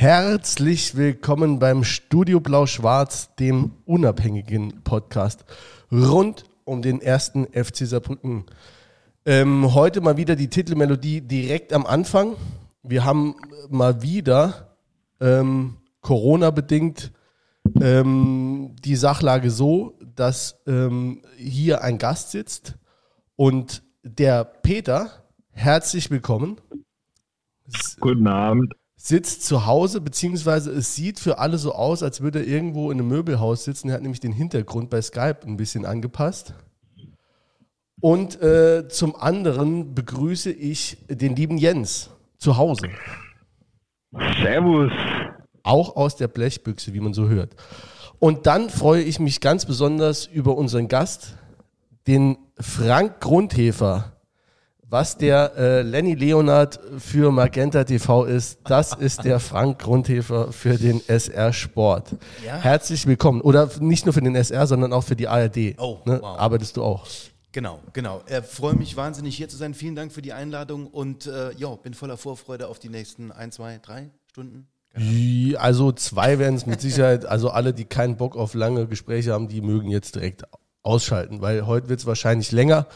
Herzlich willkommen beim Studio Blau-Schwarz, dem unabhängigen Podcast rund um den ersten FC Saarbrücken. Ähm, heute mal wieder die Titelmelodie direkt am Anfang. Wir haben mal wieder ähm, Corona-bedingt ähm, die Sachlage so, dass ähm, hier ein Gast sitzt und der Peter, herzlich willkommen. Guten Abend sitzt zu Hause, beziehungsweise es sieht für alle so aus, als würde er irgendwo in einem Möbelhaus sitzen. Er hat nämlich den Hintergrund bei Skype ein bisschen angepasst. Und äh, zum anderen begrüße ich den lieben Jens zu Hause. Servus. Auch aus der Blechbüchse, wie man so hört. Und dann freue ich mich ganz besonders über unseren Gast, den Frank Grundhefer. Was der äh, Lenny Leonard für Magenta TV ist, das ist der Frank Grundhefer für den SR Sport. Ja. Herzlich willkommen. Oder nicht nur für den SR, sondern auch für die ARD. Oh, ne? wow. Arbeitest du auch? Genau, genau. Ich freue mich wahnsinnig hier zu sein. Vielen Dank für die Einladung und äh, ja, bin voller Vorfreude auf die nächsten ein, zwei, drei Stunden. Genau. Also zwei werden es mit Sicherheit, also alle, die keinen Bock auf lange Gespräche haben, die mögen jetzt direkt ausschalten, weil heute wird es wahrscheinlich länger.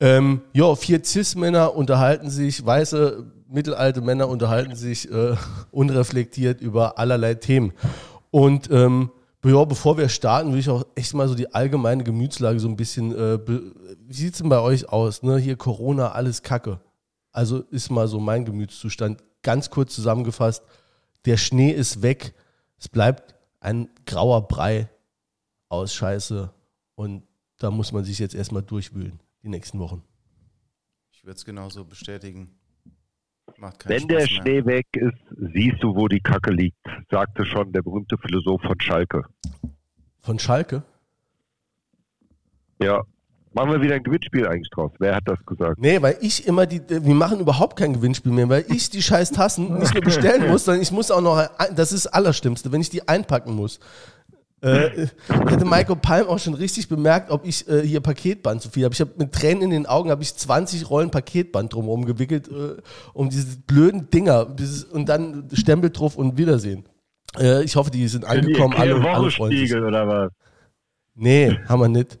Ähm, ja, vier Cis-Männer unterhalten sich, weiße, mittelalte Männer unterhalten sich äh, unreflektiert über allerlei Themen. Und ähm, ja, bevor wir starten, will ich auch echt mal so die allgemeine Gemütslage so ein bisschen, äh, wie sieht es denn bei euch aus? Ne? Hier Corona, alles Kacke. Also ist mal so mein Gemütszustand. Ganz kurz zusammengefasst, der Schnee ist weg, es bleibt ein grauer Brei aus Scheiße und da muss man sich jetzt erstmal durchwühlen die nächsten Wochen. Ich würde es genauso bestätigen. Wenn der mehr. Schnee weg ist, siehst du, wo die Kacke liegt, sagte schon der berühmte Philosoph von Schalke. Von Schalke? Ja. Machen wir wieder ein Gewinnspiel eigentlich draus. Wer hat das gesagt? Nee, weil ich immer die, wir machen überhaupt kein Gewinnspiel mehr, weil ich die scheiß Tassen nicht nur bestellen muss, sondern ich muss auch noch, das ist das Allerstimmste, wenn ich die einpacken muss. Äh, hätte Michael Palm auch schon richtig bemerkt, ob ich äh, hier Paketband zu viel habe. Ich habe mit Tränen in den Augen habe ich 20 Rollen Paketband drumherum gewickelt, äh, um diese blöden Dinger dieses, und dann Stempel drauf und Wiedersehen. Äh, ich hoffe, die sind angekommen. Die, alle, alle Spiegel oder was? Nee, haben wir nicht.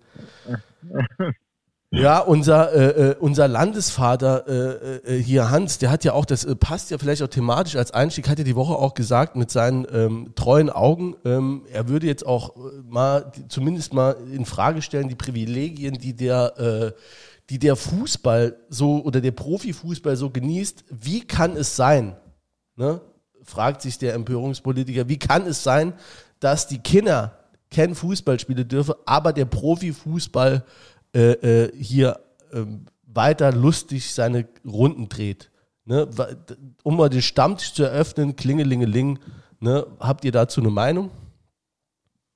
Ja, unser, äh, äh, unser Landesvater äh, äh, hier, Hans, der hat ja auch, das äh, passt ja vielleicht auch thematisch als Einstieg, hat ja die Woche auch gesagt, mit seinen ähm, treuen Augen, ähm, er würde jetzt auch äh, mal, zumindest mal in Frage stellen, die Privilegien, die der, äh, die der Fußball so oder der Profifußball so genießt. Wie kann es sein, ne? fragt sich der Empörungspolitiker, wie kann es sein, dass die Kinder kein Fußball spielen dürfen, aber der Profifußball äh, äh, hier ähm, weiter lustig seine Runden dreht. Ne? Um mal den Stammtisch zu eröffnen, Klingelingeling, ne? habt ihr dazu eine Meinung?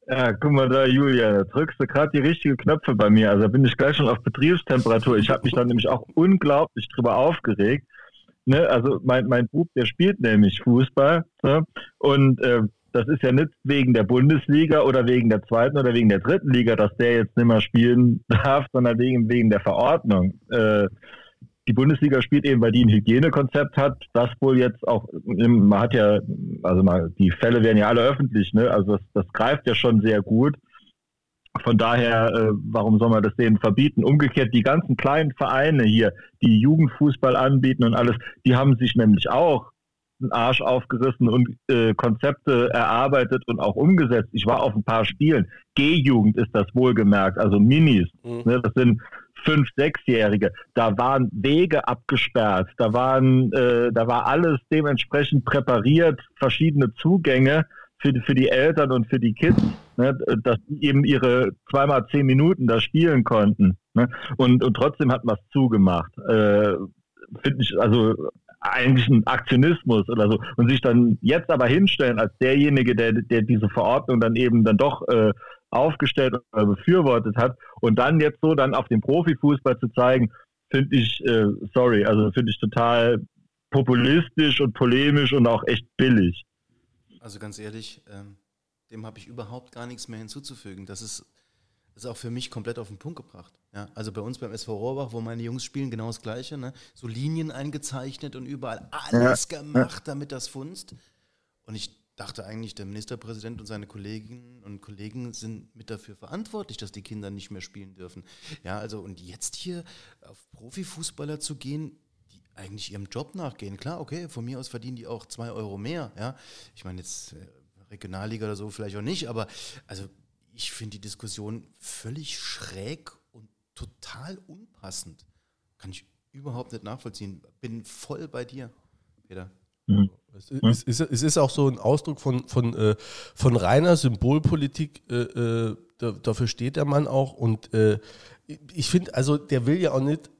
Ja, guck mal da, Julia, da drückst du gerade die richtigen Knöpfe bei mir. Also bin ich gleich schon auf Betriebstemperatur. Ich habe mich dann nämlich auch unglaublich drüber aufgeregt. Ne? Also mein, mein Bub, der spielt nämlich Fußball. Ne? Und äh, das ist ja nicht wegen der Bundesliga oder wegen der zweiten oder wegen der dritten Liga, dass der jetzt nicht mehr spielen darf, sondern wegen, wegen der Verordnung. Äh, die Bundesliga spielt eben, weil die ein Hygienekonzept hat, das wohl jetzt auch, man hat ja, also mal, die Fälle werden ja alle öffentlich, ne? Also das, das greift ja schon sehr gut. Von daher, äh, warum soll man das denen verbieten? Umgekehrt, die ganzen kleinen Vereine hier, die Jugendfußball anbieten und alles, die haben sich nämlich auch einen Arsch aufgerissen und äh, Konzepte erarbeitet und auch umgesetzt. Ich war auf ein paar Spielen. G-Jugend ist das wohlgemerkt, also Minis. Mhm. Ne, das sind fünf, sechsjährige. Da waren Wege abgesperrt, da waren, äh, da war alles dementsprechend präpariert, verschiedene Zugänge für die, für die Eltern und für die Kids, ne, dass die eben ihre zweimal zehn Minuten da spielen konnten. Ne, und, und trotzdem hat man es zugemacht. Äh, Finde ich, also eigentlich ein Aktionismus oder so und sich dann jetzt aber hinstellen als derjenige, der, der diese Verordnung dann eben dann doch äh, aufgestellt oder befürwortet hat und dann jetzt so dann auf den Profifußball zu zeigen, finde ich, äh, sorry, also finde ich total populistisch und polemisch und auch echt billig. Also ganz ehrlich, ähm, dem habe ich überhaupt gar nichts mehr hinzuzufügen. Das ist, ist auch für mich komplett auf den Punkt gebracht. Ja, also bei uns beim SV Rohrbach, wo meine Jungs spielen, genau das Gleiche. Ne? So Linien eingezeichnet und überall alles ja. gemacht, damit das funzt. Und ich dachte eigentlich, der Ministerpräsident und seine Kolleginnen und Kollegen sind mit dafür verantwortlich, dass die Kinder nicht mehr spielen dürfen. Ja, also und jetzt hier auf Profifußballer zu gehen, die eigentlich ihrem Job nachgehen. Klar, okay, von mir aus verdienen die auch zwei Euro mehr. Ja, ich meine jetzt äh, Regionalliga oder so vielleicht auch nicht, aber also ich finde die Diskussion völlig schräg und total unpassend. Kann ich überhaupt nicht nachvollziehen. Bin voll bei dir, Peter. Mhm. Es, ist, es ist auch so ein Ausdruck von, von, äh, von reiner Symbolpolitik. Äh, äh, dafür steht der Mann auch. Und äh, ich finde, also der will ja auch nicht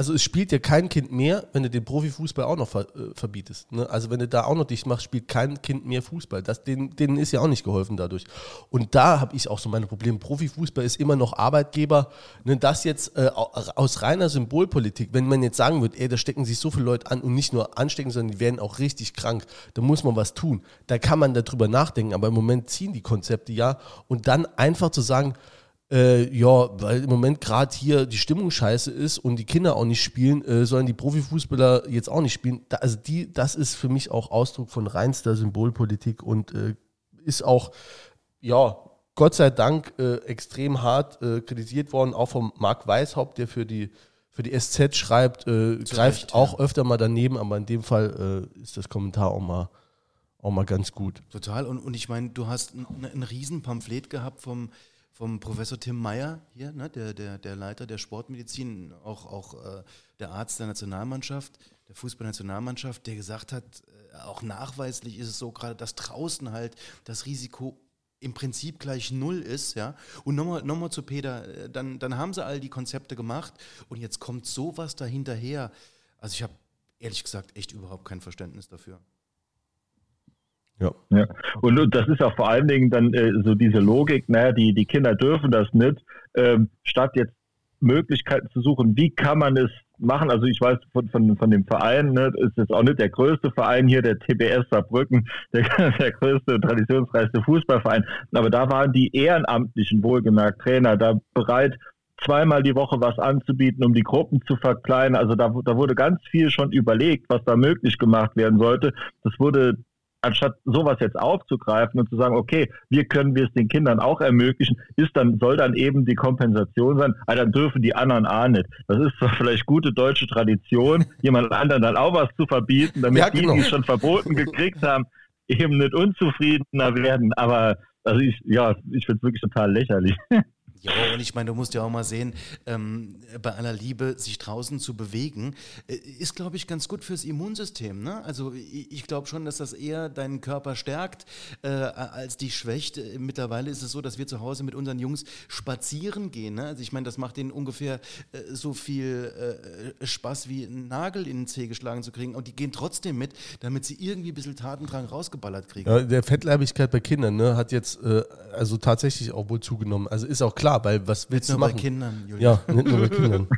also es spielt ja kein Kind mehr, wenn du den Profifußball auch noch ver, äh, verbietest. Ne? Also wenn du da auch noch dicht machst, spielt kein Kind mehr Fußball. Das, denen, denen ist ja auch nicht geholfen dadurch. Und da habe ich auch so meine Probleme. Profifußball ist immer noch Arbeitgeber. Ne? Das jetzt äh, aus reiner Symbolpolitik, wenn man jetzt sagen würde, ey, da stecken sich so viele Leute an und nicht nur anstecken, sondern die werden auch richtig krank, da muss man was tun. Da kann man darüber nachdenken. Aber im Moment ziehen die Konzepte ja. Und dann einfach zu sagen, äh, ja, weil im Moment gerade hier die Stimmung scheiße ist und die Kinder auch nicht spielen, äh, sollen die Profifußballer jetzt auch nicht spielen. Da, also die, das ist für mich auch Ausdruck von reinster Symbolpolitik und äh, ist auch, ja, Gott sei Dank äh, extrem hart äh, kritisiert worden, auch vom Marc Weishaupt, der für die für die SZ schreibt, äh, greift Recht, auch ja. öfter mal daneben, aber in dem Fall ist das Kommentar auch mal auch mal ganz gut. Total. Und, und ich meine, du hast ein, ein riesen Pamphlet gehabt vom vom Professor Tim Meyer hier, ne, der, der, der Leiter der Sportmedizin, auch, auch äh, der Arzt der Nationalmannschaft, der Fußballnationalmannschaft, der gesagt hat, äh, auch nachweislich ist es so gerade, dass draußen halt das Risiko im Prinzip gleich null ist, ja. Und nochmal noch mal zu Peter, äh, dann, dann haben sie all die Konzepte gemacht und jetzt kommt sowas dahinterher. Also ich habe ehrlich gesagt echt überhaupt kein Verständnis dafür. Ja. ja. Und, und das ist ja vor allen Dingen dann äh, so diese Logik, naja, die, die Kinder dürfen das nicht, ähm, statt jetzt Möglichkeiten zu suchen, wie kann man es machen. Also ich weiß von, von, von dem Verein, ne, ist jetzt auch nicht der größte Verein hier, der TBS Saarbrücken, der, der größte, traditionsreichste Fußballverein. Aber da waren die ehrenamtlichen, wohlgemerkt Trainer, da bereit, zweimal die Woche was anzubieten, um die Gruppen zu verkleinern. Also da, da wurde ganz viel schon überlegt, was da möglich gemacht werden sollte. Das wurde anstatt sowas jetzt aufzugreifen und zu sagen, okay, wie können wir es den Kindern auch ermöglichen, ist dann, soll dann eben die Kompensation sein, aber ah, dann dürfen die anderen auch nicht. Das ist zwar vielleicht gute deutsche Tradition, jemand anderen dann auch was zu verbieten, damit ja, genau. die, die es schon verboten gekriegt haben, eben nicht unzufriedener werden, aber also ich, ja, ich finde es wirklich total lächerlich. Ja, und ich meine, du musst ja auch mal sehen, ähm, bei aller Liebe, sich draußen zu bewegen, äh, ist, glaube ich, ganz gut fürs Immunsystem. Ne? Also ich, ich glaube schon, dass das eher deinen Körper stärkt, äh, als dich schwächt. Äh, mittlerweile ist es so, dass wir zu Hause mit unseren Jungs spazieren gehen. Ne? Also ich meine, das macht denen ungefähr äh, so viel äh, Spaß wie einen Nagel in den Zeh geschlagen zu kriegen. Und die gehen trotzdem mit, damit sie irgendwie ein bisschen Tatendrang rausgeballert kriegen. Ja, der Fettleibigkeit bei Kindern ne, hat jetzt also tatsächlich auch wohl zugenommen. Also ist auch klar, klar, weil was willst nicht du machen? Nicht nur bei Kindern, Julian. Ja, nicht nur bei Kindern.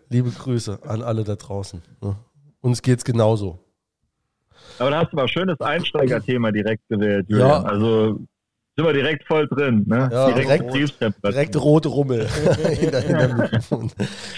Liebe Grüße an alle da draußen. Ne? Uns geht's genauso. Aber da hast du mal ein schönes Einsteigerthema direkt gewählt, Julian. Ja. Also sind wir direkt voll drin. Ne? Ja, direkt, direkt, direkt rote Rummel hinter, hinter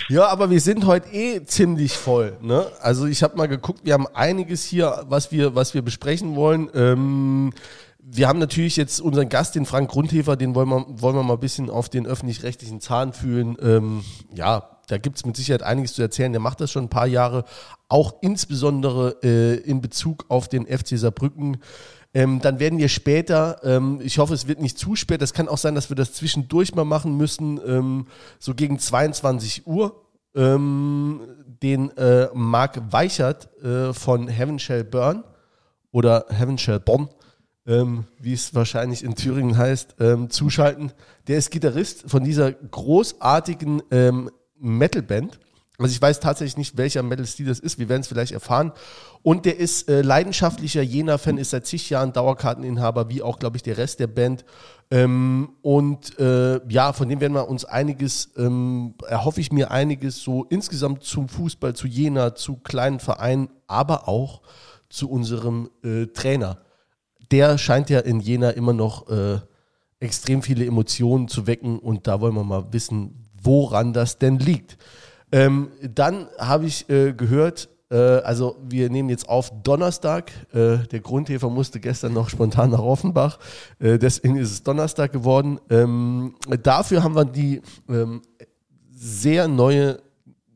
Ja, aber wir sind heute eh ziemlich voll. Ne? Also ich habe mal geguckt, wir haben einiges hier, was wir, was wir besprechen wollen. Ähm, wir haben natürlich jetzt unseren Gast, den Frank Grundhefer, den wollen wir, wollen wir mal ein bisschen auf den öffentlich-rechtlichen Zahn fühlen. Ähm, ja, da gibt es mit Sicherheit einiges zu erzählen. Der macht das schon ein paar Jahre, auch insbesondere äh, in Bezug auf den FC Saarbrücken. Ähm, dann werden wir später, ähm, ich hoffe, es wird nicht zu spät, das kann auch sein, dass wir das zwischendurch mal machen müssen, ähm, so gegen 22 Uhr, ähm, den äh, Marc Weichert äh, von Heaven Shall Burn oder Heaven Shall Bonn ähm, wie es wahrscheinlich in Thüringen heißt, ähm, zuschalten. Der ist Gitarrist von dieser großartigen ähm, Metalband. Also ich weiß tatsächlich nicht, welcher Metal Steel das ist. Wir werden es vielleicht erfahren. Und der ist äh, leidenschaftlicher Jena-Fan, ist seit zig Jahren Dauerkarteninhaber, wie auch, glaube ich, der Rest der Band. Ähm, und äh, ja, von dem werden wir uns einiges, ähm, erhoffe ich mir einiges so insgesamt zum Fußball, zu Jena, zu kleinen Vereinen, aber auch zu unserem äh, Trainer. Der scheint ja in Jena immer noch äh, extrem viele Emotionen zu wecken und da wollen wir mal wissen, woran das denn liegt. Ähm, dann habe ich äh, gehört, äh, also wir nehmen jetzt auf Donnerstag. Äh, der Grundhefer musste gestern noch spontan nach Offenbach. Äh, deswegen ist es Donnerstag geworden. Ähm, dafür haben wir die ähm, sehr neue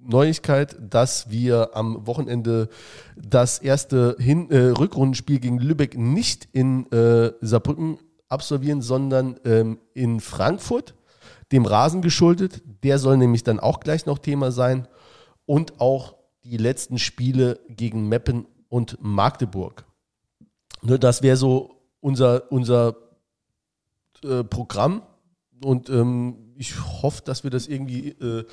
Neuigkeit, dass wir am Wochenende das erste Hin äh, Rückrundenspiel gegen Lübeck nicht in äh, Saarbrücken absolvieren, sondern ähm, in Frankfurt dem Rasen geschuldet. Der soll nämlich dann auch gleich noch Thema sein. Und auch die letzten Spiele gegen Meppen und Magdeburg. Ne, das wäre so unser, unser äh, Programm. Und ähm, ich hoffe, dass wir das irgendwie äh,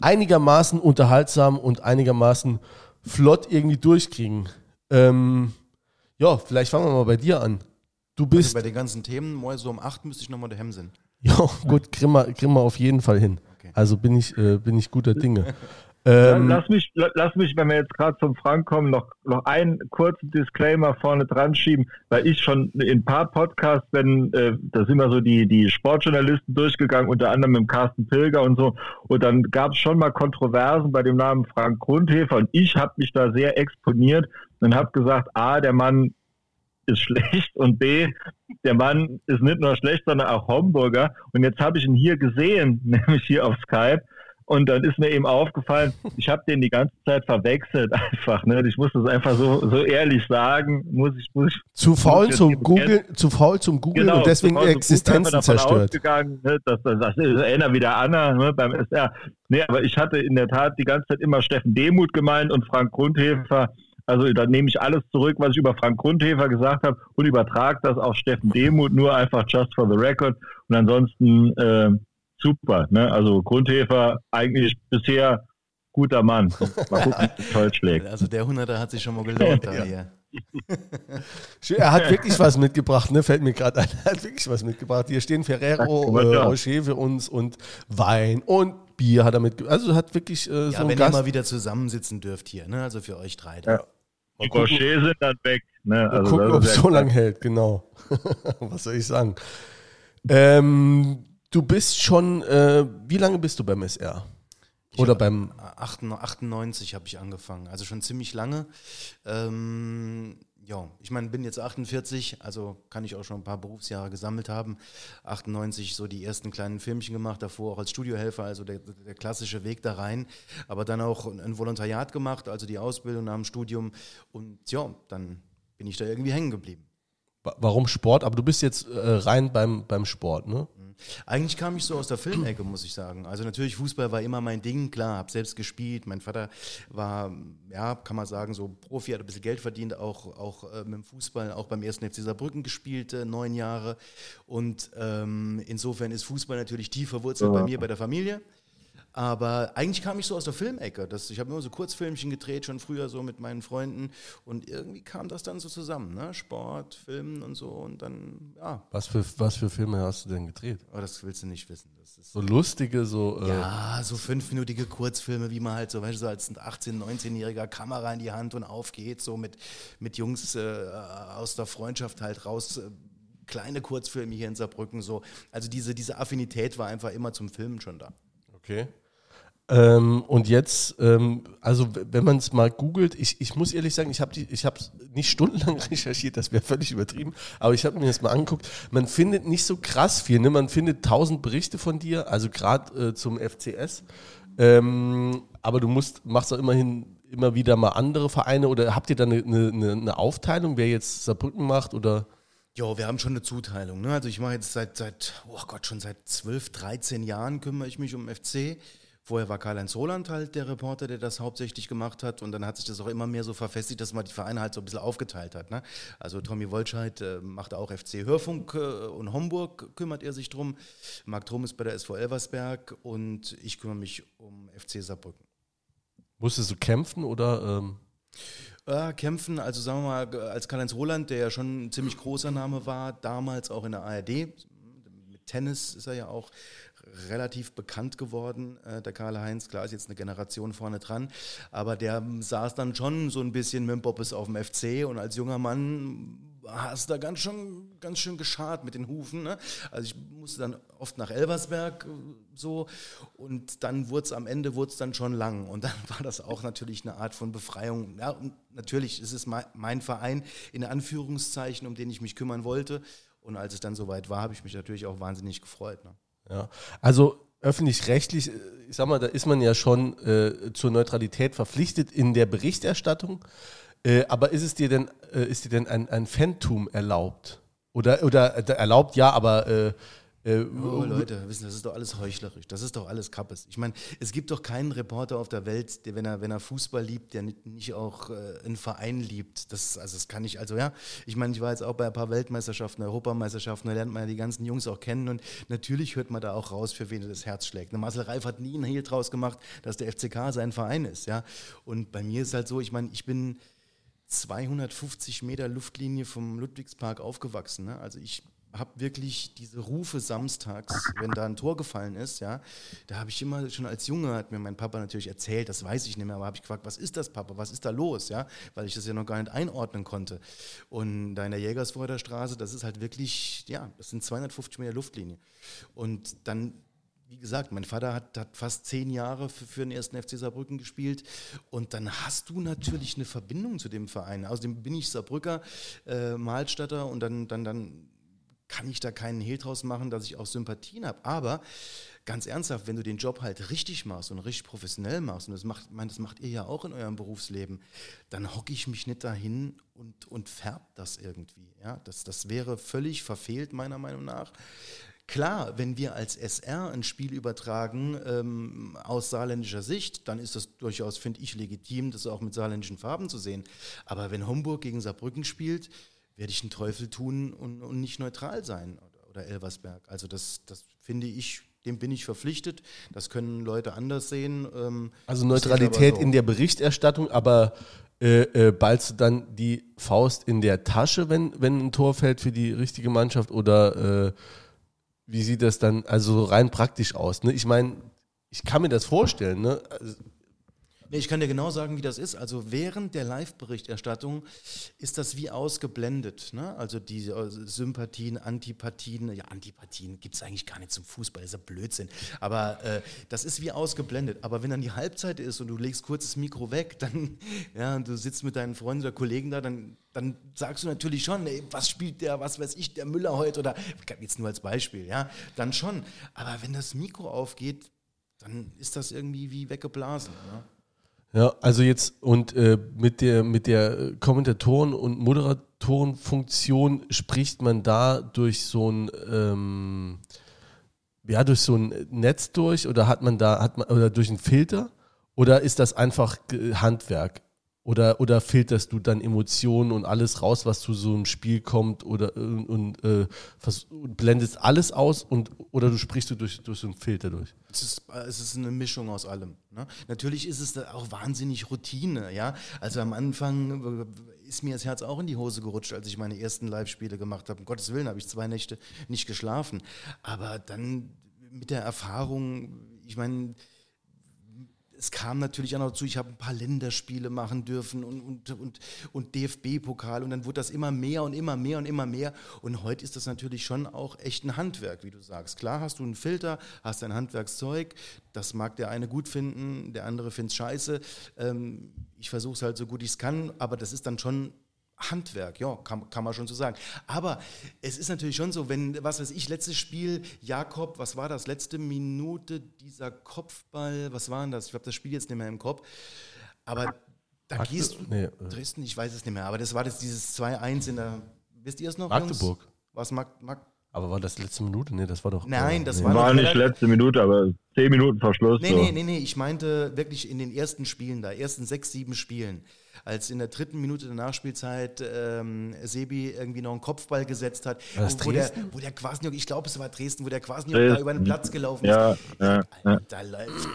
einigermaßen unterhaltsam und einigermaßen flott irgendwie durchkriegen. Ähm, ja, vielleicht fangen wir mal bei dir an. Du also bist. Also bei den ganzen Themen, mal so um 8 müsste ich nochmal daheim sein. Ja, gut, kriegen wir, kriegen wir auf jeden Fall hin. Okay. Also bin ich, äh, bin ich guter Dinge. Ähm, lass, mich, lass mich, wenn wir jetzt gerade zum Frank kommen, noch, noch einen kurzen Disclaimer vorne dran schieben, weil ich schon in ein paar Podcasts, wenn, äh, da sind wir so die, die Sportjournalisten durchgegangen, unter anderem mit Carsten Pilger und so, und dann gab es schon mal Kontroversen bei dem Namen Frank Grundhefer und ich habe mich da sehr exponiert und habe gesagt, A, der Mann ist schlecht und B, der Mann ist nicht nur schlecht, sondern auch Homburger. Und jetzt habe ich ihn hier gesehen, nämlich hier auf Skype. Und dann ist mir eben aufgefallen, ich habe den die ganze Zeit verwechselt einfach. Ne? Ich muss das einfach so, so ehrlich sagen. Muss ich, muss ich, zu faul zum Google, zu faul zum Google genau, und deswegen Existenzen zerstört. Ausgegangen, ne? das, das, das ist einer wie der Anna ne? beim SR. Nee, aber ich hatte in der Tat die ganze Zeit immer Steffen Demuth gemeint und Frank Grundhefer. Also da nehme ich alles zurück, was ich über Frank Grundhefer gesagt habe und übertrage das auf Steffen Demuth, nur einfach just for the record. Und ansonsten äh, super. Ne? Also Grundhefer eigentlich bisher guter Mann. Mal gucken, toll schlägt. Also der Hunderter hat sich schon mal gelohnt ja. hier. er hat wirklich was mitgebracht, ne? fällt mir gerade ein. Er hat wirklich was mitgebracht. Hier stehen Ferrero äh, Rocher für uns und Wein und Bier hat er mitgebracht. Also hat wirklich äh, ja, so wenn Gast. ihr mal wieder zusammensitzen dürft hier, ne? also für euch drei. Ja. Die Rocher sind dann weg. Ne? Also gucken, ob es so lange hält, genau. was soll ich sagen? Ähm, du bist schon, äh, wie lange bist du beim SR? Oder beim 98 habe ich angefangen, also schon ziemlich lange. Ähm, ja, ich meine, bin jetzt 48, also kann ich auch schon ein paar Berufsjahre gesammelt haben. 98 so die ersten kleinen Filmchen gemacht, davor auch als Studiohelfer, also der, der klassische Weg da rein. Aber dann auch ein Volontariat gemacht, also die Ausbildung nach dem Studium. Und ja, dann bin ich da irgendwie hängen geblieben. Warum Sport? Aber du bist jetzt äh, rein beim, beim Sport, ne? Eigentlich kam ich so aus der Filmecke, muss ich sagen. Also natürlich Fußball war immer mein Ding, klar, habe selbst gespielt. Mein Vater war, ja, kann man sagen, so Profi, hat ein bisschen Geld verdient, auch, auch äh, mit dem Fußball, auch beim ersten FC Saarbrücken gespielt, äh, neun Jahre. Und ähm, insofern ist Fußball natürlich tief verwurzelt ja. bei mir, bei der Familie. Aber eigentlich kam ich so aus der Filmecke. Das, ich habe immer so Kurzfilmchen gedreht, schon früher so mit meinen Freunden. Und irgendwie kam das dann so zusammen. Ne? Sport, Filmen und so. Und dann, ja. Was für, was für Filme hast du denn gedreht? Oh, das willst du nicht wissen. so lustige, so. Äh ja, so fünfminütige Kurzfilme, wie man halt so, weißt du, so als 18-, 19-jähriger Kamera in die Hand und auf geht, so mit, mit Jungs äh, aus der Freundschaft halt raus. Äh, kleine Kurzfilme hier in Saarbrücken so. Also diese, diese Affinität war einfach immer zum Filmen schon da. Okay. Ähm, und jetzt, ähm, also wenn man es mal googelt, ich, ich muss ehrlich sagen, ich habe es nicht stundenlang recherchiert, das wäre völlig übertrieben, aber ich habe mir das mal angeguckt. Man findet nicht so krass viel, ne? man findet tausend Berichte von dir, also gerade äh, zum FCS. Ähm, aber du musst, machst auch immerhin immer wieder mal andere Vereine oder habt ihr da eine, eine, eine Aufteilung, wer jetzt Saarbrücken macht oder? Ja, wir haben schon eine Zuteilung. Ne? Also ich mache jetzt seit, seit, oh Gott, schon seit 12, 13 Jahren kümmere ich mich um FC. Vorher war Karl-Heinz Roland halt der Reporter, der das hauptsächlich gemacht hat. Und dann hat sich das auch immer mehr so verfestigt, dass man die Vereine halt so ein bisschen aufgeteilt hat. Ne? Also Tommy Wolscheid äh, macht auch FC Hörfunk äh, und Homburg kümmert er sich drum. Marc Trum ist bei der SV Elversberg und ich kümmere mich um FC Saarbrücken. Musstest du kämpfen oder? Ähm äh, kämpfen, also sagen wir mal, als Karl-Heinz Roland, der ja schon ein ziemlich großer Name war, damals auch in der ARD, mit Tennis ist er ja auch relativ bekannt geworden, äh, der Karl-Heinz. Klar ist jetzt eine Generation vorne dran, aber der saß dann schon so ein bisschen mit dem Bobbes auf dem FC und als junger Mann hast da ganz schön, ganz schön geschart mit den Hufen. Ne? Also ich musste dann oft nach Elversberg äh, so und dann wurde es am Ende wurde dann schon lang und dann war das auch natürlich eine Art von Befreiung. Ja, natürlich ist es mein, mein Verein in Anführungszeichen, um den ich mich kümmern wollte und als es dann soweit war, habe ich mich natürlich auch wahnsinnig gefreut. Ne? Ja, also öffentlich-rechtlich, ich sag mal, da ist man ja schon äh, zur Neutralität verpflichtet in der Berichterstattung. Äh, aber ist es dir denn, äh, ist dir denn ein, ein Phantom erlaubt? Oder, oder äh, erlaubt ja, aber äh, oh, Leute, wissen, das ist doch alles heuchlerisch. Das ist doch alles Kappes. Ich meine, es gibt doch keinen Reporter auf der Welt, der, wenn er, wenn er Fußball liebt, der nicht, nicht auch äh, einen Verein liebt. Das, also das kann ich, also ja, ich meine, ich war jetzt auch bei ein paar Weltmeisterschaften, Europameisterschaften, da lernt man ja die ganzen Jungs auch kennen und natürlich hört man da auch raus, für wen das Herz schlägt. Ne, Marcel Reif hat nie einen Hehl draus gemacht, dass der FCK sein Verein ist, ja. Und bei mir ist halt so, ich meine, ich bin 250 Meter Luftlinie vom Ludwigspark aufgewachsen. Ne? Also ich habe wirklich diese Rufe samstags, wenn da ein Tor gefallen ist, ja, da habe ich immer schon als Junge, hat mir mein Papa natürlich erzählt, das weiß ich nicht mehr, aber habe ich gefragt, was ist das, Papa, was ist da los, ja, weil ich das ja noch gar nicht einordnen konnte. Und da in der Jägersvorder Straße, das ist halt wirklich, ja, das sind 250 Meter Luftlinie. Und dann wie gesagt, mein Vater hat, hat fast zehn Jahre für, für, den ersten FC Saarbrücken gespielt und dann hast du natürlich eine Verbindung zu dem Verein. Außerdem bin ich Saarbrücker, äh, Malstatter und dann, dann, dann kann ich da keinen Hehl draus machen, dass ich auch Sympathien habe. Aber ganz ernsthaft, wenn du den Job halt richtig machst und richtig professionell machst, und das macht, mein, das macht ihr ja auch in eurem Berufsleben, dann hocke ich mich nicht dahin und, und färb das irgendwie. Ja? Das, das wäre völlig verfehlt, meiner Meinung nach. Klar, wenn wir als SR ein Spiel übertragen ähm, aus saarländischer Sicht, dann ist das durchaus, finde ich, legitim, das auch mit saarländischen Farben zu sehen. Aber wenn Homburg gegen Saarbrücken spielt, werde ich einen Teufel tun und, und nicht neutral sein oder, oder Elversberg. Also das, das finde ich, dem bin ich verpflichtet. Das können Leute anders sehen. Ähm, also Neutralität so. in der Berichterstattung, aber äh, äh, ballst du dann die Faust in der Tasche, wenn, wenn ein Tor fällt für die richtige Mannschaft oder äh, wie sieht das dann also rein praktisch aus? Ne? Ich meine, ich kann mir das vorstellen. Ne? Also, Nee, ich kann dir genau sagen, wie das ist. Also während der Live-Berichterstattung ist das wie ausgeblendet. Ne? Also die äh, Sympathien, Antipathien, ja, Antipathien gibt es eigentlich gar nicht zum Fußball, das ist ja Blödsinn. Aber äh, das ist wie ausgeblendet. Aber wenn dann die Halbzeit ist und du legst kurz das Mikro weg, dann, ja, du sitzt mit deinen Freunden oder Kollegen da, dann, dann sagst du natürlich schon, ey, was spielt der, was weiß ich, der Müller heute oder jetzt nur als Beispiel, ja, dann schon. Aber wenn das Mikro aufgeht, dann ist das irgendwie wie weggeblasen. Ne? Ja, also jetzt und äh, mit der mit der Kommentatoren- und Moderatorenfunktion spricht man da durch so ein ähm, ja durch so ein Netz durch oder hat man da hat man oder durch einen Filter oder ist das einfach Handwerk? Oder, oder filterst du dann Emotionen und alles raus, was zu so einem Spiel kommt oder und, und äh, blendest alles aus und oder du sprichst du durch, durch so einen Filter durch? Es ist, es ist eine Mischung aus allem. Ne? Natürlich ist es auch wahnsinnig Routine, ja. Also am Anfang äh, ist mir das Herz auch in die Hose gerutscht, als ich meine ersten Live-Spiele gemacht habe. Um Gottes Willen habe ich zwei Nächte nicht geschlafen. Aber dann mit der Erfahrung, ich meine, es kam natürlich auch noch dazu, ich habe ein paar Länderspiele machen dürfen und, und, und, und DFB-Pokal und dann wurde das immer mehr und immer mehr und immer mehr. Und heute ist das natürlich schon auch echt ein Handwerk, wie du sagst. Klar hast du einen Filter, hast ein Handwerkszeug, das mag der eine gut finden, der andere findet es scheiße. Ähm, ich versuche es halt so gut ich es kann, aber das ist dann schon Handwerk, ja, kann, kann man schon so sagen. Aber es ist natürlich schon so, wenn, was weiß ich, letztes Spiel, Jakob, was war das, letzte Minute, dieser Kopfball, was war denn das? Ich habe das Spiel jetzt nicht mehr im Kopf. Aber da Magde gehst du, nee, äh. Dresden, ich weiß es nicht mehr, aber das war das dieses 2-1 in der, wisst ihr es noch? Magdeburg. Was, Mag, Mag, aber war das letzte Minute? Nee, das war doch. Nein, das nee. war, war nicht letzte Minute, aber zehn Minuten Verschluss. Nee, so. nee, nee, nee, ich meinte wirklich in den ersten Spielen da, ersten sechs, sieben Spielen. Als in der dritten Minute der Nachspielzeit ähm, Sebi irgendwie noch einen Kopfball gesetzt hat, Was, wo, wo, der, wo der Kwasniok, ich glaube es war Dresden, wo der Kwasniok Dresden. da über den Platz gelaufen Ja, ist. ja, ja.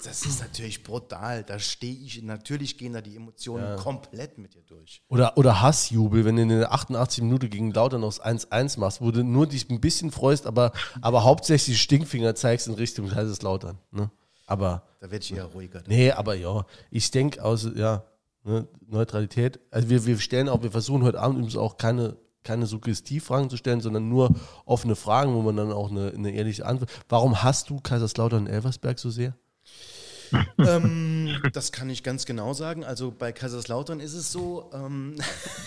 Das ist natürlich brutal. Da stehe ich, natürlich gehen da die Emotionen komplett mit dir durch. Oder, oder Hassjubel, wenn du in der 88 Minute gegen Lautern aus 1-1 machst, wo du nur dich ein bisschen freust, aber, aber hauptsächlich Stinkfinger zeigst in Richtung Kaiserslautern. Ne? Aber, Da werde ich eher ruhiger. nee, aber ja, ich denke aus, ja, ne, Neutralität. Also wir, wir stellen auch, wir versuchen heute Abend übrigens auch keine, keine Suggestivfragen zu stellen, sondern nur offene Fragen, wo man dann auch eine, eine ehrliche Antwort. Warum hast du Kaiserslautern und Elversberg so sehr? ähm, das kann ich ganz genau sagen. Also bei Kaiserslautern ist es so, ähm,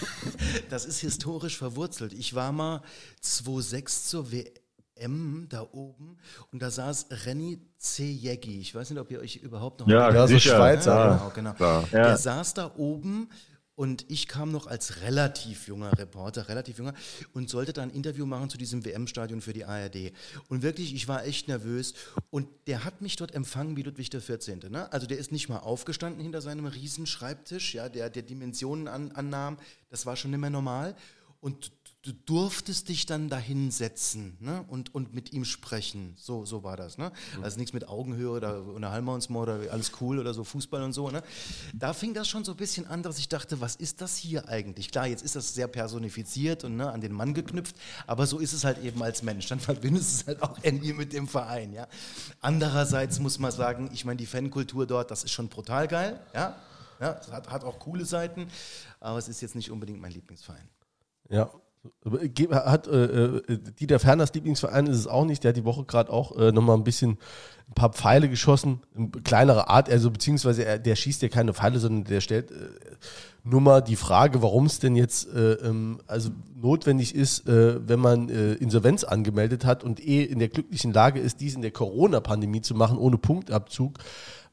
das ist historisch verwurzelt. Ich war mal 2-6 zur WM da oben und da saß Renny Zejeggi. Ich weiß nicht, ob ihr euch überhaupt noch Ja, Ja, so sicher. Schweizer. ja, genau, genau. Ja. Der saß da oben und ich kam noch als relativ junger Reporter, relativ junger, und sollte dann ein Interview machen zu diesem WM-Stadion für die ARD. Und wirklich, ich war echt nervös. Und der hat mich dort empfangen wie Ludwig der 14. Ne? Also der ist nicht mal aufgestanden hinter seinem riesen Schreibtisch, ja, der, der Dimensionen an, annahm. Das war schon nicht mehr normal. Und du durftest dich dann dahin setzen ne? und, und mit ihm sprechen. So, so war das. Ne? Also nichts mit Augenhöhe oder unterhalten wir uns mal oder alles cool oder so Fußball und so. Ne? Da fing das schon so ein bisschen an, dass ich dachte, was ist das hier eigentlich? Klar, jetzt ist das sehr personifiziert und ne, an den Mann geknüpft, aber so ist es halt eben als Mensch. Dann verbindest du es halt auch irgendwie mit dem Verein. Ja? Andererseits muss man sagen, ich meine, die Fankultur dort, das ist schon brutal geil. Ja? Ja, es hat, hat auch coole Seiten, aber es ist jetzt nicht unbedingt mein Lieblingsverein. Ja. Ge- Hat äh, äh, Dieter Ferners Lieblingsverein ist es auch nicht. Der hat die Woche gerade auch äh, nochmal ein bisschen ein paar Pfeile geschossen, in kleinere Art, also beziehungsweise er, der schießt ja keine Pfeile, sondern der stellt äh, nur mal die Frage, warum es denn jetzt äh, ähm, also notwendig ist, äh, wenn man äh, Insolvenz angemeldet hat und eh in der glücklichen Lage ist, dies in der Corona-Pandemie zu machen, ohne Punktabzug,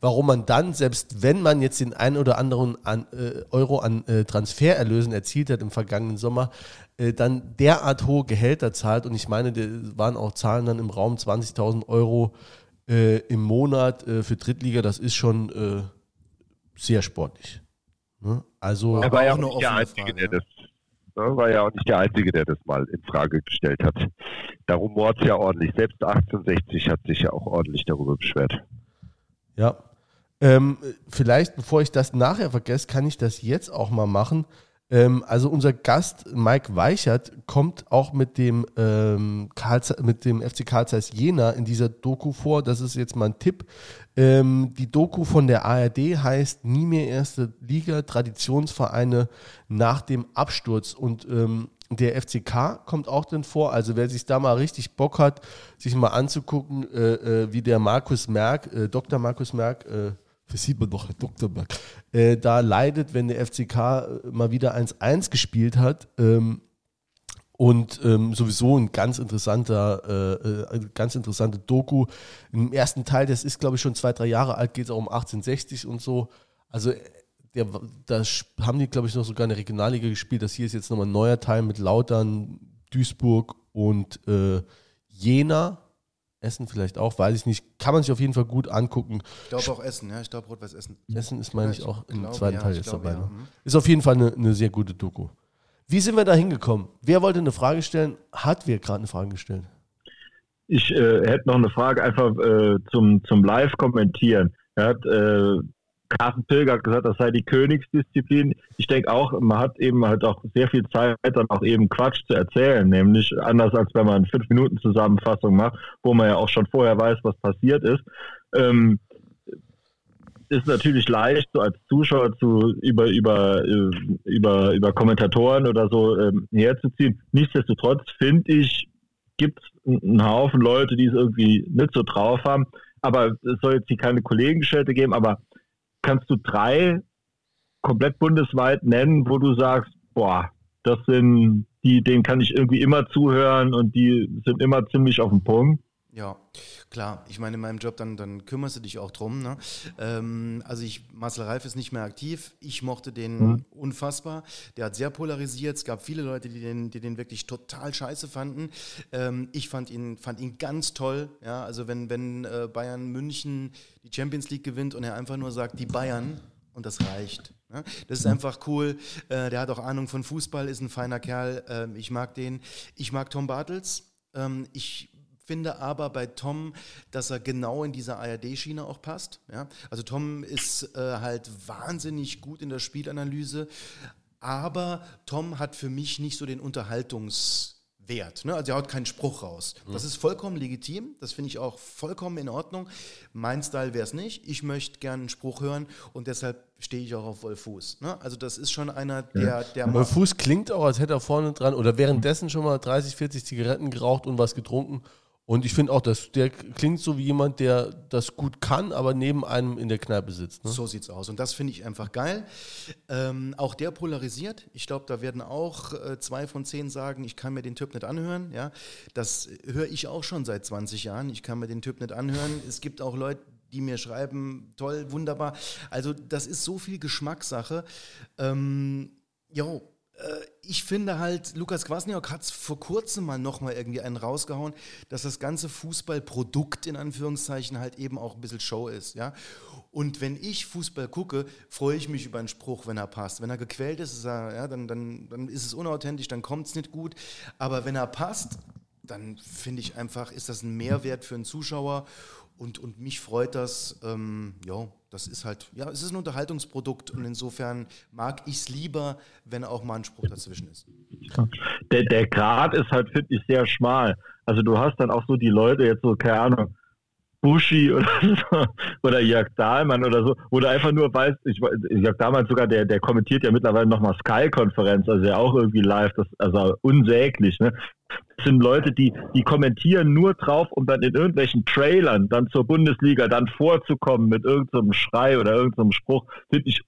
warum man dann, selbst wenn man jetzt den einen oder anderen an, äh, Euro an äh, Transfererlösen erzielt hat im vergangenen Sommer, äh, dann derart hohe Gehälter zahlt. Und ich meine, da waren auch Zahlen dann im Raum 20.000 Euro im Monat für Drittliga. Das ist schon sehr sportlich. Ne? Also, Er war ja auch auch nicht der Einzige, Frage, der das ne, war ja auch nicht der Einzige, der das mal in Frage gestellt hat. Da rumort es ja ordentlich. Selbst 1860 hat sich ja auch ordentlich darüber beschwert. Ja. Ähm, vielleicht, bevor ich das nachher vergesse, kann ich das jetzt auch mal machen. Ähm, also unser Gast Mike Weichert kommt auch mit dem, ähm, Karl, mit dem FC Karl Zeiss Jena in dieser Doku vor. Das ist jetzt mal ein Tipp. Ähm, die Doku von der ARD heißt Nie mehr erste Liga, Traditionsvereine nach dem Absturz. Und ähm, der FCK kommt auch drin vor. Also wer sich da mal richtig Bock hat, sich mal anzugucken, äh, äh, wie der Markus Merck, äh, Dr. Markus Merck, äh, versieht man doch Herr Dr. Merck, äh, da leidet, wenn der FCK äh, mal wieder 1-1 gespielt hat. Ähm, und ähm, sowieso ein ganz interessanter, äh, äh, ganz interessante Doku. Im ersten Teil, das ist glaube ich schon zwei, drei Jahre alt, geht es auch um 1860 und so. Also äh, der, da haben die glaube ich noch sogar eine Regionalliga gespielt. Das hier ist jetzt nochmal ein neuer Teil mit Lautern, Duisburg und äh, Jena. Essen vielleicht auch, weiß ich nicht. Kann man sich auf jeden Fall gut angucken. Ich glaube auch Essen, ja. Ich glaube Rot-Weiß Essen. Essen ist, meine Ja, ich, ich auch im glaube, zweiten ja, Teil jetzt glaube, dabei. ja. Ne? Mhm. Ist auf jeden Fall eine, eine sehr gute Doku. Wie sind wir da hingekommen? Wer wollte eine Frage stellen? Hat wer gerade eine Frage gestellt? Ich äh, hätte noch eine Frage einfach äh, zum, zum Live-Kommentieren. Er hat äh, Carsten Pilger hat gesagt, das sei die Königsdisziplin. Ich denke auch, man hat eben halt auch sehr viel Zeit, dann auch eben Quatsch zu erzählen, nämlich anders als wenn man fünf Minuten Zusammenfassung macht, wo man ja auch schon vorher weiß, was passiert ist. Ähm, ist natürlich leicht, so als Zuschauer zu über über äh, über über Kommentatoren oder so ähm, herzuziehen. Nichtsdestotrotz finde ich, gibt es einen Haufen Leute, die es irgendwie nicht so drauf haben. Aber es soll jetzt hier keine Kollegenschelte geben, aber kannst du drei komplett bundesweit nennen, wo du sagst, boah, das sind die, denen kann ich irgendwie immer zuhören und die sind immer ziemlich auf den Punkt. Ja, klar. Ich meine, in meinem Job, dann, dann kümmerst du dich auch drum. Ne? Ähm, also ich, Marcel Reif ist nicht mehr aktiv. Ich mochte den Mhm. unfassbar. Der hat sehr polarisiert. Es gab viele Leute, die den, die den wirklich total scheiße fanden. Ähm, ich fand ihn, fand ihn ganz toll. Ja, also wenn, wenn äh, Bayern München die Champions League gewinnt und er einfach nur sagt, die Bayern, und das reicht. Ne? Das ist einfach cool. Äh, der hat auch Ahnung von Fußball, ist ein feiner Kerl. Ähm, ich mag den. Ich mag Tom Bartels. Ähm, ich finde aber bei Tom, dass er genau in dieser ARD-Schiene auch passt. Ja? Also Tom ist äh, halt wahnsinnig gut in der Spielanalyse, aber Tom hat für mich nicht so den Unterhaltungs- Wert. Ne? Also er haut keinen Spruch raus. Das ist vollkommen legitim, das finde ich auch vollkommen in Ordnung. Mein Style wäre es nicht. Ich möchte gerne einen Spruch hören und deshalb stehe ich auch auf Wolf Fuß. Ne? Also das ist schon einer, der, der Wolf Fuß klingt auch, als hätte er vorne dran oder währenddessen schon mal 30, 40 Zigaretten geraucht und was getrunken und ich finde auch, dass der klingt so wie jemand, der das gut kann, aber neben einem in der Kneipe sitzt. Ne? So sieht's aus. Und das finde ich einfach geil. Ähm, auch der polarisiert. Ich glaube, da werden auch äh, zwei von zehn sagen, ich kann mir den Typ nicht anhören. Ja, das höre ich auch schon seit 20 Jahren. Ich kann mir den Typ nicht anhören. Es gibt auch Leute, die mir schreiben, toll, wunderbar. Also das ist so viel Geschmackssache. Ähm, jo, ich finde halt, Lukas Kwasniok hat es vor kurzem mal nochmal irgendwie einen rausgehauen, dass das ganze Fußballprodukt in Anführungszeichen halt eben auch ein bisschen Show ist, ja. Und wenn ich Fußball gucke, freue ich mich über einen Spruch, wenn er passt. Wenn er gequält ist, ist er, ja, dann, dann, dann ist es unauthentisch, dann kommt es nicht gut. Aber wenn er passt, dann finde ich einfach, ist das ein Mehrwert für einen Zuschauer und, und mich freut das, ähm, ja, das ist halt, ja, es ist ein Unterhaltungsprodukt und insofern mag ich es lieber, wenn auch mal ein Spruch dazwischen ist. Der, der Grad ist halt, finde ich, sehr schmal. Also du hast dann auch so die Leute jetzt so, keine Ahnung, Buschi oder so, oder Jörg Dahlmann oder so, wo du einfach nur weißt, ich, Jörg Dahlmann sogar, der, der kommentiert ja mittlerweile nochmal Sky-Konferenz, also ja auch irgendwie live, das, also unsäglich, ne? Das sind Leute, die, die kommentieren nur drauf, um dann in irgendwelchen Trailern dann zur Bundesliga dann vorzukommen mit irgendeinem so Schrei oder irgendeinem so Spruch, finde ich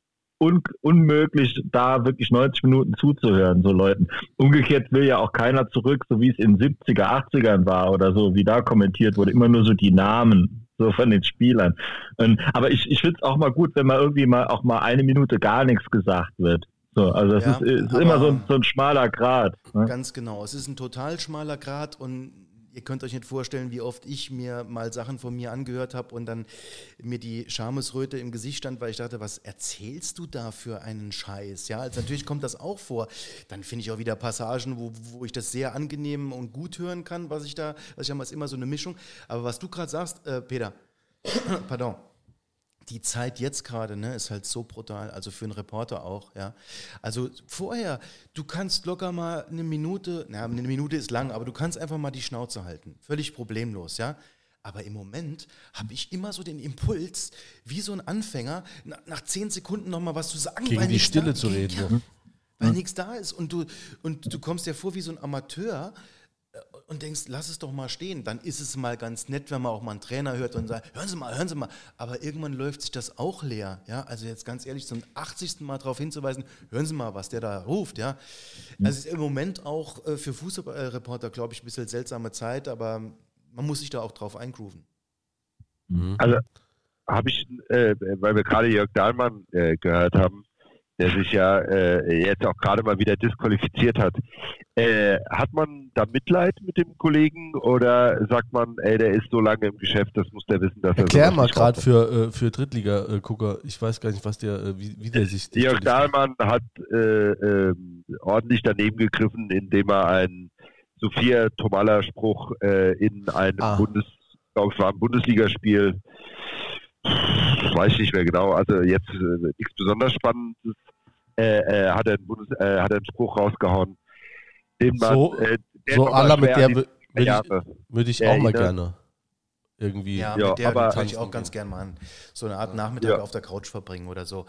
un unmöglich, da wirklich 90 Minuten zuzuhören, so Leuten. Umgekehrt will ja auch keiner zurück, so wie es in 70er, 80ern war oder so, wie da kommentiert wurde, immer nur so die Namen so von den Spielern. Und, aber ich, ich finde es auch mal gut, wenn mal irgendwie mal auch mal eine Minute gar nichts gesagt wird. So, also es ja, ist, ist immer so ein, so ein schmaler Grad. Ne? Ganz genau. Es ist ein total schmaler Grad und ihr könnt euch nicht vorstellen, wie oft ich mir mal Sachen von mir angehört habe und dann mir die Schamesröte im Gesicht stand, weil ich dachte, was erzählst du da für einen Scheiß? Ja, also natürlich kommt das auch vor. Dann finde ich auch wieder Passagen, wo, wo ich das sehr angenehm und gut hören kann, was ich da, was ich ist immer so eine Mischung. Aber was du gerade sagst, äh, Peter, pardon, die Zeit jetzt gerade ne, ist halt so brutal, also für einen Reporter auch, ja. Also vorher, du kannst locker mal eine Minute, na, eine Minute ist lang, aber du kannst einfach mal die Schnauze halten. Völlig problemlos, ja. Aber im Moment habe ich immer so den Impuls, wie so ein Anfänger, nach, nach zehn Sekunden nochmal was zu sagen. Gegen die Stille zu reden. Ja, weil mhm. nichts da ist. Und du, und du kommst dir vor wie so ein Amateur, und denkst, lass es doch mal stehen. Dann ist es mal ganz nett, wenn man auch mal einen Trainer hört und sagt, hören Sie mal, hören Sie mal. Aber irgendwann läuft sich das auch leer. Ja? Also jetzt ganz ehrlich, zum 80. Mal darauf hinzuweisen, hören Sie mal, was der da ruft. Ja? Also es ist im Moment auch äh, für Fußballreporter, glaube ich, ein bisschen seltsame Zeit, aber man muss sich da auch drauf eingrooven. Mhm. Also habe ich, äh, weil wir gerade Jörg Dahlmann äh, gehört haben, der sich ja äh, jetzt auch gerade mal wieder disqualifiziert hat. Äh, hat man da Mitleid mit dem Kollegen oder sagt man, ey, der ist so lange im Geschäft, das muss der wissen, dass Erklär er so mal gerade für, äh, für Drittliga-Gucker, ich weiß gar nicht, was der, äh, wie, wie der sich... Jörg Dahlmann hat äh, ähm, ordentlich daneben gegriffen, indem er einen Sophia Tomala-Spruch äh, in einem ah. Bundes, glaube ich, war ein Bundesligaspiel weiß ich nicht mehr genau, also jetzt äh, nichts besonders Spannendes, äh, äh, hat, er einen Bundes, äh, hat er einen Spruch rausgehauen, den man, so, äh, so Allah mit der würde ich, würd ich auch mal gerne irgendwie. Ja, ja mit der aber, würde ich auch ganz gerne mal an. So eine Art Nachmittag ja. auf der Couch verbringen oder so.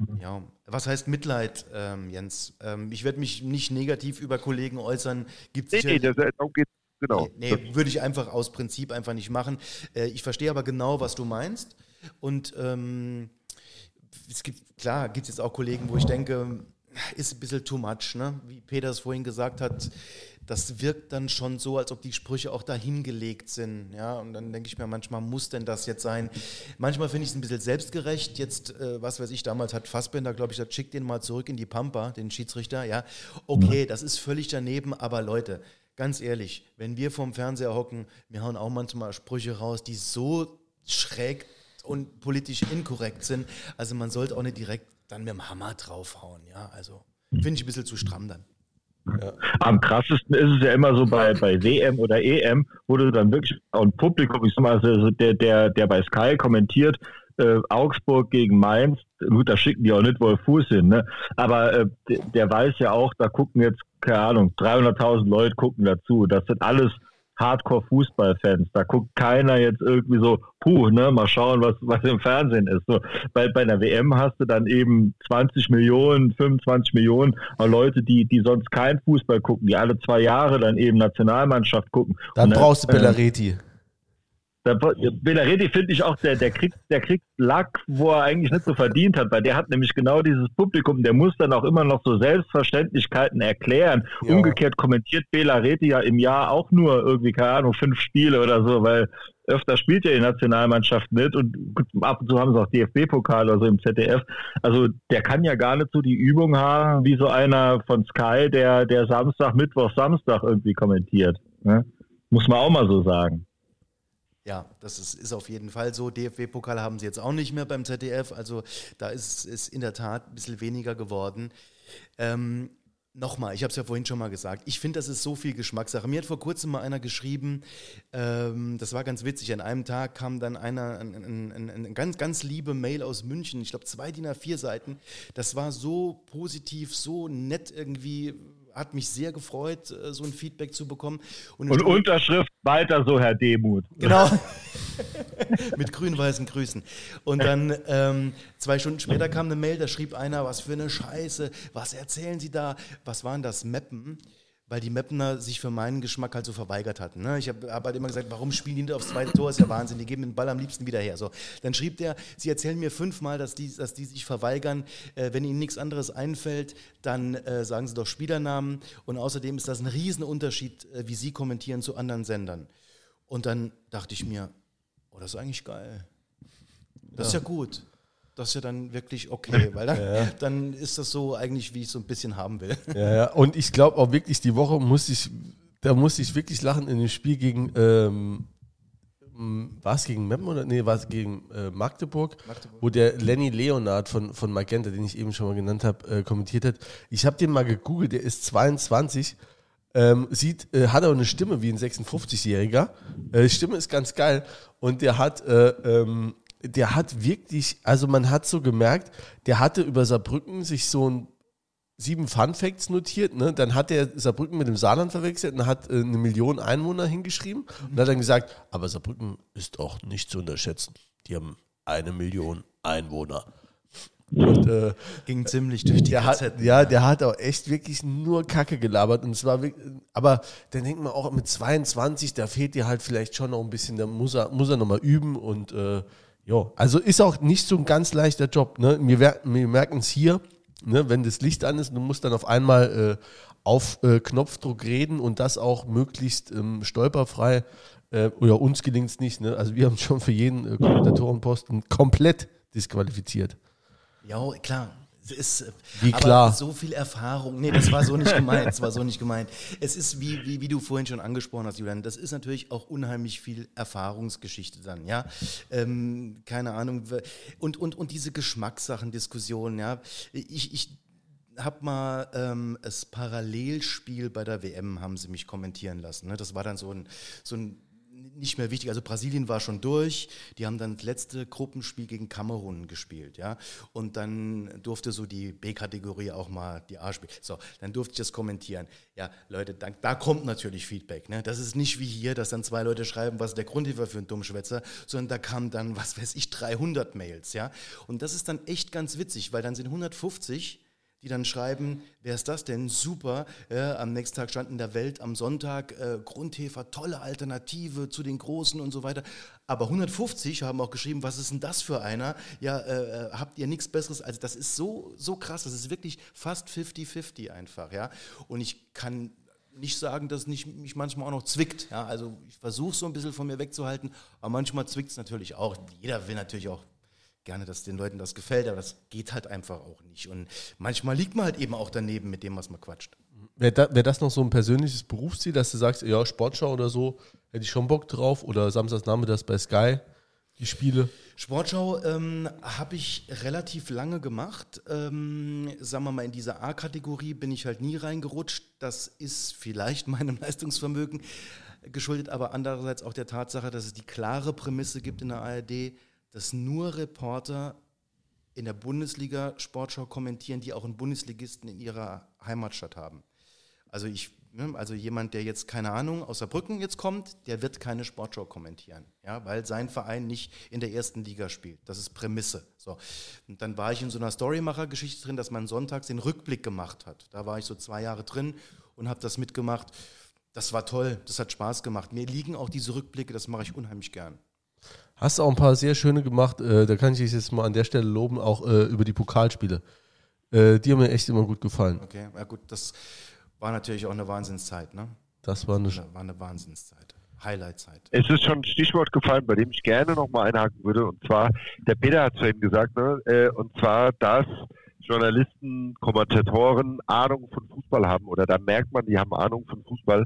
Ähm, ja, was heißt Mitleid, ähm, Jens? Ähm, ich werde mich nicht negativ über Kollegen äußern. Gibt es nee, nee, darum geht Genau. Nee, nee würde ich einfach aus Prinzip einfach nicht machen. Äh, ich verstehe aber genau, was du meinst. Und ähm, es gibt, klar, gibt es jetzt auch Kollegen, wo ich denke, ist ein bisschen too much, ne? Wie Peter es vorhin gesagt hat, das wirkt dann schon so, als ob die Sprüche auch dahingelegt sind. Ja, und dann denke ich mir manchmal, muss denn das jetzt sein? Manchmal finde ich es ein bisschen selbstgerecht. Jetzt, äh, was weiß ich, damals hat Fassbender, glaube ich, gesagt, schick den mal zurück in die Pampa, den Schiedsrichter. Ja, okay, das ist völlig daneben, aber Leute, ganz ehrlich, wenn wir vorm Fernseher hocken, wir hauen auch manchmal Sprüche raus, die so schräg und politisch inkorrekt sind. Also man sollte auch nicht direkt dann mit dem Hammer draufhauen, ja. Also finde ich ein bisschen zu stramm dann. Ja. Am krassesten ist es ja immer so bei, bei WM oder EM, wo du dann wirklich ein Publikum, ich sag mal, also der, der, der bei Sky kommentiert, äh, Augsburg gegen Mainz, gut, da schicken die auch nicht, wo Fuß hin, ne? aber äh, der, weiß ja auch, da gucken jetzt, keine Ahnung, 300.000 Leute gucken dazu. Das sind alles Hardcore-Fußballfans. Da guckt keiner jetzt irgendwie so, puh, ne, mal schauen, was, was im Fernsehen ist. So, bei, bei einer WM hast du dann eben 20 Millionen, 25 Millionen Leute, die, die sonst keinen Fußball gucken, die alle zwei Jahre dann eben Nationalmannschaft gucken. Dann, dann brauchst du Bellareti. Äh, Bellareti finde ich auch, der, der, kriegt, der kriegt Lack, wo er eigentlich nicht so verdient hat, weil der hat nämlich genau dieses Publikum, der muss dann auch immer noch so Selbstverständlichkeiten erklären. Ja. Umgekehrt kommentiert Bellareti ja im Jahr auch nur irgendwie, keine Ahnung, fünf Spiele oder so, weil öfter spielt ja die Nationalmannschaft mit und ab und zu haben sie auch DFB-Pokal oder so im ZDF. Also der kann ja gar nicht so die Übung haben, wie so einer von Sky, der, der Samstag, Mittwoch, Samstag irgendwie kommentiert. Ne? Muss man auch mal so sagen. Ja, das ist, ist auf jeden Fall so. DFB-Pokal haben sie jetzt auch nicht mehr beim ZDF. Also da ist es in der Tat ein bisschen weniger geworden. Ähm, Nochmal, ich habe es ja vorhin schon mal gesagt, ich finde, das ist so viel Geschmackssache. Mir hat vor kurzem mal einer geschrieben, ähm, das war ganz witzig, an einem Tag kam dann einer, eine ein, ein, ein ganz, ganz liebe Mail aus München, ich glaube zwei DIN A4 Seiten, das war so positiv, so nett irgendwie, hat mich sehr gefreut, äh, so ein Feedback zu bekommen. Und, Und Unterschrift weiter so, Herr Demuth. Genau. Mit grün-weißen Grüßen. Und dann ähm, zwei Stunden später kam eine Mail, da schrieb einer, was für eine Scheiße, was erzählen Sie da? Was waren das? Mappen? Weil die Mapner sich für meinen Geschmack halt so verweigert hatten. Ne? Ich habe hab halt immer gesagt, warum spielen die nicht aufs zweite Tor? Ist ja Wahnsinn, die geben den Ball am liebsten wieder her. So, dann schrieb der, sie erzählen mir fünfmal, dass die, dass die sich verweigern. Äh, wenn ihnen nichts anderes einfällt, dann äh, sagen sie doch Spielernamen. Und außerdem ist das ein Riesenunterschied, äh, wie sie kommentieren zu anderen Sendern. Und dann dachte ich mir, oh, das ist eigentlich geil. Das ja. ist ja gut das ist ja dann wirklich okay, weil dann, ja. dann ist das so eigentlich, wie ich so ein bisschen haben will. Ja, ja. und ich glaube auch wirklich, die Woche muss ich, da muss ich wirklich lachen in dem Spiel gegen, ähm, war es gegen Meppen oder? Nee, war es gegen äh, Magdeburg, Magdeburg, wo der Lenny Leonard von, von Magenta, den ich eben schon mal genannt habe, äh, kommentiert hat. Ich habe den mal gegoogelt, der ist 22. Ähm, sieht, äh, hat auch eine Stimme wie ein 56-Jähriger. Äh, Stimme ist ganz geil. Und der hat äh, ähm, der hat wirklich, also man hat so gemerkt, der hatte über Saarbrücken sich so ein sieben Fun Facts notiert, ne? Dann hat er Saarbrücken mit dem Saarland verwechselt und hat äh, eine Million Einwohner hingeschrieben und hat dann gesagt, aber Saarbrücken ist auch nicht zu unterschätzen. Die haben eine Million Einwohner. Und, äh, Ging ziemlich durch die der hat, Ja, der hat auch echt wirklich nur Kacke gelabert. Und zwar wirklich, aber dann denkt man auch mit 22, da fehlt dir halt vielleicht schon noch ein bisschen, da muss er, muss er nochmal üben und äh, ja, also ist auch nicht so ein ganz leichter Job. Ne? Wir, wir merken es hier, ne? wenn das Licht an ist, du musst dann auf einmal äh, auf äh, Knopfdruck reden und das auch möglichst ähm, stolperfrei. Äh, oder uns gelingt es nicht. Ne? Also wir haben schon für jeden äh, Kommentatorenposten komplett disqualifiziert. Ja, klar. Ist, wie klar. so viel Erfahrung. Nee, das war so nicht gemeint. Das war so nicht gemeint. Es ist, wie, wie, wie du vorhin schon angesprochen hast, Julian, das ist natürlich auch unheimlich viel Erfahrungsgeschichte dann, ja. Ähm, keine Ahnung. Und, und, und diese Geschmackssachen-Diskussionen, ja. Ich, ich habe mal ähm, das Parallelspiel bei der WM, haben sie mich kommentieren lassen. Ne? Das war dann so ein, so ein nicht mehr wichtig. Also Brasilien war schon durch. Die haben dann das letzte Gruppenspiel gegen Kamerun gespielt, ja. Und dann durfte so die B-Kategorie auch mal die A spielen. So, dann durfte ich das kommentieren. Ja, Leute, da, da kommt natürlich Feedback. Ne? Das ist nicht wie hier, dass dann zwei Leute schreiben, was der Grund war für einen Dummschwätzer, sondern da kamen dann, was weiß ich, 300 Mails, ja. Und das ist dann echt ganz witzig, weil dann sind 150 die dann schreiben, wer ist das denn? Super. Ja, am nächsten Tag stand in der Welt am Sonntag äh, Grundhefer, tolle Alternative zu den Großen und so weiter. Aber 150 haben auch geschrieben, was ist denn das für einer? Ja, äh, äh habt ihr nichts Besseres? Also das ist so, so krass. Das ist wirklich fast 50-50 einfach. Ja? Und ich kann nicht sagen, dass es mich manchmal auch noch zwickt. Ja? Also ich versuche so ein bisschen von mir wegzuhalten, aber manchmal zwickt es natürlich auch. Jeder will natürlich auch gerne, dass den Leuten das gefällt, aber das geht halt einfach auch nicht. Und manchmal liegt man halt eben auch daneben mit dem, was man quatscht. Wäre da, wär das noch so ein persönliches Berufsziel, dass du sagst, ja, Sportschau oder so, hätte ich schon Bock drauf oder Samstagsnachmittags bei Sky? die Spiele? Sportschau ähm, habe ich relativ lange gemacht. Ähm, sagen wir mal, in dieser A-Kategorie bin ich halt nie reingerutscht. Das ist vielleicht meinem Leistungsvermögen geschuldet, aber andererseits auch der Tatsache, dass es die klare Prämisse gibt in der ARD, dass nur Reporter in der Bundesliga Sportschau kommentieren, die auch einen Bundesligisten in ihrer Heimatstadt haben. Also ich Ne, also jemand, der jetzt, keine Ahnung, aus Saarbrücken jetzt kommt, der wird keine Sportschau kommentieren, ja, weil sein Verein nicht in der ersten Liga spielt. Das ist Prämisse. So. Und dann war ich in so einer Storymacher-Geschichte drin, dass man sonntags den Rückblick gemacht hat. Da war ich so zwei Jahre drin und habe das mitgemacht. Das war toll, das hat Spaß gemacht. Mir liegen auch diese Rückblicke, das mache ich unheimlich gern. Hast du auch ein paar sehr schöne gemacht, äh, da kann ich dich jetzt mal an der Stelle loben, auch äh, über die Pokalspiele. Äh, die haben mir echt immer gut gefallen. Okay, ja gut, das war natürlich auch eine Wahnsinnszeit, ne? Das war eine, war eine Wahnsinnszeit. Highlightzeit. Es ist schon ein Stichwort gefallen, bei dem ich gerne nochmal einhaken würde. Und zwar, der Peter hat es vorhin gesagt, ne? Äh, und zwar, dass Journalisten, Kommentatoren Ahnung von Fußball haben oder da merkt man, die haben Ahnung von Fußball.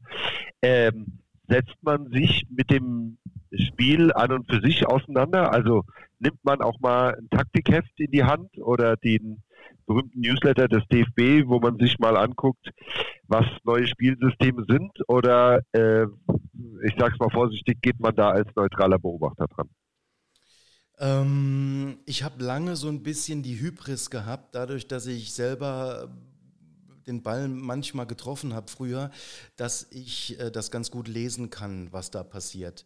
Ähm, setzt man sich mit dem Spiel an und für sich auseinander? Also nimmt man auch mal ein Taktikheft in die Hand oder den berühmten Newsletter des DFB, wo man sich mal anguckt, was neue Spielsysteme sind? Oder, äh, ich sage es mal vorsichtig, geht man da als neutraler Beobachter dran? Ähm, ich habe lange so ein bisschen die Hybris gehabt, dadurch, dass ich selber den Ball manchmal getroffen habe früher, dass ich äh, das ganz gut lesen kann, was da passiert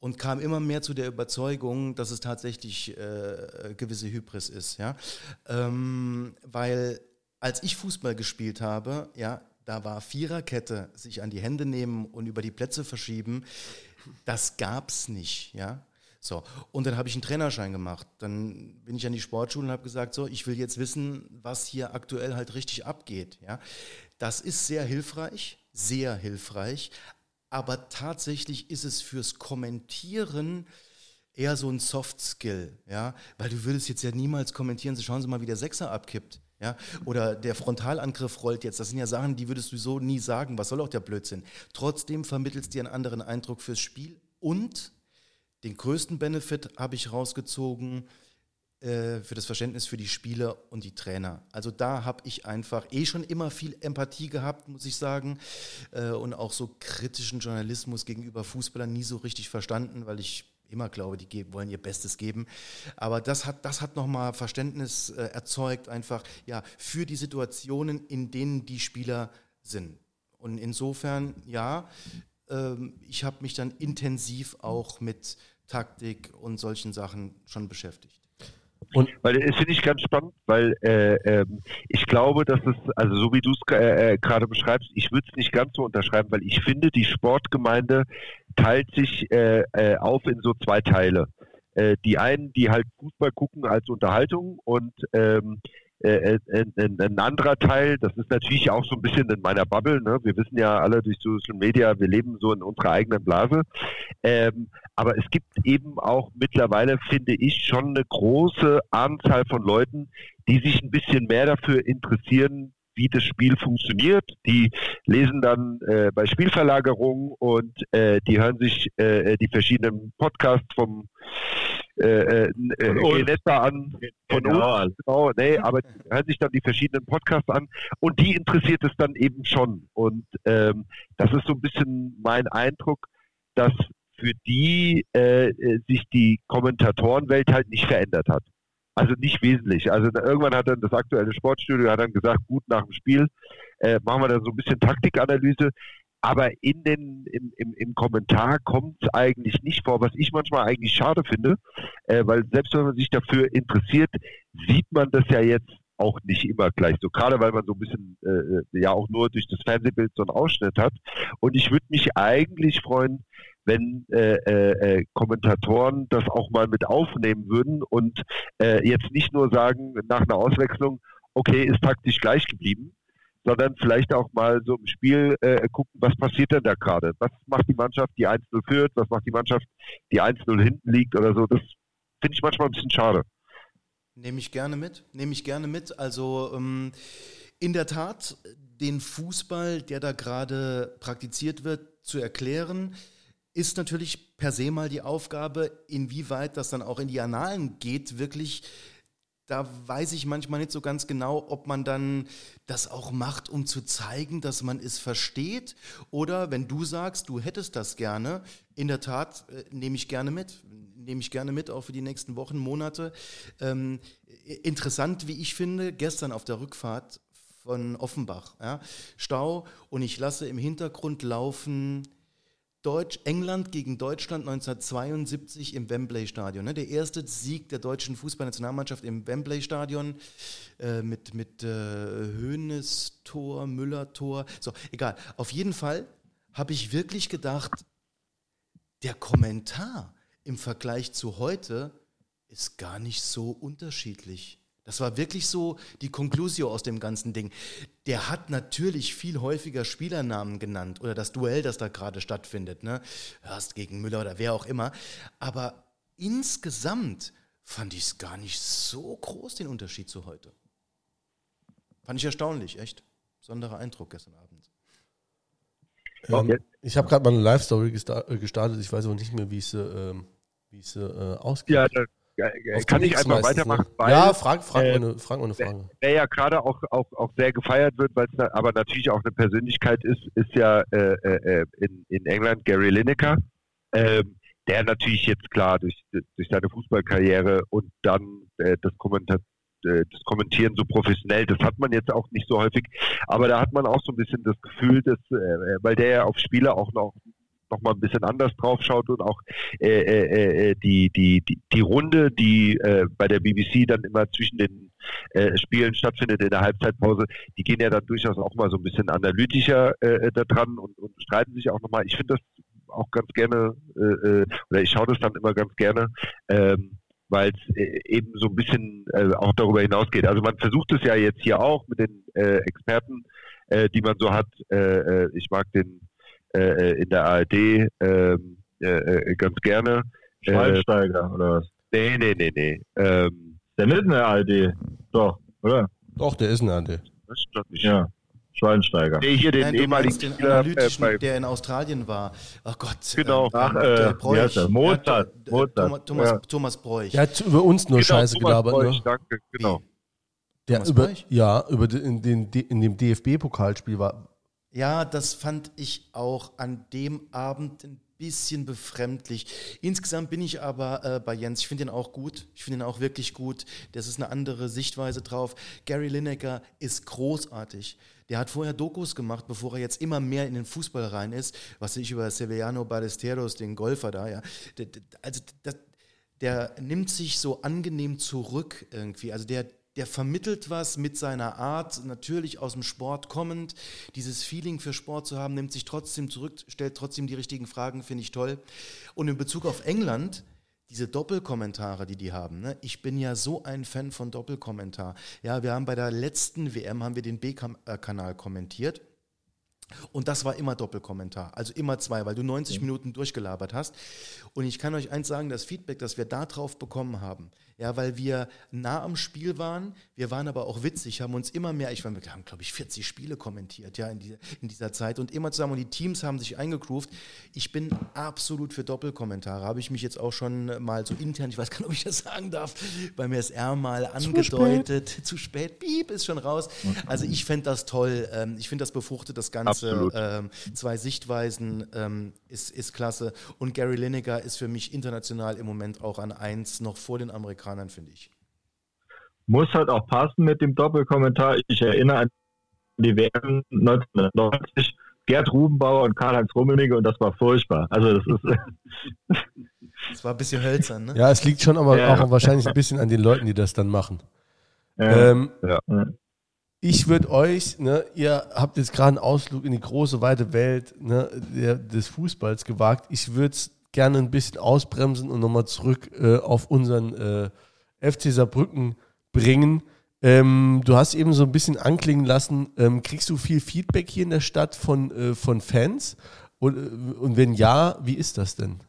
und kam immer mehr zu der Überzeugung, dass es tatsächlich äh, gewisse Hybris ist, ja, ähm, weil als ich Fußball gespielt habe, ja, da war Viererkette, sich an die Hände nehmen und über die Plätze verschieben, das gab's nicht, ja. So, und dann habe ich einen Trainerschein gemacht. Dann bin ich an die Sportschule und habe gesagt, so, ich will jetzt wissen, was hier aktuell halt richtig abgeht. Ja, das ist sehr hilfreich, sehr hilfreich, aber tatsächlich ist es fürs Kommentieren eher so ein Soft Skill, ja, weil du würdest jetzt ja niemals kommentieren, so schauen Sie mal, wie der Sechser abkippt, ja, oder der Frontalangriff rollt jetzt. Das sind ja Sachen, die würdest du so nie sagen. Was soll auch der Blödsinn? Trotzdem vermittelst dir einen anderen Eindruck fürs Spiel und den größten Benefit habe ich rausgezogen, äh, für das Verständnis für die Spieler und die Trainer. Also da habe ich einfach eh schon immer viel Empathie gehabt, muss ich sagen, äh, und auch so kritischen Journalismus gegenüber Fußballern nie so richtig verstanden, weil ich immer glaube, die wollen ihr Bestes geben. Aber das hat, das hat nochmal Verständnis äh, erzeugt, einfach ja, für die Situationen, in denen die Spieler sind. Und insofern, ja, ähm, ich habe mich dann intensiv auch mit Taktik und solchen Sachen schon beschäftigt. Und weil das finde ich ganz spannend, weil äh, äh, ich glaube, dass es, also so wie du es äh, äh, gerade beschreibst, ich würde es nicht ganz so unterschreiben, weil ich finde, die Sportgemeinde teilt sich äh, äh, auf in so zwei Teile. die einen, die halt Fußball gucken als Unterhaltung und ähm, äh, äh, ein, ein, anderer Teil, das ist natürlich auch so ein bisschen in meiner Bubble, ne? wir wissen ja alle durch Social Media, wir leben so in unserer eigenen Blase, ähm, aber es gibt eben auch mittlerweile, finde ich, schon eine große Anzahl von Leuten, die sich ein bisschen mehr dafür interessieren, wie das Spiel funktioniert. Die lesen dann äh, bei Spielverlagerung und äh, die hören sich äh, die verschiedenen Podcasts vom äh, äh, äh an. Von genau. uns. Genau, nee, aber die hören sich dann die verschiedenen Podcasts an und die interessiert es dann eben schon. Und ähm, das ist so ein bisschen mein Eindruck, dass für die äh, äh sich die Kommentatorenwelt halt nicht verändert hat. Also nicht wesentlich. Also irgendwann hat dann das aktuelle Sportstudio hat dann gesagt, gut nach dem Spiel äh, machen wir dann so ein bisschen Taktikanalyse. Aber in den, im, im, im Kommentar kommt es eigentlich nicht vor, was ich manchmal eigentlich schade finde, äh, weil selbst wenn man sich dafür interessiert, sieht man das ja jetzt auch nicht immer gleich so. Gerade weil man so ein bisschen äh, äh ja auch nur durch das Fernsehbild so einen Ausschnitt hat. Und ich würde mich eigentlich freuen, wenn äh, äh, äh, Kommentatoren das auch mal mit aufnehmen würden und äh, jetzt nicht nur sagen nach einer Auswechslung, okay, ist taktisch gleich geblieben, sondern vielleicht auch mal so im Spiel äh, gucken, was passiert denn da gerade? Was macht die Mannschaft, die 1-0 führt? Was macht die Mannschaft, die 1-0 hinten liegt oder so? Das finde ich manchmal ein bisschen schade. Nehme ich gerne mit, nehme ich gerne mit. Also ähm, in der Tat, den Fußball, der da gerade praktiziert wird, zu erklären, ist natürlich per se mal die Aufgabe, inwieweit das dann auch in die Annalen geht, wirklich da weiß ich manchmal nicht so ganz genau, ob man dann das auch macht, um zu zeigen, dass man es versteht. Oder wenn du sagst, du hättest das gerne, in der Tat äh, nehme ich gerne mit. Nehme ich gerne mit, auch für die nächsten Wochen, Monate. Ähm, interessant, wie ich finde, gestern auf der Rückfahrt von Offenbach. Ja, Stau und ich lasse im Hintergrund laufen Deutsch, England gegen Deutschland 1972 im Wembley Stadion. Ne? Der erste Sieg der deutschen Fußballnationalmannschaft im Wembley Stadion äh, mit, mit äh, Höhnes Tor, Müller Tor. So, egal. Auf jeden Fall habe ich wirklich gedacht, der Kommentar im Vergleich zu heute ist gar nicht so unterschiedlich. Das war wirklich so die Conclusio aus dem ganzen Ding. Der hat natürlich viel häufiger Spielernamen genannt oder das Duell, das da gerade stattfindet, ne? Hörst gegen Müller oder wer auch immer. Aber insgesamt fand ich es gar nicht so groß, den Unterschied zu heute. Fand ich erstaunlich, echt. Besonderer Eindruck gestern Abend. Ähm, ich habe gerade mal eine Live-Story gestartet. Ich weiß auch nicht mehr, wie es ähm, äh, ausgeht. Ja, kann ich einfach weitermachen? Weil, ja, frag, frag, äh, eine, frag eine Frage. Wer ja gerade auch, auch, auch sehr gefeiert wird, weil es aber natürlich auch eine Persönlichkeit ist, ist ja äh, äh, in, in England Gary Lineker, ähm, der natürlich jetzt klar durch, durch seine Fußballkarriere und dann äh, das Kommentar äh, das Kommentieren so professionell, das hat man jetzt auch nicht so häufig, aber da hat man auch so ein bisschen das Gefühl, dass, äh, weil der ja auf Spieler auch noch noch mal ein bisschen anders drauf schaut und auch äh, äh, äh, die, die, die, die Runde, die äh, bei der BBC dann immer zwischen den äh, Spielen stattfindet in der Halbzeitpause, die gehen ja dann durchaus auch mal so ein bisschen analytischer äh, da dran und, und streiten sich auch nochmal. Ich finde das auch ganz gerne, äh, äh, oder ich schaue das dann immer ganz gerne, ähm, weil es äh, eben so ein bisschen äh, auch darüber hinausgeht. Also man versucht es ja jetzt hier auch mit den äh, Experten, äh, die man so hat. Äh, äh ich mag den äh, äh, in der ARD ähm, äh, äh, ganz gerne. Schweinsteiger oder was? Nee, nee, nee, nee. Ähm, der in der ARD, doch, oder? Doch, der ist in der ARD. Das stimmt nicht. Ja. Schweinsteiger. Nee, hier den Nein, ehemaligen den Spieler, analytischen, äh, der in Australien war. Ach Gott. Genau. Äh, Ach, äh, Bräuch. Ja, Mozart. Ja, Mozart. Thomas, ja. Thomas Bräuch. Der hat über uns nur genau, Scheiße Thomas gelabert. Bräuch, ne? danke, genau. Der über, ja, über den, in, den, in dem DFB-Pokalspiel war, ja, das fand ich auch an dem Abend ein bisschen befremdlich. Insgesamt bin ich aber äh, bei Jens. Ich finde ihn auch gut. Ich finde ihn auch wirklich gut. Das ist eine andere Sichtweise drauf. Gary Lineker ist großartig. Der hat vorher Dokus gemacht, bevor er jetzt immer mehr in den Fußball rein ist. Was ich über Sevillano Ballesteros, den Golfer da, ja. Also, das, der nimmt sich so angenehm zurück irgendwie. Also der, der vermittelt was mit seiner Art, natürlich aus dem Sport kommend. Dieses Feeling für Sport zu haben, nimmt sich trotzdem zurück, stellt trotzdem die richtigen Fragen, finde ich toll. Und in Bezug auf England, diese Doppelkommentare, die die haben. Ne? Ich bin ja so ein Fan von Doppelkommentar. Ja, wir haben bei der letzten WM haben wir den B-Kanal kommentiert. Und das war immer Doppelkommentar, also immer zwei, weil du 90 Minuten durchgelabert hast. Und ich kann euch eins sagen, das Feedback, das wir da drauf bekommen haben, ja, weil wir nah am Spiel waren. Wir waren aber auch witzig, haben uns immer mehr, ich war, wir haben, glaube ich, 40 Spiele kommentiert, ja, in, die, in dieser Zeit und immer zusammen und die Teams haben sich eingegroovt. Ich bin absolut für Doppelkommentare. Habe ich mich jetzt auch schon mal so intern, ich weiß gar nicht, ob ich das sagen darf, beim SR mal angedeutet. Zu spät, Zu spät. piep, ist schon raus. Also ich fände das toll. Ähm, ich finde, das befruchtet das Ganze. Ähm, zwei Sichtweisen ähm, ist, ist klasse. Und Gary Lineker ist für mich international im Moment auch an eins noch vor den Amerikanern Amerikanern, finde ich. Muss halt auch passen mit dem Doppelkommentar. Ich erinnere an die WM 1990, Gerd Rubenbauer und Karl-Heinz Rummenigge und das war furchtbar. Also das ist. das war ein bisschen hölzern, ne? Ja, es liegt schon aber ja. auch wahrscheinlich ein bisschen an den Leuten, die das dann machen. Ja. Ähm, ja. Ich würde euch, ne, ihr habt jetzt gerade einen Ausflug in die große, weite Welt ne, der, des Fußballs gewagt. Ich würde es gerne ein bisschen ausbremsen und nochmal zurück äh, auf unseren äh, FC Saarbrücken bringen. Ähm, du hast eben so ein bisschen anklingen lassen, ähm, kriegst du viel Feedback hier in der Stadt von, äh, von Fans? Und, äh, und wenn ja, wie ist das denn?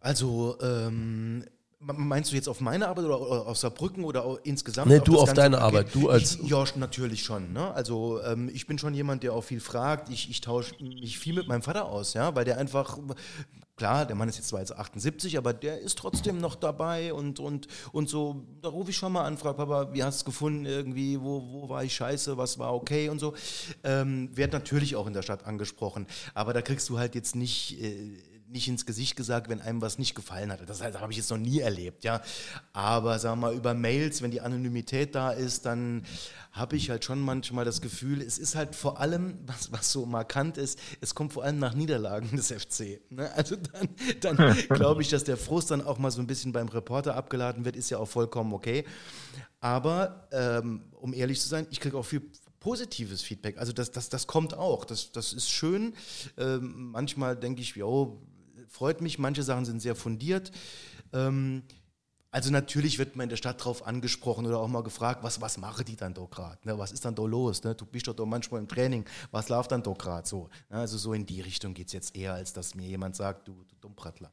Also, ähm, Meinst du jetzt auf meine Arbeit oder auf Saarbrücken oder insgesamt? Nee, auf du auf ganze deine? Arbeit, du als- Ich, ja, natürlich schon. Ne? Also ähm, ich bin schon jemand, der auch viel fragt. Ich, ich tausche mich viel mit meinem Vater aus, ja, weil der einfach, klar, der Mann ist jetzt zwar jetzt 78, aber der ist trotzdem noch dabei und, und, und so, da rufe ich schon mal an, frage Papa, wie hast du es gefunden irgendwie, wo, wo war ich scheiße, was war okay und so. Ähm, wird natürlich auch in der Stadt angesprochen, aber da kriegst du halt jetzt nicht... Äh, nicht ins Gesicht gesagt, wenn einem was nicht gefallen hat. Das halt, habe ich jetzt noch nie erlebt, ja. Aber sagen wir mal, über Mails, wenn die Anonymität da ist, dann habe ich halt schon manchmal das Gefühl, es ist halt vor allem, was, was so markant ist, es kommt vor allem nach Niederlagen des FC. Ne? Also dann, dann glaube ich, dass der Frust dann auch mal so ein bisschen beim Reporter abgeladen wird, ist ja auch vollkommen okay. Aber ähm, um ehrlich zu sein, ich kriege auch viel positives Feedback. Also das, das, das kommt auch. Das, das ist schön. Ähm, manchmal denke ich, jo, freut mich. Manche Sachen sind sehr fundiert. Ähm, also natürlich wird man in der Stadt drauf angesprochen oder auch mal gefragt, was, was mache die dann da gerade? Ne? Was ist dann da los? Ne? Du bist doch da manchmal im Training, was läuft dann da gerade so? Ne? Also so in die Richtung geht es jetzt eher, als dass mir jemand sagt, du, du Dummprattler.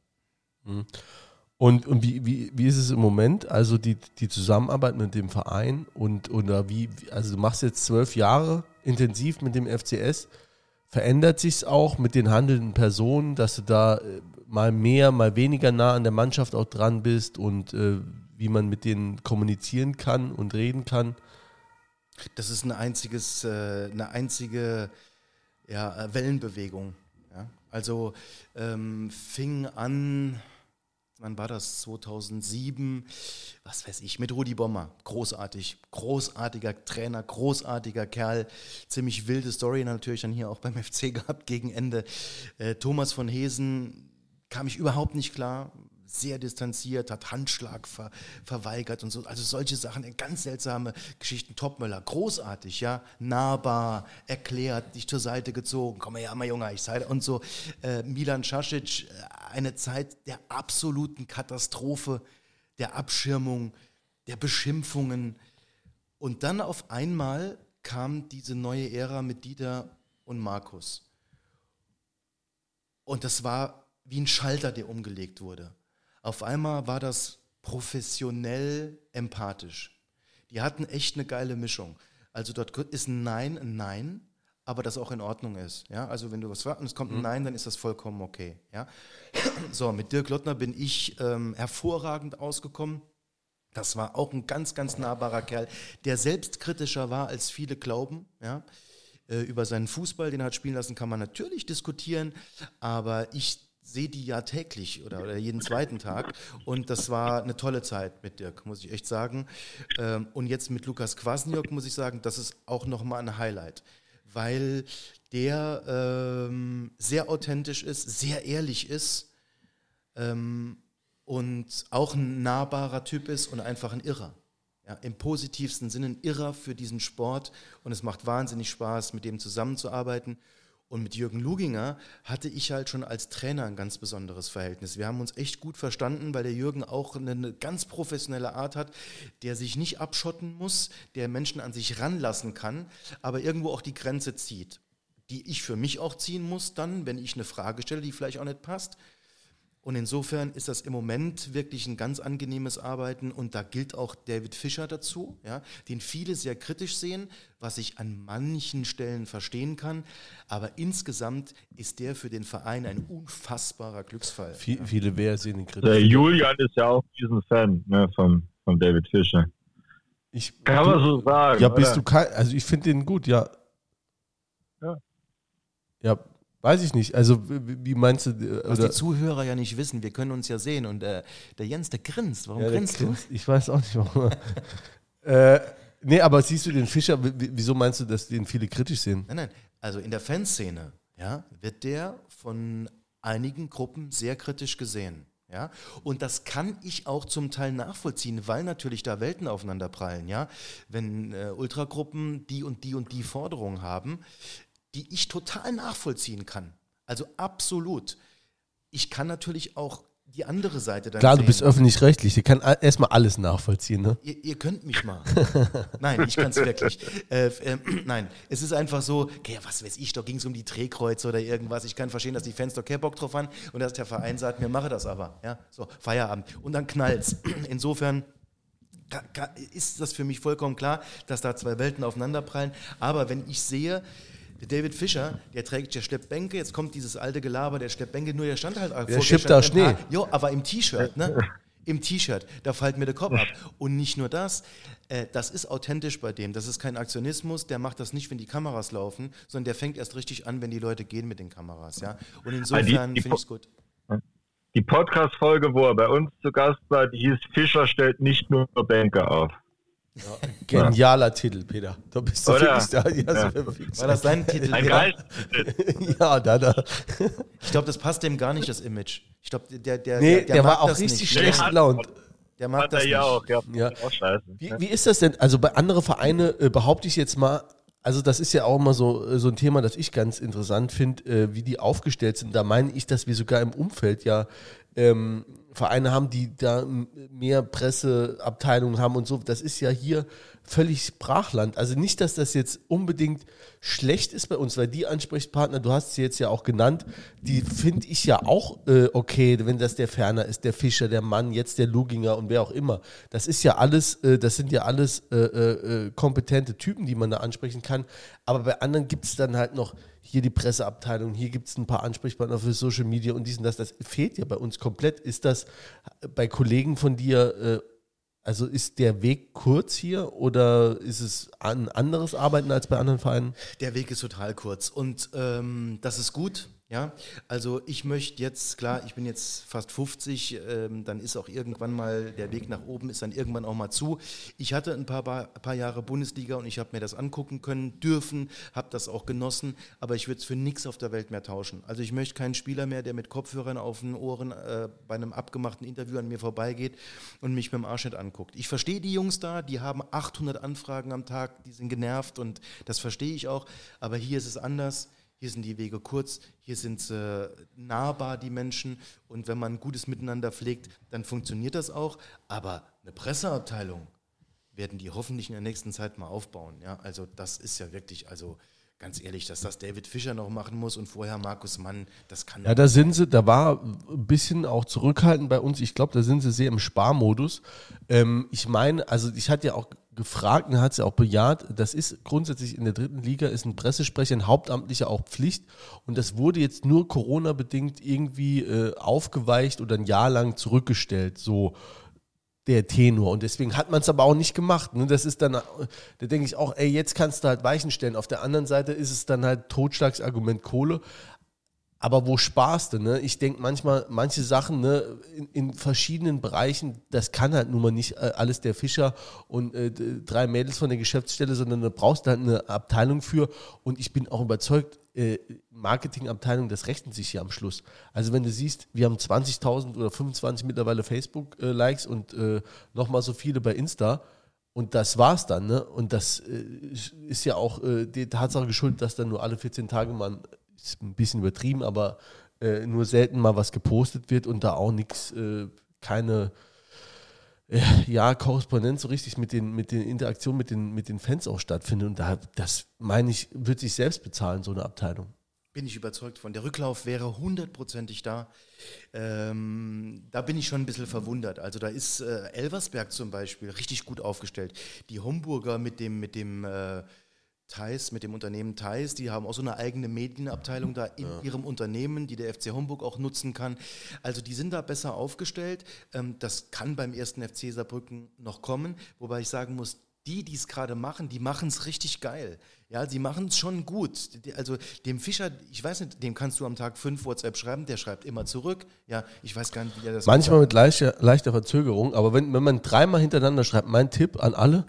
Und, und wie, wie, wie ist es im Moment? Also die, die Zusammenarbeit mit dem Verein und oder wie- also du machst jetzt zwölf Jahre intensiv mit dem FCS. Verändert sich es auch mit den handelnden Personen, dass du da äh, mal mehr, mal weniger nah an der Mannschaft auch dran bist und äh, wie man mit denen kommunizieren kann und reden kann? Das ist eine, einziges, äh, eine einzige ja, Wellenbewegung. Ja? Also ähm, fing an, wann war das? 2007, was weiß ich, mit Rudi Bommer. Großartig, großartiger Trainer, großartiger Kerl. Ziemlich wilde Story natürlich dann hier auch beim FC gehabt gegen Ende. Äh, Thomas von Hesen kam ich überhaupt nicht klar. Sehr distanziert, hat Handschlag ver, verweigert und so. Also solche Sachen, ganz seltsame Geschichten. Topmöller, großartig, ja, nahbar, erklärt, dich zur Seite gezogen. Komm mal her, mein Junge, ich sei und so. Äh, Milan Casic, äh, eine Zeit der absoluten Katastrophe, der Abschirmung, der Beschimpfungen. Und dann auf einmal kam diese neue Ära mit Dieter und Markus. Und das war wie ein Schalter, der umgelegt wurde. Auf einmal war das professionell empathisch. Die hatten echt eine geile Mischung. Also dort ist ein Nein ein Nein, aber das auch in Ordnung ist. Ja? Also wenn du was fragst und es kommt ein Nein, dann ist das vollkommen okay. Ja? So, mit Dirk Lottner bin ich ähm, hervorragend ausgekommen. Das war auch ein ganz, ganz nahbarer Kerl, der selbstkritischer war, als viele glauben. Ja? Äh, über seinen Fußball, den er hat spielen lassen, kann man natürlich diskutieren, aber ich sehe die ja täglich oder, oder jeden zweiten Tag und das war eine tolle Zeit mit Dirk, muss ich echt sagen. Ähm, und jetzt mit Lukas Kwasniok muss ich sagen, das ist auch nochmal ein Highlight, weil der ähm, sehr authentisch ist, sehr ehrlich ist ähm, und auch ein nahbarer Typ ist und einfach ein Irrer. Ja, Im positivsten Sinne ein Irrer für diesen Sport und es macht wahnsinnig Spaß, mit dem zusammenzuarbeiten. Und mit Jürgen Luginger hatte ich halt schon als Trainer ein ganz besonderes Verhältnis. Wir haben uns echt gut verstanden, weil der Jürgen auch eine, ganz professionelle Art hat, der sich nicht abschotten muss, der Menschen an sich ranlassen kann, aber irgendwo auch die Grenze zieht, die ich für mich auch ziehen muss dann, wenn ich eine Frage stelle, die vielleicht auch nicht passt. Und insofern ist das im Moment wirklich ein ganz angenehmes Arbeiten und da gilt auch David Fischer dazu, ja, den viele sehr kritisch sehen, was ich an manchen Stellen verstehen kann. Aber insgesamt ist der für den Verein ein unfassbarer Glücksfall. Viel, viele wer sehen den Der Kritik. Julian ist ja auch diesen Fan ne, von, von David Fischer. Ich, Kann man so sagen. Ja, bist oder? du kein, also ich finde den gut, ja. Ja. Ja, weiß ich nicht. Also wie, meinst du? äh, Was die Zuhörer ja nicht wissen, wir können uns ja sehen und äh, der Jens, der grinst. Warum ja, grinst grinst. Ich weiß auch nicht warum. äh, nee, aber siehst du den Fischer, wieso meinst du, dass den viele kritisch sehen? Nein, nein. Also in der Fanszene ja, wird der von einigen Gruppen sehr kritisch gesehen. Ja? Und das kann ich auch zum Teil nachvollziehen, weil natürlich da Welten aufeinander prallen. Ja? Wenn äh, Ultragruppen die und die und die Forderungen haben, die ich total nachvollziehen kann. Also absolut. Ich kann natürlich auch die andere Seite dann Klar, sehen. du bist öffentlich-rechtlich. Du kannst erstmal alles nachvollziehen, ne? Ihr, ihr könnt mich mal. nein, ich kann es wirklich. Äh, äh, nein, es ist einfach so, okay, was weiß ich, da ging es um die Drehkreuze oder irgendwas. Ich kann verstehen, dass die Fans da keinen Bock drauf haben und dass der Verein sagt, mir mache das aber. Ja, so, Feierabend. Und dann knallt's. Insofern ist das für mich vollkommen klar, dass da zwei Welten aufeinanderprallen. Aber wenn ich sehe, der David Fischer, der trägt, der schleppt Bänke, jetzt kommt dieses alte Gelaber, der schleppt Bänke, nur der stand halt Der schippt da Schnee. Jo, aber im T-Shirt, ne? Im T-Shirt, da fällt mir der Kopf ab. Und nicht nur das, äh, das ist authentisch bei dem. Das ist kein Aktionismus, der macht das nicht, wenn die Kameras laufen, sondern der fängt erst richtig an, wenn die Leute gehen mit den Kameras, ja. Und insofern finde ich es gut. Die Podcast-Folge, wo er bei uns zu Gast war, die hieß Fischer stellt nicht nur Bänke auf. Genialer Titel, Peter. Da bist du Oder? fix da. Ja, Ja. so fix. War das dein Titel? Ein Peter? Geist. ja da, da. Ich glaube, das passt dem gar nicht, das Image. Ich glaube, der, der, Nee, der, der, mag war auch richtig nicht. schlecht Der hat- gelaunt. Der mag das er nicht. ja auch, ja. Ja. Auch scheiße. Wie, wie ist das denn? Also bei anderen Vereinen äh, behaupte ich jetzt mal, also das ist ja auch immer so, äh, so ein Thema, das ich ganz interessant finde, äh, wie die aufgestellt sind. Da meine ich, dass wir sogar im Umfeld ja ähm, Vereine haben, die da mehr Presseabteilungen haben und so. Das ist ja hier völlig Brachland. Also nicht, dass das jetzt unbedingt schlecht ist bei uns, weil die Ansprechpartner, du hast sie jetzt ja auch genannt, die finde ich ja auch äh, okay, wenn das der Ferner ist, der Fischer, der Mann, jetzt der Luginger und wer auch immer. Das ist ja alles, äh, das sind ja alles äh, äh, äh, kompetente Typen, die man da ansprechen kann. Aber bei anderen gibt es dann halt noch hier die Presseabteilung, hier gibt es ein paar Ansprechpartner für Social Media und dies und das. Das fehlt ja bei uns komplett. Ist das bei Kollegen von dir, äh, also ist der Weg kurz hier oder ist es ein anderes Arbeiten als bei anderen Vereinen? Der Weg ist total kurz und ähm, das ist gut. Ja, also ich möchte jetzt, klar, ich bin jetzt fast 50, ähm, dann ist auch irgendwann mal, der Weg nach oben ist dann irgendwann auch mal zu. Ich hatte ein paar, paar Jahre Bundesliga und ich habe mir das angucken können, dürfen, habe das auch genossen, aber ich würde es für nichts auf der Welt mehr tauschen. Also ich möchte keinen Spieler mehr, der mit Kopfhörern auf den Ohren äh, bei einem abgemachten Interview an mir vorbeigeht und mich mit dem Arsch nicht anguckt. Ich verstehe die Jungs da, die haben 800 Anfragen am Tag, die sind genervt und das verstehe ich auch, aber hier ist es anders. Hier sind die Wege kurz, hier sind sie nahbar, die Menschen. Und wenn man ein gutes Miteinander pflegt, dann funktioniert das auch. Aber eine Presseabteilung werden die hoffentlich in der nächsten Zeit mal aufbauen. Ja, also das ist ja wirklich, also ganz ehrlich, dass das David Fischer noch machen muss und vorher Markus Mann, das kann Ja, da sind sie, da war ein bisschen auch zurückhaltend bei uns. Ich glaube, da sind sie sehr im Sparmodus. Ähm, ich meine, also ich hatte ja auch gefragt und hat sie auch bejaht, das ist grundsätzlich in der dritten Liga, ist ein Pressesprecher, ein Hauptamtlicher auch Pflicht. Und das wurde jetzt nur Corona-bedingt irgendwie äh, aufgeweicht oder ein Jahr lang zurückgestellt. So der Tenor. Und deswegen hat man es aber auch nicht gemacht. Ne? Das ist dann, da denke ich auch, ey, jetzt kannst du halt Weichen stellen. Auf der anderen Seite ist es dann halt Totschlagsargument Kohle. Aber wo sparst du, ne? Ich denke manchmal, manche Sachen, ne, in, in verschiedenen Bereichen, das kann halt nun mal nicht äh, alles der Fischer und äh, drei Mädels von der Geschäftsstelle, sondern da brauchst du halt eine Abteilung für. Und ich bin auch überzeugt, äh, Marketingabteilung, das rechnet sich hier am Schluss. Also wenn du siehst, wir haben 20.000 oder 25 mittlerweile Facebook-Likes und äh, nochmal so viele bei Insta. Und das war's dann, ne? Und das äh, ist ja auch äh, die Tatsache geschuldet, dass dann nur alle 14 Tage mal, ist ein bisschen übertrieben, aber äh, nur selten mal was gepostet wird und da auch nichts, äh, keine äh, ja, Korrespondenz so richtig mit den, mit den Interaktionen mit den, mit den Fans auch stattfindet. Und da, das meine ich, wird sich selbst bezahlen, so eine Abteilung. Bin ich überzeugt von. Der Rücklauf wäre hundertprozentig da. Ähm, da bin ich schon ein bisschen verwundert. Also da ist äh, Elversberg zum Beispiel richtig gut aufgestellt. Die Homburger mit dem, mit dem äh, Thais, mit dem Unternehmen Thais, die haben auch so eine eigene Medienabteilung da in ihrem Unternehmen, die der FC Homburg auch nutzen kann. Also die sind da besser aufgestellt. Ähm, das kann beim ersten FC Saarbrücken noch kommen, wobei ich sagen muss, die, die es gerade machen, die machen es richtig geil. Ja, die machen es schon gut. Also dem Fischer, ich weiß nicht, dem kannst du am Tag fünf WhatsApp schreiben, der schreibt immer zurück. Ja, ich weiß gar nicht, wie er das Manchmal mit leichter, leichter Verzögerung, aber wenn, wenn man dreimal hintereinander schreibt, mein Tipp an alle,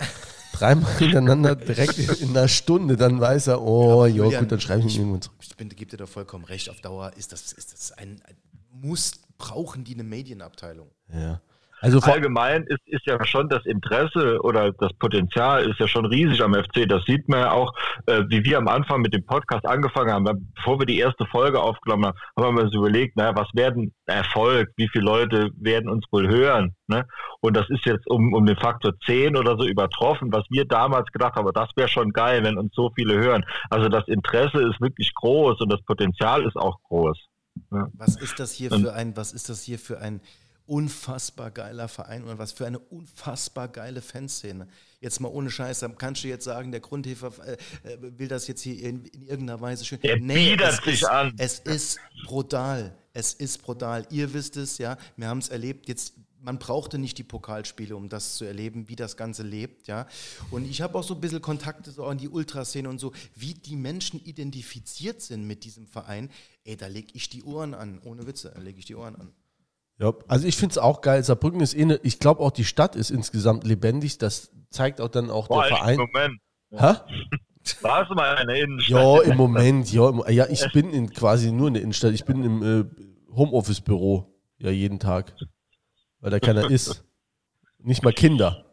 dreimal hintereinander direkt in, in einer Stunde, dann weiß er, oh, ja, Julian, gut, dann schreibe ich ihn irgendwann zurück. Ich bin, gebe dir da vollkommen recht. Auf Dauer ist das, ist das ein, ein Muss, brauchen die eine Medienabteilung. Ja. Also allgemein ist, ist ja schon das Interesse oder das Potenzial ist ja schon riesig am FC. Das sieht man ja auch, äh, wie wir am Anfang mit dem Podcast angefangen haben. Bevor wir die erste Folge aufgenommen haben, haben wir uns überlegt, naja, was werden Erfolg? Wie viele Leute werden uns wohl hören? Ne? Und das ist jetzt um, um den Faktor 10 oder so übertroffen, was wir damals gedacht haben. Das wäre schon geil, wenn uns so viele hören. Also das Interesse ist wirklich groß und das Potenzial ist auch groß. Ja. Was ist das hier für ein, was ist das hier für ein unfassbar geiler Verein und was für eine unfassbar geile Fanszene. Jetzt mal ohne Scheiß, dann kannst du jetzt sagen, der Grundhefer äh, äh will das jetzt hier in, in irgendeiner Weise schön. Er nee, es sich ist, an. Es ist brutal. Es ist brutal. Ihr wisst es, ja. Wir haben es erlebt. Jetzt man brauchte nicht die Pokalspiele, um das zu erleben, wie das Ganze lebt, ja. Und ich habe auch so ein bisschen Kontakte so an die Ultraszene und so, wie die Menschen identifiziert sind mit diesem Verein. Ey, da lege ich die Ohren an, ohne Witze, da lege ich die Ohren an. Ja, also ich finde es auch geil. Saarbrücken ist eh eine, ich glaube auch die Stadt ist insgesamt lebendig. Das zeigt auch dann auch Boah, der Verein. Moment. Hä? Warst du mal in der Innenstadt? Ja, im Moment, ja. Im, ja, ich bin in, quasi nur in der Innenstadt. Ich bin im äh, Homeoffice-Büro, ja, jeden Tag weil da keiner ist. Nicht mal Kinder.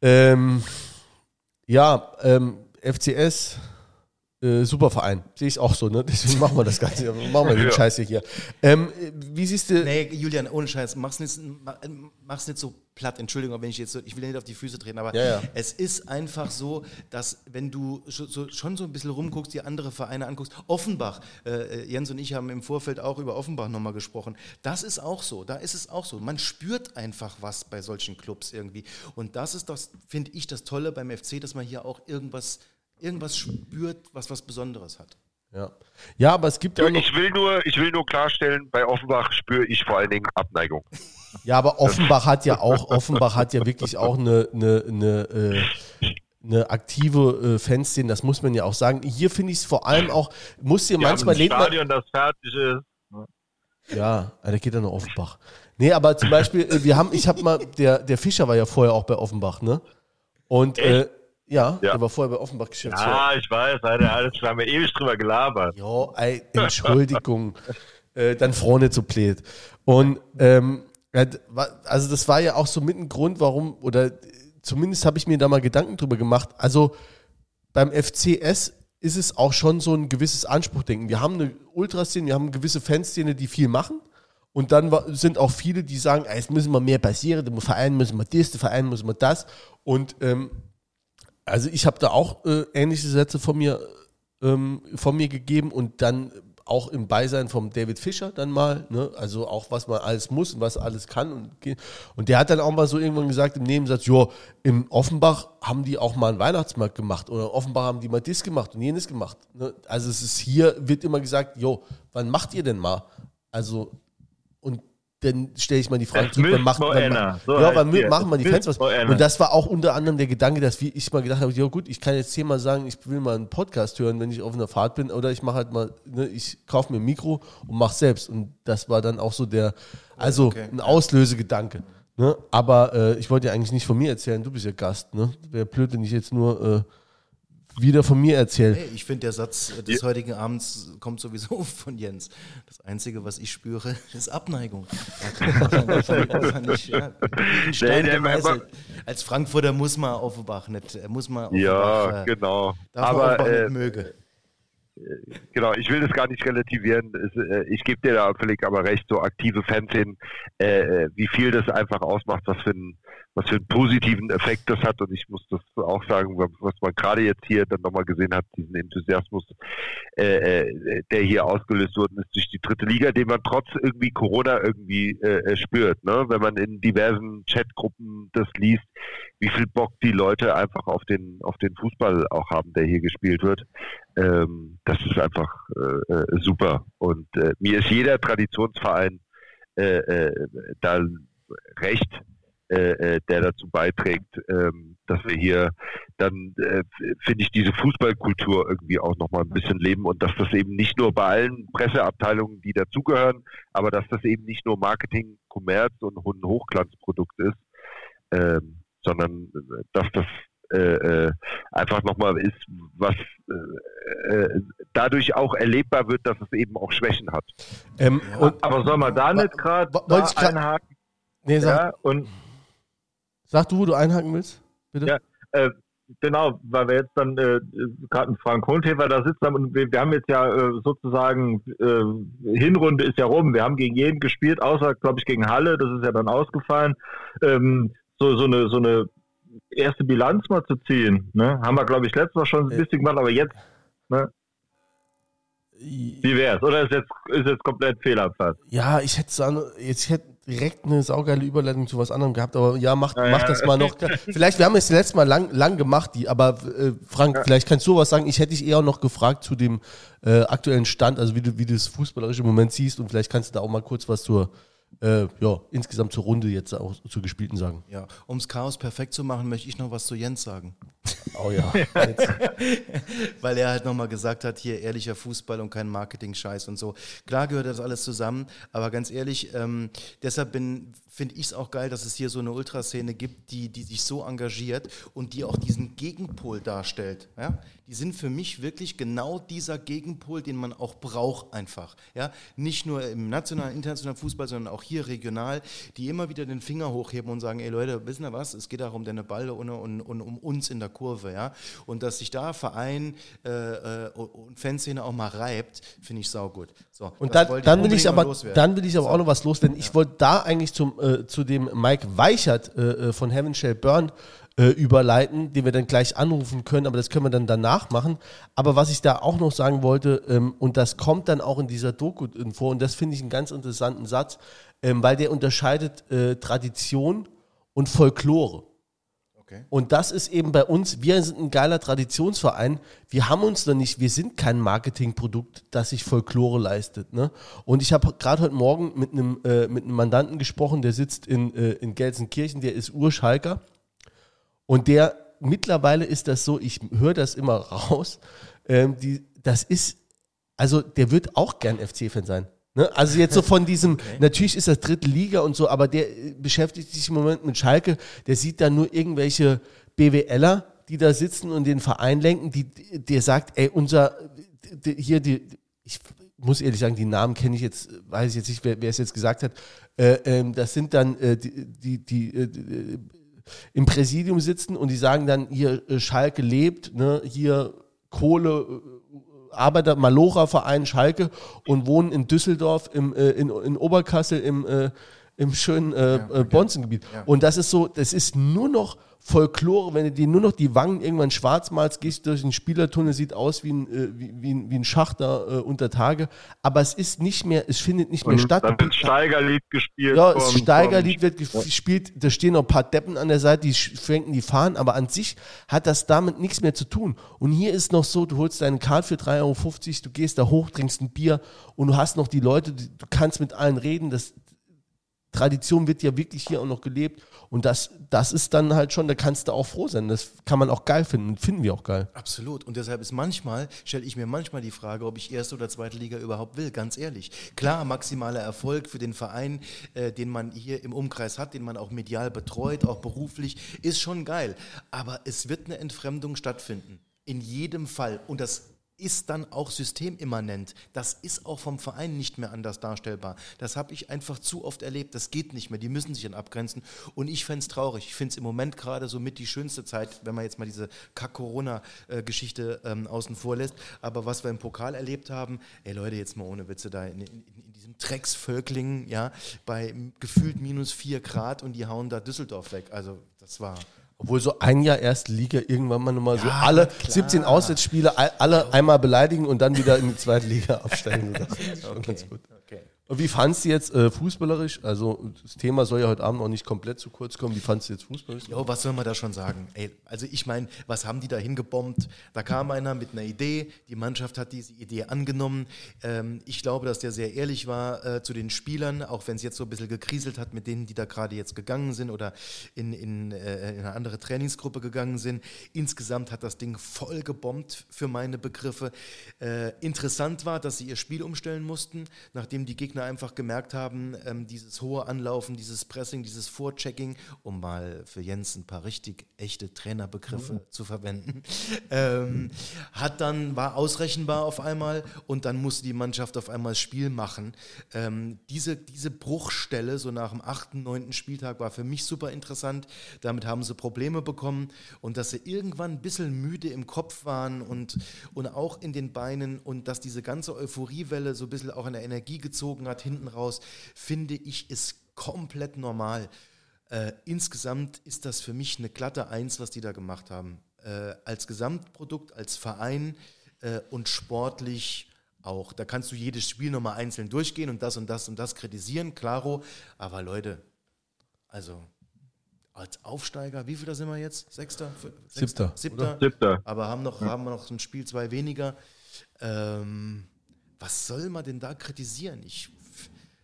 Ähm, ja, ähm, FCS, äh, super Verein. Sehe ich auch so, ne? Deswegen machen wir das Ganze. machen wir den ja. Scheiß hier. Ähm, wie siehst du. Nee, Julian, ohne Scheiß, mach's nicht, mach's nicht so platt, Entschuldigung, wenn ich jetzt so, ich will nicht auf die Füße treten, aber ja, ja. es ist einfach so, dass wenn du schon so ein bisschen rumguckst, die andere Vereine anguckst, Offenbach, äh, Jens und ich haben im Vorfeld auch über Offenbach nochmal gesprochen, das ist auch so, da ist es auch so. Man spürt einfach was bei solchen Clubs irgendwie. Und das ist das, finde ich, das Tolle beim FC, dass man hier auch irgendwas, irgendwas spürt, was was Besonderes hat. Ja. ja, aber es gibt ja. Ich will nur, ich will nur klarstellen, bei Offenbach spüre ich vor allen Dingen Abneigung. Ja, aber Offenbach hat ja auch, Offenbach hat ja wirklich auch eine, eine, eine, äh, eine aktive äh, Fanszene, das muss man ja auch sagen. Hier finde ich es vor allem auch, muss ihr manchmal leben. Stadion, das fertig ist. Ja, der geht dann nach Offenbach. Nee, aber zum Beispiel, äh, wir haben, ich habe mal, der, der Fischer war ja vorher auch bei Offenbach, ne? Und äh, ja, ja, der war vorher bei Offenbach Geschäftsführer. Ja, ich weiß, er alles, wir haben ewig drüber gelabert. Ja, Entschuldigung, äh, dann Freunde zu blöd. Und ähm, also das war ja auch so mit ein Grund, warum, oder zumindest habe ich mir da mal Gedanken drüber gemacht. Also beim FCS ist es auch schon so ein gewisses Anspruchdenken. Wir haben eine Ultraszene, wir haben eine gewisse Fanszene, die viel machen. Und dann sind auch viele, die sagen, es müssen wir mehr passieren, dem Verein müssen wir das, dem Verein müssen wir das. Und ähm, also ich habe da auch äh, ähnliche Sätze von mir, ähm, von mir gegeben und dann auch im Beisein vom David Fischer dann mal, ne? also auch was man alles muss und was alles kann. Und, und der hat dann auch mal so irgendwann gesagt im Nebensatz, jo, im Offenbach haben die auch mal einen Weihnachtsmarkt gemacht oder in Offenbach haben die mal das gemacht und jenes gemacht. Ne? Also es ist hier, wird immer gesagt, jo, wann macht ihr denn mal? Also dann stelle ich mal die Frage, zurück, wann macht, wann, so ja, wann machen wir die Fans was? Und das war auch unter anderem der Gedanke, dass ich mal gedacht habe, ja gut, ich kann jetzt zehnmal sagen, ich will mal einen Podcast hören, wenn ich auf einer Fahrt bin, oder ich mache halt mal, ne, ich kaufe mir ein Mikro und mache selbst. Und das war dann auch so der, also okay. ein Auslösegedanke. Ne? Aber äh, ich wollte ja eigentlich nicht von mir erzählen, du bist ja Gast. Ne? Wäre blöd, wenn ich jetzt nur äh, wieder von mir erzählt. Hey, ich finde, der Satz des ja. heutigen Abends kommt sowieso von Jens. Das Einzige, was ich spüre, ist Abneigung. Als Frankfurter muss man Offenbach nicht, muss man Offenbach, Ja, äh, genau. Aber äh, möge. Genau, ich will das gar nicht relativieren. Äh, ich gebe dir da völlig aber recht, so aktive Fans hin, äh, wie viel das einfach ausmacht, was für ein was für einen positiven Effekt das hat. Und ich muss das auch sagen, was man gerade jetzt hier dann nochmal gesehen hat, diesen Enthusiasmus, äh, äh, der hier ausgelöst worden ist durch die dritte Liga, den man trotz irgendwie Corona irgendwie äh, spürt. Ne? Wenn man in diversen Chatgruppen das liest, wie viel Bock die Leute einfach auf den, auf den Fußball auch haben, der hier gespielt wird. Ähm, das ist einfach äh, äh super. Und äh, mir ist jeder Traditionsverein da recht, der dazu beiträgt, ähm, dass wir hier dann, äh, finde ich, diese Fußballkultur irgendwie auch nochmal ein bisschen leben und dass das eben nicht nur bei allen Presseabteilungen, die dazugehören, aber dass das eben nicht nur Marketing, Kommerz und ein Hochglanzprodukt ist, ähm, sondern äh, dass das äh, äh, einfach nochmal ist, was äh, äh, dadurch auch erlebbar wird, dass es eben auch Schwächen hat. Ähm, aber soll man da nicht gerade einhaken? Nee, Ja, und sag du, wo du einhaken willst, bitte. Ja. äh, genau, weil wir jetzt dann äh, gerade einen Frank Hohentäfer da sitzen haben und wir, wir haben jetzt ja äh, sozusagen äh, Hinrunde ist ja rum. Wir haben gegen jeden gespielt, außer glaube ich gegen Halle, das ist ja dann ausgefallen. Ähm, so so eine so eine erste Bilanz mal zu ziehen, ne? Haben wir glaube ich letztes Mal schon ein Äh. bisschen gemacht, aber jetzt, ne? Wie wär's? Oder ist jetzt ist jetzt komplett Fehlerplatz? Ja, ich hätte sagen, jetzt hätte direkt eine saugeile Überleitung zu was anderem gehabt, aber ja, mach, Ja, mach ja. das mal noch. Vielleicht, wir haben es letztes Mal lang, lang gemacht, die, aber äh, Frank, vielleicht kannst du was sagen. Ich hätte dich eher noch gefragt zu dem äh, aktuellen Stand, also wie du, wie du das fußballerische Moment siehst und vielleicht kannst du da auch mal kurz was zur, äh, ja, insgesamt zur Runde jetzt auch zur gespielten sagen. Ja, ums Chaos perfekt zu machen, möchte ich noch was zu Jens sagen. Oh ja. Weil er halt nochmal gesagt hat, hier ehrlicher Fußball und kein Marketing-Scheiß und so. Klar gehört das alles zusammen, aber ganz ehrlich, ähm, deshalb finde ich es auch geil, dass es hier so eine Ultraszene gibt, die, die sich so engagiert und die auch diesen Gegenpol darstellt. Ja? Die sind für mich wirklich genau dieser Gegenpol, den man auch braucht einfach. Ja? Nicht nur im nationalen, internationalen Fußball, sondern auch hier regional, die immer wieder den Finger hochheben und sagen, ey Leute, wissen ihr was, es geht darum, deine Ball und, und, und um uns in der Kurve. Ja? Und dass sich da Verein äh, äh, und Fanszene auch mal reibt, finde ich saugut. So, Und dann, dann will ich aber, dann will ich aber auch noch was loswerden. Ich wollte da eigentlich zum, äh, zu dem Mike Weichert äh, äh, von Heaven Shall Burn äh, überleiten, den wir dann gleich anrufen können, aber das können wir dann danach machen. Aber was ich da auch noch sagen wollte, ähm, und das kommt dann auch in dieser Doku vor, und das finde ich einen ganz interessanten Satz, ähm, weil der unterscheidet Tradition und Folklore. Okay. Und das ist eben bei uns, wir sind ein geiler Traditionsverein. Wir haben uns noch nicht, wir sind kein Marketingprodukt, das sich Folklore leistet. Ne? Und ich habe gerade heute Morgen mit einem, äh, mit einem Mandanten gesprochen, der sitzt in, äh, in Gelsenkirchen, der ist Urschalker. Und der, mittlerweile ist das so, ich höre das immer raus, ähm, die, das ist, also der wird auch gern FC-Fan sein. Ne? Also jetzt so von diesem, natürlich ist das dritte Liga und so, aber der äh, beschäftigt sich im Moment mit Schalke, der sieht da nur irgendwelche BWLer, die da sitzen und den Verein lenken, die, der sagt, ey, unser, d- d- hier, die, ich muss ehrlich sagen, die Namen kenne ich jetzt, weiß ich jetzt nicht, wer, wer es jetzt gesagt hat, äh, ähm, das sind dann äh, die, die, die äh, äh, im Präsidium sitzen und die sagen dann, hier äh, Schalke lebt, ne, hier Kohle, Arbeiter, Malora-Verein Schalke und wohnen in Düsseldorf, im, äh, in, in Oberkassel, im, äh, im schönen äh, äh, Bonzengebiet. Und das ist so, das ist nur noch Folklore, wenn du dir nur noch die Wangen irgendwann schwarz malst, gehst du durch den Spielertunnel, sieht aus wie ein, äh, wie, wie, ein, wie ein Schachter äh, unter Tage, aber es ist nicht mehr, es findet nicht mehr Und statt. dann wird Steigerlied gespielt. Ja, das Steigerlied wird gespielt, da stehen noch ein paar Deppen an der Seite, die schwenken die Fahnen, aber an sich hat das damit nichts mehr zu tun. Und hier ist noch so, du holst deine Karte für 3,50 Euro, du gehst da hoch, trinkst ein Bier und du hast noch die Leute, du kannst mit allen reden, das Tradition wird ja wirklich hier auch noch gelebt und das, das ist dann halt schon, da kannst du auch froh sein, das kann man auch geil finden finden wir auch geil. Absolut. Und deshalb ist manchmal, stelle ich mir manchmal die Frage, ob ich erste oder zweite Liga überhaupt will, ganz ehrlich. Klar, maximaler Erfolg für den Verein, äh, den man hier im Umkreis hat, den man auch medial betreut, auch beruflich, ist schon geil. Aber es wird eine Entfremdung stattfinden. In jedem Fall. Und das ist dann auch systemimmanent. Das ist auch vom Verein nicht mehr anders darstellbar. Das habe ich einfach zu oft erlebt. Das geht nicht mehr. Die müssen sich dann abgrenzen. Und ich fände es traurig. Ich finde es im Moment gerade so mit die schönste Zeit, wenn man jetzt mal diese Kack-Corona-Geschichte ähm, außen vor lässt. Aber was wir im Pokal erlebt haben, ey Leute, jetzt mal ohne Witze da in, in, in diesem Drecksvölklingen, ja, bei gefühlt minus vier Grad und die hauen da Düsseldorf weg. Also das war. Obwohl so ein Jahr erste Liga irgendwann mal nochmal so Ja, alle klar. 17 Auswärtsspiele all- alle einmal beleidigen und dann wieder in die zweite Liga absteigen. Das ist schon ganz gut. Okay. Wie fandst du jetzt äh, fußballerisch? Also das Thema soll ja heute Abend auch nicht komplett zu kurz kommen. Wie fandst du jetzt fußballerisch? Jo, was soll man da schon sagen? Ey, also ich meine, was haben die da hingebombt? Da kam einer mit einer Idee, die Mannschaft hat diese Idee angenommen. Ähm, ich glaube, dass der sehr ehrlich war äh, zu den Spielern, auch wenn es jetzt so ein bisschen gekriselt hat mit denen, die da gerade jetzt gegangen sind oder in, in, äh, in eine andere Trainingsgruppe gegangen sind. Insgesamt hat das Ding voll gebombt für meine Begriffe. Äh, interessant war, dass sie ihr Spiel umstellen mussten, nachdem die Gegner Gegner einfach gemerkt haben, ähm, dieses hohe Anlaufen, dieses Pressing, dieses Vorchecking, um mal für Jens ein paar richtig echte Trainerbegriffe mhm. zu verwenden, ähm, hat dann, war ausrechenbar auf einmal und dann musste die Mannschaft auf einmal das Spiel machen. Ähm, diese, diese Bruchstelle, so nach dem achten, neunten Spieltag, war für mich super interessant. Damit haben sie Probleme bekommen und dass sie irgendwann ein bisschen müde im Kopf waren und, und auch in den Beinen und dass diese ganze Euphoriewelle so ein bisschen auch an der Energie gezogen hat, hinten raus, finde ich, ist komplett normal. Äh, insgesamt ist das für mich eine glatte Eins, was die da gemacht haben. Äh, als Gesamtprodukt, als Verein äh, und sportlich auch. Da kannst du jedes Spiel nochmal einzeln durchgehen und das und das und das kritisieren, klaro. Aber Leute, also als Aufsteiger, wie viel da sind wir jetzt? Sechster? Siebter. Siebter. Siebter. Aber haben noch, haben noch ein Spiel zwei weniger. Ähm, was soll man denn da kritisieren? Ich,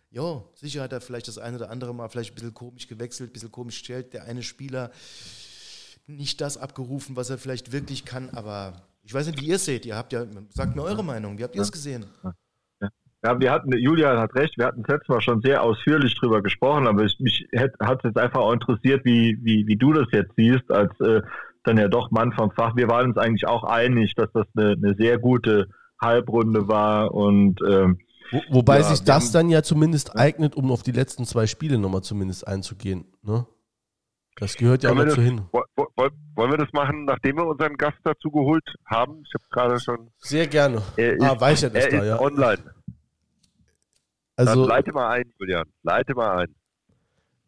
ja, sicher hat er vielleicht das eine oder andere Mal vielleicht ein bisschen komisch gewechselt, ein bisschen komisch gestellt. Der eine Spieler nicht das abgerufen, was er vielleicht wirklich kann, aber ich weiß nicht, wie ihr es seht. Ihr habt ja, sagt mir eure Meinung. Wie habt ihr es gesehen? Ja, wir hatten, Julian hat recht, wir hatten letztes Mal schon sehr ausführlich drüber gesprochen, aber ich, mich hat es jetzt einfach auch interessiert, wie, wie, wie du das jetzt siehst, als äh, dann ja doch Mann vom Fach. Wir waren uns eigentlich auch einig, dass das eine, eine sehr gute Halbrunde war und ähm, Wo, wobei ja, sich das dann ja zumindest eignet, um auf die letzten zwei Spiele nochmal zumindest einzugehen. Ne? Das gehört ja auch dazu hin. Wollen wir das machen, nachdem wir unseren Gast dazu geholt haben? Ich habe gerade schon. Sehr gerne. Er ah, ist, Weichert ist er da, ist ja. online. Also, Dann leite mal ein, Julian. Leite mal ein.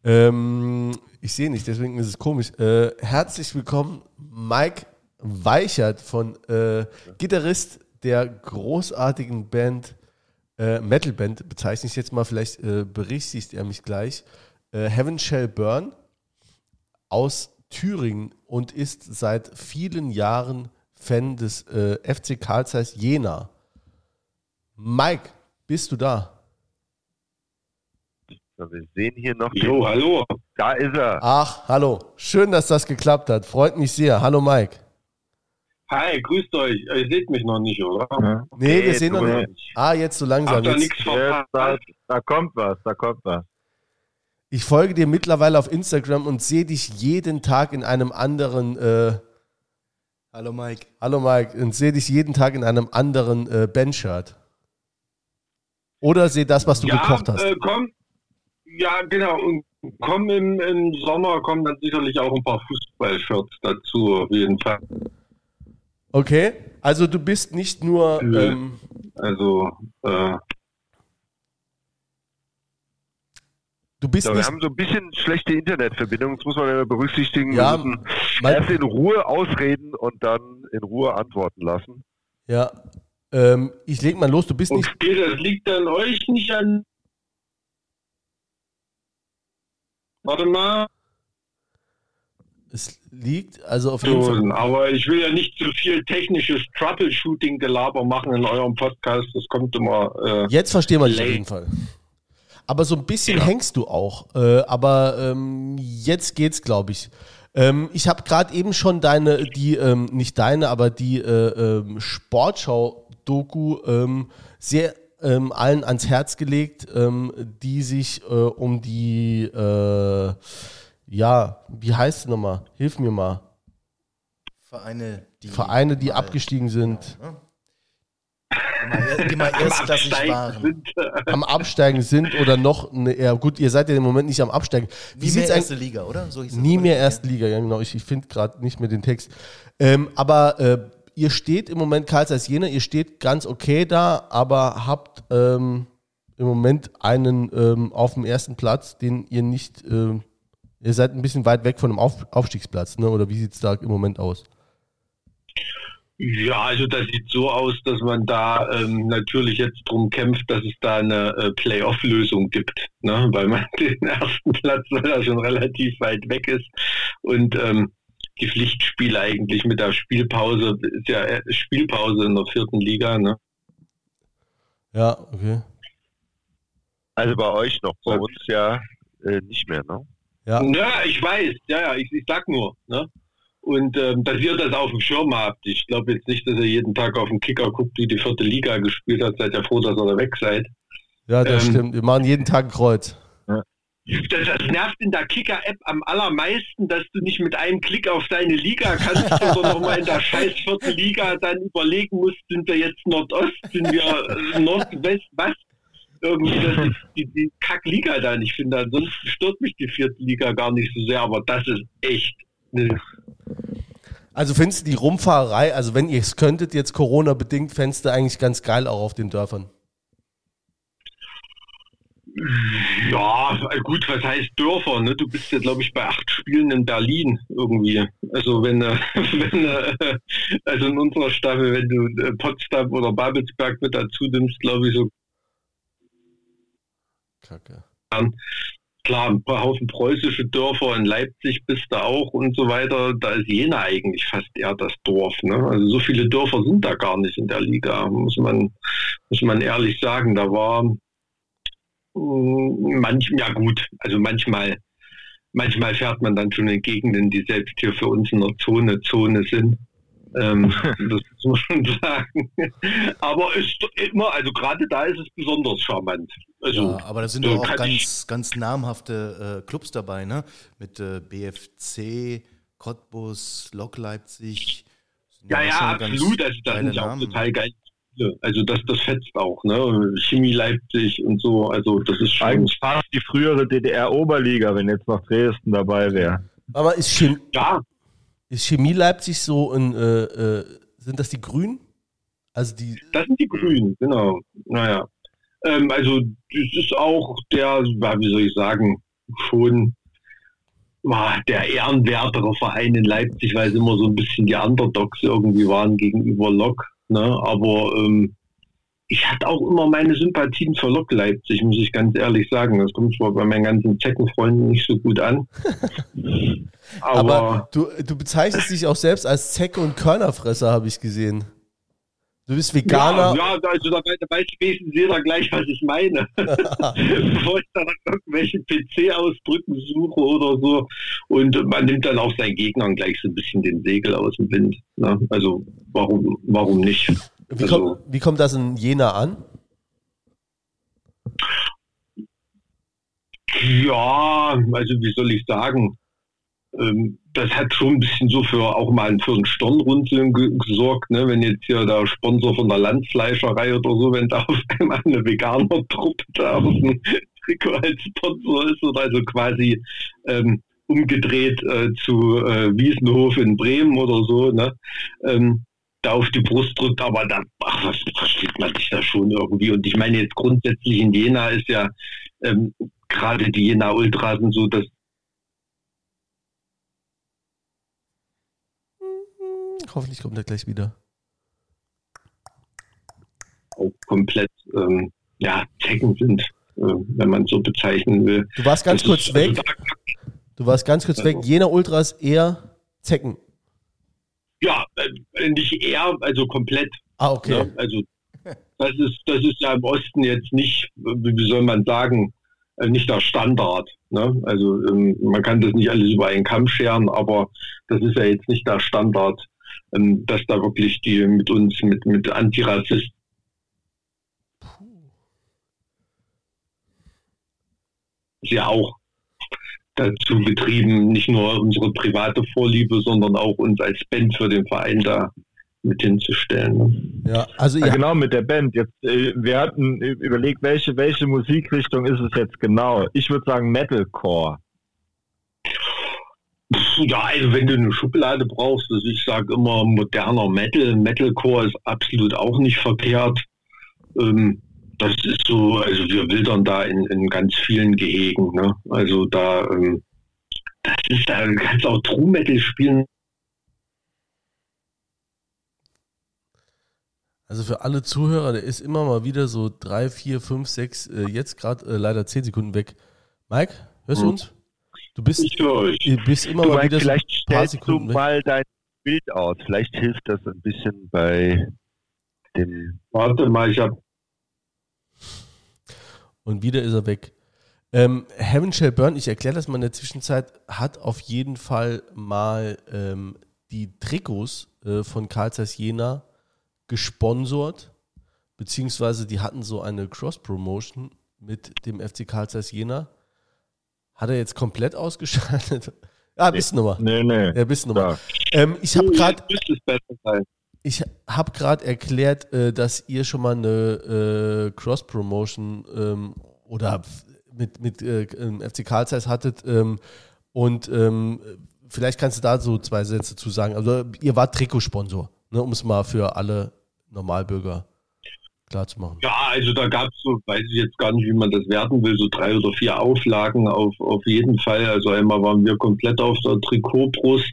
Ähm, ich sehe nicht, deswegen ist es komisch. Äh, herzlich willkommen, Mike Weichert von äh, Gitarrist der großartigen Band, äh, Metal-Band, bezeichne ich jetzt mal, vielleicht äh, berichtigt er mich gleich, äh, Heaven Shall Burn aus Thüringen und ist seit vielen Jahren Fan des äh, FC Karl Zeiss Jena. Mike, bist du da? Wir sehen hier noch. Jo, hallo. Da ist er. Ach, hallo. Schön, dass das geklappt hat. Freut mich sehr. Hallo, Mike. Hi, grüßt euch. Ihr seht mich noch nicht, oder? Ja. Nee, wir sehen noch nicht. Ah, jetzt so langsam. Habt da verpasst? Da, da kommt was, da kommt was. Ich folge dir mittlerweile auf Instagram und sehe dich jeden Tag in einem anderen. Äh, hallo Mike. Hallo Mike. Und sehe dich jeden Tag in einem anderen äh, Bandshirt. Oder sehe das, was du ja, gekocht hast. Äh, komm, ja, genau. Und kommen im, im Sommer kommen dann sicherlich auch ein paar Fußballshirts dazu, auf jeden Fall. Okay, also du bist nicht nur. Ähm, also, äh, Du bist ja, wir haben so ein bisschen schlechte Internetverbindung, das muss man ja berücksichtigen. Ja, wir müssen erst in Ruhe ausreden und dann in Ruhe antworten lassen. Ja, ähm, ich leg mal los, du bist okay, nicht... Okay, das liegt an euch, nicht an... Warte mal. Es liegt also auf jeden Fall... Aber ich will ja nicht zu viel technisches Troubleshooting-Gelaber machen in eurem Podcast, das kommt immer... Äh, Jetzt verstehen wir dich auf jeden Fall aber so ein bisschen ja. hängst du auch. Äh, aber ähm, jetzt geht's, glaube ich. Ähm, ich habe gerade eben schon deine, die, ähm, nicht deine, aber die äh, ähm, Sportschau-Doku ähm, sehr ähm, allen ans Herz gelegt, die sich äh, um die, äh, ja, wie heißt es nochmal? Hilf mir mal. Vereine, die, Vereine, die abgestiegen sind. Ja, ne? die mal erstklassig waren. Sind. Am Absteigen sind oder noch, ne, ja gut, ihr seid ja im Moment nicht am Absteigen. Wie Nie mehr erste Liga, oder? So nie mehr erste Liga, ja genau. Ich, ich finde gerade nicht mehr den Text. Ähm, aber äh, ihr steht im Moment, Karl Zeiss Jena, ihr steht ganz okay da, aber habt ähm, im Moment einen ähm, auf dem ersten Platz, den ihr nicht, äh, ihr seid ein bisschen weit weg von dem auf Aufstiegsplatz, ne? oder wie sieht es da im Moment aus? Ja, also das sieht so aus, dass man da ähm, natürlich jetzt drum kämpft, dass es da eine äh, Playoff-Lösung gibt, ne? weil man den ersten Platz, weil er schon relativ weit weg ist und ähm, die Pflichtspiele eigentlich mit der Spielpause ist ja äh, Spielpause in der vierten Liga. Ne? Ja, okay. Also bei euch noch, bei uns ja äh, nicht mehr, ne? Ja. ja, ich weiß, ja, ja, ich, ich sag nur, ne? Und ähm, dass ihr das auf dem Schirm habt. Ich glaube jetzt nicht, dass ihr jeden Tag auf den Kicker guckt, wie die vierte Liga gespielt hat. Seid ja froh, dass ihr da weg seid. Ja, das ähm, stimmt. Wir machen jeden Tag ein Kreuz. Das, das, nervt in der Kicker-App am allermeisten, dass du nicht mit einem Klick auf deine Liga kannst, sondern nochmal in der scheiß vierten Liga dann überlegen musst, sind wir jetzt Nordost, sind wir Nordwest, was? Irgendwie, das ist die, die Kack-Liga dann. Ich finde, ansonsten stört mich die vierte Liga gar nicht so sehr, aber das ist echt. Ne. Also findest du die Rumfahrerei, also wenn ihr es könntet, jetzt Corona-bedingt, fändest du eigentlich ganz geil auch auf den Dörfern? Ja, gut, was heißt Dörfer? Ne? Du bist ja, glaube ich, bei acht Spielen in Berlin irgendwie. Also wenn, äh, wenn äh, also in unserer Staffel, wenn du äh, Potsdam oder Babelsberg mit dazu nimmst, glaube ich so. Kacke. Klar, ein paar Haufen preußische Dörfer in Leipzig bist du auch und so weiter. Da ist Jena eigentlich fast eher das Dorf. Ne? Also so viele Dörfer sind da gar nicht in der Liga, muss man, muss man ehrlich sagen. Da war hm, manch, ja gut, also manchmal, manchmal fährt man dann schon in Gegenden, die selbst hier für uns in der Zone Zone sind. Ähm, das muss man sagen. Aber ist immer, also gerade da ist es besonders charmant. Also, ja, aber da sind doch auch ganz, ganz namhafte äh, Clubs dabei, ne? Mit äh, BFC, Cottbus, Lok Leipzig. Ja, ja, absolut. Also das sind ja auch total geil also das, das fetzt auch, ne? Chemie Leipzig und so, also das ist schon. Eigentlich fast die frühere DDR-Oberliga, wenn jetzt noch Dresden dabei wäre. Aber ist Chemie, ja. Ist Chemie Leipzig so ein, äh, äh, sind das die Grünen? Also die. Das sind die Grünen, genau. Naja. Ähm, also das ist auch der, wie soll ich sagen, schon der ehrenwertere Verein in Leipzig, weil es immer so ein bisschen die Underdogs irgendwie waren gegenüber Lok. Ne? Aber ähm, ich hatte auch immer meine Sympathien für Lok Leipzig, muss ich ganz ehrlich sagen. Das kommt zwar bei meinen ganzen Zeckenfreunden nicht so gut an. aber, aber du, du bezeichnest dich auch selbst als Zecke und Körnerfresser, habe ich gesehen. Du bist Veganer. Ja, ja also da weiß wenigstens jeder gleich, was ich meine. Bevor ich dann irgendwelche PC-Ausdrücken suche oder so. Und man nimmt dann auch seinen Gegnern gleich so ein bisschen den Segel aus dem Wind. Ne? Also warum, warum nicht? Wie, also, kommt, wie kommt das in Jena an? Ja, also wie soll ich sagen? Ähm, das hat schon ein bisschen so für auch mal für einen Stirnrunzeln gesorgt, ne? wenn jetzt hier der Sponsor von der Landfleischerei oder so, wenn da auf einmal eine Veganer-Truppe da auf dem Trikot als Sponsor ist oder also quasi ähm, umgedreht äh, zu äh, Wiesenhof in Bremen oder so, ne? Ähm, da auf die Brust drückt, aber da ach, was versteht man sich da schon irgendwie. Und ich meine jetzt grundsätzlich in Jena ist ja ähm, gerade die Jena Ultrasen so das Hoffentlich kommt er gleich wieder. Auch komplett, ähm, ja, Zecken sind, äh, wenn man so bezeichnen will. Du warst ganz das kurz ist, weg. Also du warst ganz kurz also, weg. Jener Ultras eher Zecken. Ja, äh, nicht eher, also komplett. Ah, okay. Ne? Also das ist, das ist ja im Osten jetzt nicht, wie soll man sagen, äh, nicht der Standard. Ne? Also ähm, man kann das nicht alles über einen Kamm scheren, aber das ist ja jetzt nicht der Standard ähm, dass da wirklich die mit uns, mit, mit Antirassisten ja auch dazu getrieben, nicht nur unsere private Vorliebe, sondern auch uns als Band für den Verein da mit hinzustellen. Ne? Ja, also ja. genau mit der Band. Jetzt, äh, wir hatten überlegt, welche, welche Musikrichtung ist es jetzt genau? Ich würde sagen Metalcore. Ja, also wenn du eine Schublade brauchst, also ich sage immer moderner Metal, Metalcore ist absolut auch nicht verkehrt. Ähm, das ist so, also wir wildern da in, in ganz vielen Gehegen. Ne? Also da, ähm, das ist, da kannst du auch True Metal spielen. Also für alle Zuhörer, der ist immer mal wieder so drei, vier, fünf, sechs, äh, jetzt gerade äh, leider zehn Sekunden weg. Mike, hörst du hm. uns? Du bist, du bist immer du mal wieder vielleicht so ein paar Sekunden du mal dein Bild aus. Vielleicht hilft das ein bisschen bei dem. Warte mal, ich hab. Und wieder ist er weg. Ähm, Heaven Shall Burn, ich erkläre das mal in der Zwischenzeit, hat auf jeden Fall mal ähm, die Trikots äh, von Karl Zeiss Jena gesponsert, beziehungsweise die hatten so eine Cross-Promotion mit dem FC Karl Zeiss Jena. Hat er jetzt komplett ausgeschaltet? Ah, bist du nochmal. Nee, nee. Ja, bist nochmal. Ähm, ich habe gerade ich habe gerade erklärt, äh, dass ihr schon mal eine äh, Cross-Promotion ähm, oder mit, mit äh, FC Karl Zeiss hattet. Ähm, und ähm, vielleicht kannst du da so zwei Sätze zu sagen. Also ihr wart Trikotsponsor, ne, um es mal für alle Normalbürger klar zu machen. Ja, also da gab es so, weiß ich jetzt gar nicht, wie man das werten will, so drei oder vier Auflagen auf, auf jeden Fall. Also einmal waren wir komplett auf der Trikotbrust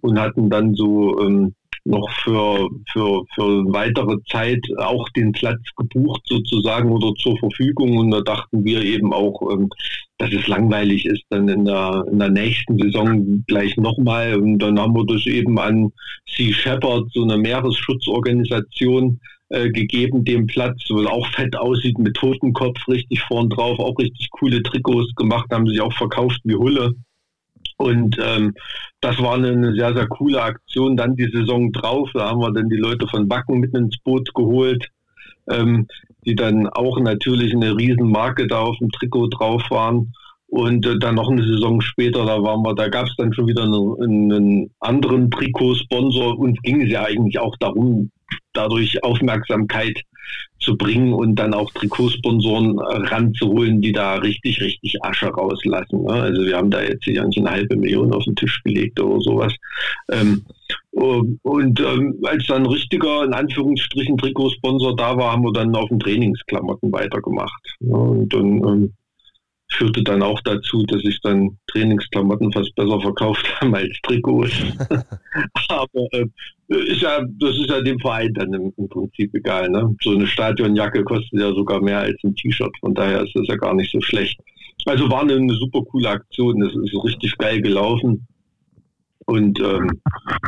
und hatten dann so ähm, noch für, für, für weitere Zeit auch den Platz gebucht sozusagen oder zur Verfügung. Und da dachten wir eben auch, ähm, dass es langweilig ist, dann in der, in der nächsten Saison gleich nochmal. Und dann haben wir das eben an Sea Shepherd, so eine Meeresschutzorganisation, äh, gegeben, dem Platz, wo auch fett aussieht, mit Totenkopf richtig vorn drauf, auch richtig coole Trikots gemacht, haben sich auch verkauft wie Hulle. Und ähm, das war eine, sehr, sehr coole Aktion. Dann die Saison drauf, da haben wir dann die Leute von Backen mit ins Boot geholt, ähm, die dann auch natürlich eine Riesenmarke da auf dem Trikot drauf waren. Und äh, dann noch eine Saison später, da waren wir, da gab es dann schon wieder einen, einen anderen Trikotsponsor. Uns ging es ja eigentlich auch darum, dadurch Aufmerksamkeit zu bringen und dann auch Trikotsponsoren ranzuholen, die da richtig, richtig Asche rauslassen. Ne? Also wir haben da jetzt hier eine halbe Million auf den Tisch gelegt oder sowas. Ähm, und ähm, als dann richtiger, in Anführungsstrichen, Trikotsponsor da war, haben wir dann auf den Trainingsklamotten weitergemacht. Ja, und dann ähm, führte dann auch dazu, dass ich dann Trainingsklamotten fast besser verkauft habe als Trikots. Aber äh, ist ja, das ist ja dem Verein dann im, im, Prinzip egal. Ne? So eine Stadionjacke kostet ja sogar mehr als ein T-Shirt, von daher ist das ja gar nicht so schlecht. Also war eine, eine super coole Aktion, das ist richtig geil gelaufen. Und ähm,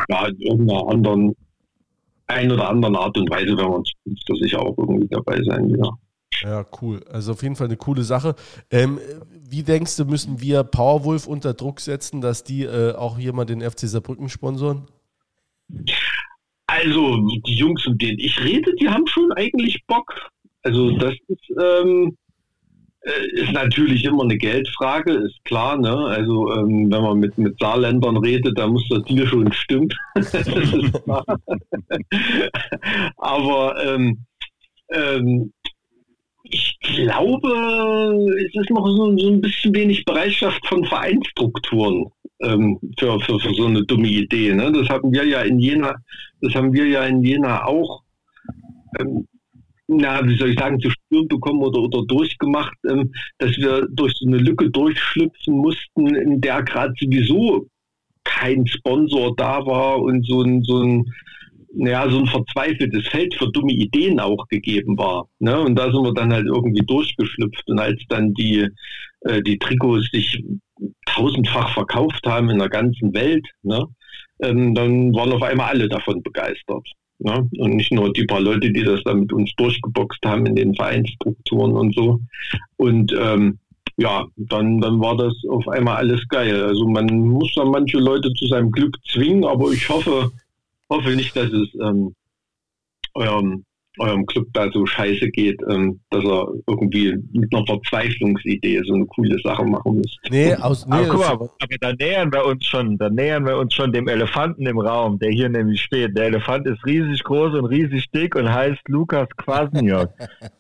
ja, in irgendeiner anderen, ein oder anderen Art und Weise werden wir uns da sicher auch irgendwie dabei sein, ja. Ja, cool. Also auf jeden Fall eine coole Sache. Ähm, wie denkst du, müssen wir Powerwolf unter Druck setzen, dass die äh, auch hier mal den FC Saarbrücken sponsoren? Also die Jungs, um denen ich rede, die haben schon eigentlich Bock. Also das ist, ähm, äh, ist natürlich immer eine Geldfrage, ist klar. Ne? Also ähm, wenn man mit, mit Saarländern redet, da muss der Deal schon stimmen. Aber ähm, ähm, ich glaube, es ist noch so, so, ein bisschen wenig Bereitschaft von Vereinsstrukturen ähm, für, für, für, so eine dumme Idee. Ne? Das haben wir ja in Jena, das haben wir ja in Jena auch, ähm, na, wie soll ich sagen, zu spüren bekommen oder, oder durchgemacht, ähm, dass wir durch so eine Lücke durchschlüpfen mussten, in der gerade sowieso kein Sponsor da war und so ein, so ein ja, so ein verzweifeltes Feld für dumme Ideen auch gegeben war. Ne? Und da sind wir dann halt irgendwie durchgeschlüpft. Und als dann die, äh, die Trikots sich tausendfach verkauft haben in der ganzen Welt, ne? Ähm, dann waren auf einmal alle davon begeistert. Ne? Und nicht nur die paar Leute, die das dann mit uns durchgeboxt haben in den Vereinsstrukturen und so. Und ähm, ja, dann, dann war das auf einmal alles geil. Also man muss dann manche Leute zu seinem Glück zwingen, aber ich hoffe, hoffe nicht, dass es ähm, eurem, eurem Club da so scheiße geht, ähm, dass er irgendwie mit einer Verzweiflungsidee so eine coole Sache machen muss. Nee, aus nee, aber, guck mal, aber da nähern wir uns schon, da nähern wir uns schon dem Elefanten im Raum, der hier nämlich steht. Der Elefant ist riesig groß und riesig dick und heißt Lukas Kwasniok.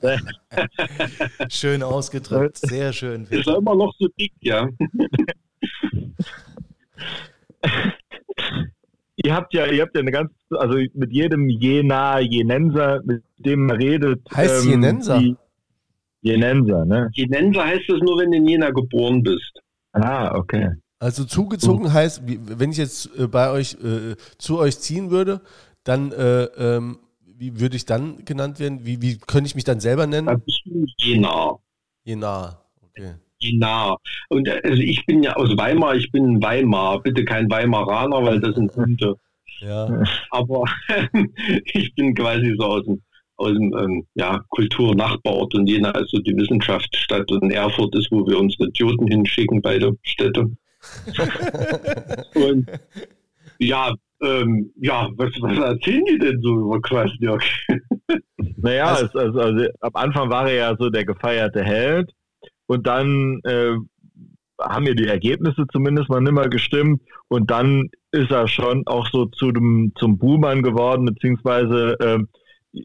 schön ausgedrückt, sehr schön. Ist er immer noch so dick, ja. ihr habt ja, ihr habt ja eine ganz, also mit jedem Jena, Jenenser, mit dem man redet. Heißt ähm, Jenenser? Jenenser, ne? Jenenser heißt es nur, wenn du in Jena geboren bist. Ah, okay. Also zugezogen heißt, wenn ich jetzt äh, bei euch äh, zu euch ziehen würde, dann äh, ähm, wie würde ich dann genannt werden? Wie, wie könnte ich mich dann selber nennen? Jena. Jena, okay nah. Und also ich bin ja aus Weimar, ich bin Weimar, bitte kein Weimaraner, weil das sind Hunde. Ja. Aber ich bin quasi so aus dem, aus dem ähm, ja, Kulturnachbarort und Jena ist so die Wissenschaftsstadt und Erfurt ist, wo wir unsere Idioten hinschicken, beide Städte. und ja, ähm, ja, was, was erzählen die denn so über Quasniok? Naja, also, es, also, also, am Anfang war er ja so der gefeierte Held und dann äh, haben mir die Ergebnisse zumindest mal nimmer gestimmt. Und dann ist er schon auch so zu dem, zum Buhmann geworden, beziehungsweise äh,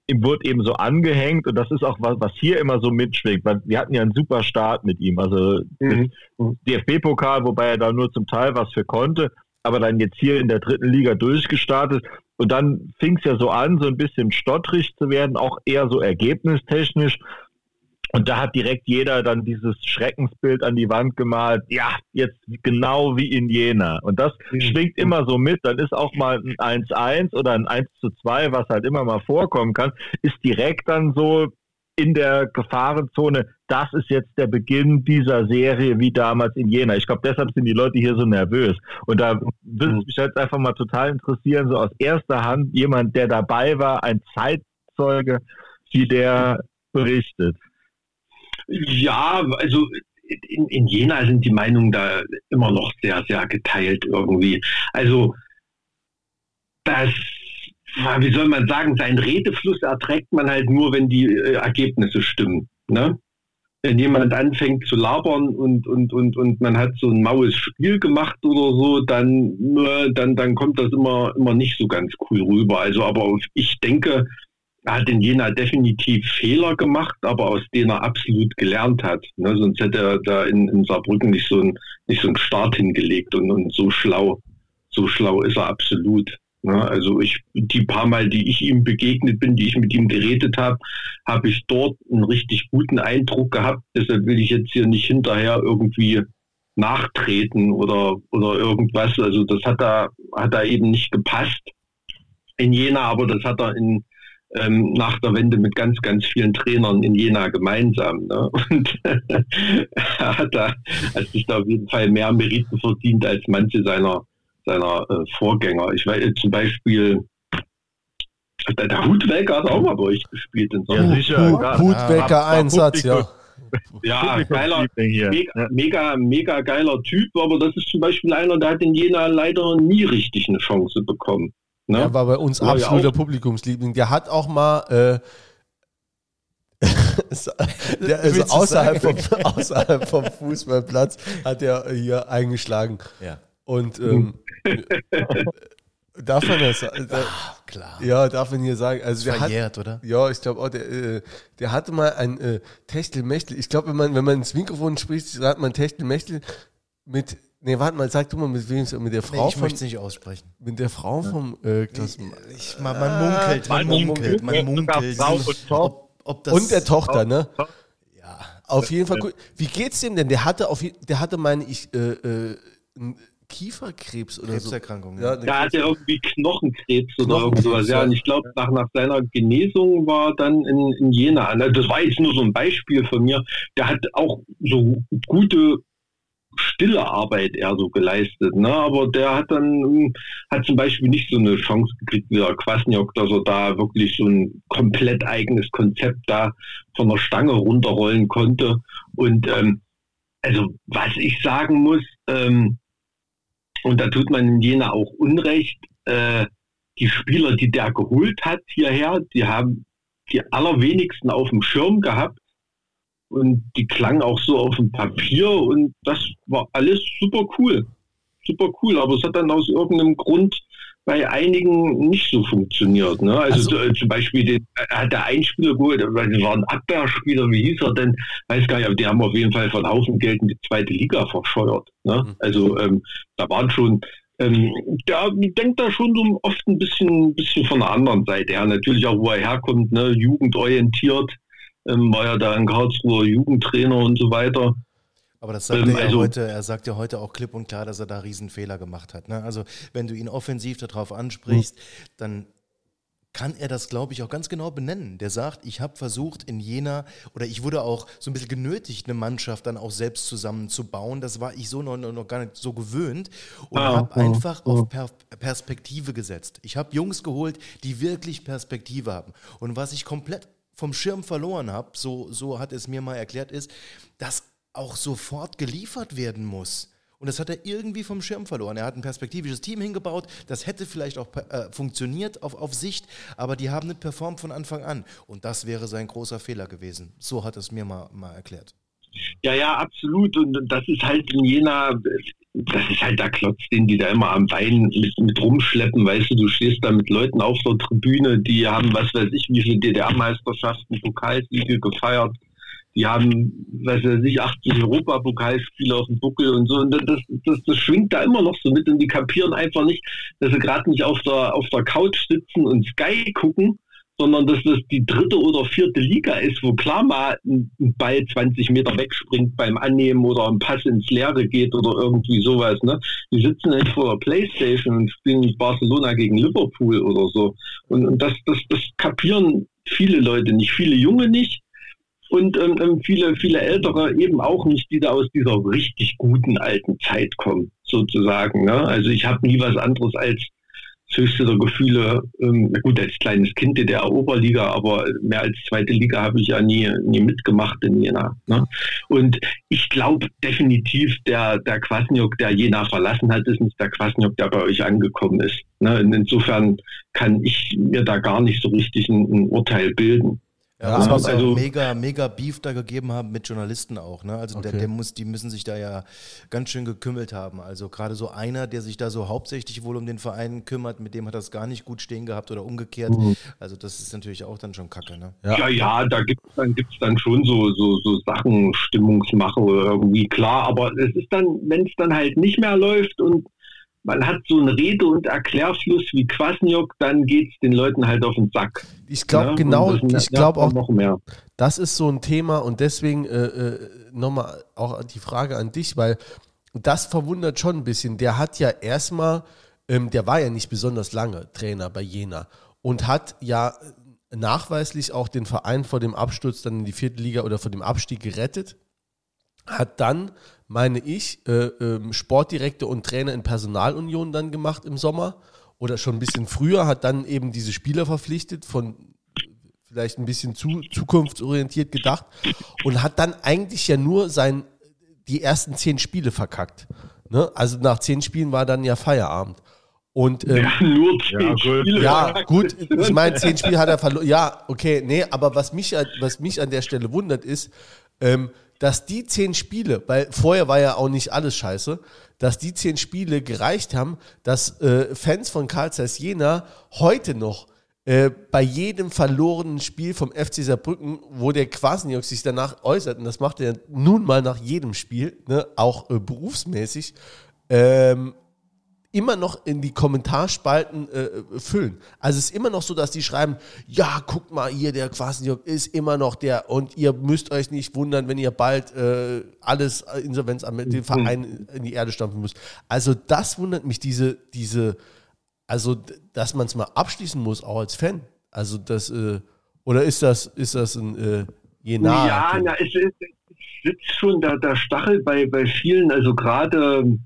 ihm wurde eben so angehängt. Und das ist auch was, was hier immer so mitschwingt, weil wir hatten ja einen super Start mit ihm, also mhm. DFB-Pokal, wobei er da nur zum Teil was für konnte, aber dann jetzt hier in der dritten Liga durchgestartet. Und dann fing es ja so an, so ein bisschen stottrig zu werden, auch eher so ergebnistechnisch und da hat direkt jeder dann dieses Schreckensbild an die Wand gemalt. Ja, jetzt genau wie in Jena. Und das mhm. schwingt immer so mit. Dann ist auch mal ein 1-1 oder ein 1 2, was halt immer mal vorkommen kann, ist direkt dann so in der Gefahrenzone. Das ist jetzt der Beginn dieser Serie wie damals in Jena. Ich glaube, deshalb sind die Leute hier so nervös. Und da würde es mich jetzt einfach mal total interessieren, so aus erster Hand jemand, der dabei war, ein Zeitzeuge, wie der berichtet. Ja, also in, in Jena sind die Meinungen da immer noch sehr, sehr geteilt irgendwie. Also das, wie soll man sagen, seinen Redefluss erträgt man halt nur, wenn die äh, Ergebnisse stimmen. Ne? Wenn jemand anfängt zu labern und, und, und, und man hat so ein maues Spiel gemacht oder so, dann, äh, dann, dann kommt das immer, immer nicht so ganz cool rüber. Also, aber ich denke, er hat in Jena definitiv Fehler gemacht, aber aus denen er absolut gelernt hat. Ne? Sonst hätte er da in, in Saarbrücken nicht so, ein, nicht so einen Start hingelegt und, und so schlau, so schlau ist er absolut. Ne? Also ich, die paar Mal, die ich ihm begegnet bin, die ich mit ihm geredet habe, habe ich dort einen richtig guten Eindruck gehabt. Deshalb will ich jetzt hier nicht hinterher irgendwie nachtreten oder, oder irgendwas. Also das hat da, hat da eben nicht gepasst in Jena, aber das hat er in, ähm, nach der Wende mit ganz, ganz vielen Trainern in Jena gemeinsam. Ne? Und er hat da, hat sich da auf jeden Fall mehr Meriten verdient als manche seiner, seiner äh, Vorgänger. Ich weiß zum Beispiel, der, der Hutwelker hat auch mal bei euch gespielt. In ja, sicher. Hutwelker-Einsatz, ja. Ja, geiler, mega, mega, mega geiler Typ, aber das ist zum Beispiel einer, der hat in Jena leider nie richtig eine Chance bekommen. Ne? Er war bei uns war absoluter Publikumsliebling. Der hat auch mal äh, der, also außerhalb vom, außerhalb vom Fußballplatz hat er hier eingeschlagen. Ja. Und ähm, darf man das? sagen? Ach, klar. Ja, darf man hier sagen. Also der verjährt, hat, oder? Ja, ich glaube auch, der, äh, der hatte mal ein äh, Techtelmechtel. Ich glaube, wenn man, wenn man ins Mikrofon spricht, sagt man Techtelmechtel mit Nee, warte mal, sag du mal, mit wem mit der Frau nee, ich von. Möchte es nicht aussprechen. Mit der Frau vom äh, Klaus. Ich, ich, man, man munkelt, man munkelt, man munkelt. Ob, ob das und der Tochter, ne? Ja. Auf jeden Fall gut. Wie geht's dem denn? Der hatte auf der hatte meine ich äh, äh, Kieferkrebs oder Krebserkrankung. So. Ja, der hatte irgendwie Knochenkrebs oder irgend sowas. Ja, und ich glaube, nach, nach seiner Genesung war dann in, in Jena. Also das war jetzt nur so ein Beispiel von mir. Der hat auch so gute stille Arbeit eher so geleistet. Ne? Aber der hat dann, hm, hat zum Beispiel nicht so eine Chance gekriegt wie der Kwasniok, dass er da wirklich so ein komplett eigenes Konzept da von der Stange runterrollen konnte. Und ähm, also was ich sagen muss, ähm, und da tut man in Jena auch Unrecht, äh, die Spieler, die der geholt hat hierher, die haben die allerwenigsten auf dem Schirm gehabt und die klang auch so auf dem Papier und das war alles super cool. Super cool, aber es hat dann aus irgendeinem Grund bei einigen nicht so funktioniert. Ne? Also, also zum Beispiel den, hat der Einspieler gut, weil das war ein Abwehrspieler, wie hieß er denn? Weiß gar nicht, aber die haben auf jeden Fall von Haufen Geld in die zweite Liga verscheuert. Ne? Mhm. Also ähm, da waren schon, ähm, der denkt da schon so oft ein bisschen, bisschen von der anderen Seite her. Natürlich auch, wo er herkommt, ne? jugendorientiert ähm, war ja da ein Karlsruher Jugendtrainer und so weiter. Aber das sagt ähm, er, ja also, heute, er sagt ja heute auch klipp und klar, dass er da Riesenfehler gemacht hat. Ne? Also wenn du ihn offensiv darauf ansprichst, mhm. dann kann er das, glaube ich, auch ganz genau benennen. Der sagt, ich habe versucht in Jena, oder ich wurde auch so ein bisschen genötigt, eine Mannschaft dann auch selbst zusammenzubauen. Das war ich so noch, noch gar nicht so gewöhnt und ah, habe ah, einfach ah. auf per Perspektive gesetzt. Ich habe Jungs geholt, die wirklich Perspektive haben. Und was ich komplett vom Schirm verloren habe, so, so hat es mir mal erklärt, ist, dass auch sofort geliefert werden muss. Und das hat er irgendwie vom Schirm verloren. Er hat ein perspektivisches Team hingebaut, das hätte vielleicht auch äh, funktioniert auf, auf Sicht, aber die haben nicht performt von Anfang an. Und das wäre sein großer Fehler gewesen. So hat es mir mal, mal erklärt. Ja, ja, absolut. Und das ist halt in Jena, das ist halt der Klotz, den die da immer am Bein mit, mit rumschleppen. Weißt du, du stehst da mit Leuten auf der Tribüne, die haben, was weiß ich, wie viele DDR-Meisterschaften, Pokalsiege gefeiert. Die haben, was weiß ich, 80 Europapokalspiele auf dem Buckel und so. Und das, das, das schwingt da immer noch so mit und die kapieren einfach nicht, dass sie gerade nicht auf der, auf der Couch sitzen und Sky gucken, sondern dass das die dritte oder vierte Liga ist, wo klar mal ein Ball 20 Meter wegspringt beim Annehmen oder ein Pass ins Leere geht oder irgendwie sowas. Ne? Die sitzen nicht vor der Playstation und spielen Barcelona gegen Liverpool oder so. Und, und das, das, das kapieren viele Leute nicht, viele Junge nicht und ähm, ähm viele, viele Ältere eben auch nicht, die da aus dieser richtig guten alten Zeit kommen, sozusagen. Ne? Also ich habe nie was anderes als das höchste der Gefühle, ähm, gut, als kleines Kind in der Oberliga, aber mehr als zweite Liga habe ich ja nie, nie mitgemacht in Jena. Ne? Und ich glaube definitiv, der, der Kwasniok, der Jena verlassen hat, ist nicht der Kwasniok, der bei euch angekommen ist. Ne? insofern kann ich mir da gar nicht so richtig ein, ein Urteil bilden. Ja, das muss also mega, mega Beef da gegeben haben mit Journalisten auch. Ne? Also okay. der, der, muss, die müssen sich da ja ganz schön gekümmelt haben. Also gerade so einer, der sich da so hauptsächlich wohl um den Verein kümmert, mit dem hat das gar nicht gut stehen gehabt oder umgekehrt. Mhm. Also das ist natürlich auch dann schon Kacke. Ne? Ja. ja, ja, da gibt es dann, gibt's dann schon so, so, so Sachen, Stimmungsmache oder irgendwie klar. Aber es ist dann, wenn es dann halt nicht mehr läuft und man hat so einen Rede- und Erklärfluss wie Kwasniok, dann geht es den Leuten halt auf den Sack. Ich glaube ja? genau, ich glaube auch, noch mehr. das ist so ein Thema und deswegen äh, äh, nochmal auch die Frage an dich, weil das verwundert schon ein bisschen. Der hat ja erstmal, ähm, der war ja nicht besonders lange Trainer bei Jena und hat ja nachweislich auch den Verein vor dem Absturz dann in die vierte Liga oder vor dem Abstieg gerettet hat dann, meine ich, äh, äh, Sportdirektor und Trainer in Personalunion dann gemacht im Sommer oder schon ein bisschen früher, hat dann eben diese Spieler verpflichtet, von vielleicht ein bisschen zu zukunftsorientiert gedacht und hat dann eigentlich ja nur sein, die ersten zehn Spiele verkackt. Ne? Also nach zehn Spielen war dann ja Feierabend. Und, ähm, ja, nur zehn ja, Spiele. Ja, gut, ich meine, zehn Spiele hat er verloren. Ja, okay, nee, aber was mich, was mich an der Stelle wundert ist, ähm, dass die zehn Spiele, weil vorher war ja auch nicht alles scheiße, dass die zehn Spiele gereicht haben, dass äh, Fans von Karl Zeiss Jena heute noch äh, bei jedem verlorenen Spiel vom FC Saarbrücken, wo der Quasniok sich danach äußert, und das macht er nun mal nach jedem Spiel, ne, auch äh, berufsmäßig, ähm, immer noch in die Kommentarspalten äh, füllen. Also es ist immer noch so, dass die schreiben, ja, guckt mal hier, der Quasenjörg ist immer noch der und ihr müsst euch nicht wundern, wenn ihr bald äh, alles Insolvenz an den Verein in die Erde stampfen müsst. Also das wundert mich, diese, diese, also dass man es mal abschließen muss, auch als Fan. Also das, äh, oder ist das, ist das ein äh, je nah? Ja, na, es, sitzt schon der, der Stachel bei, bei vielen, also gerade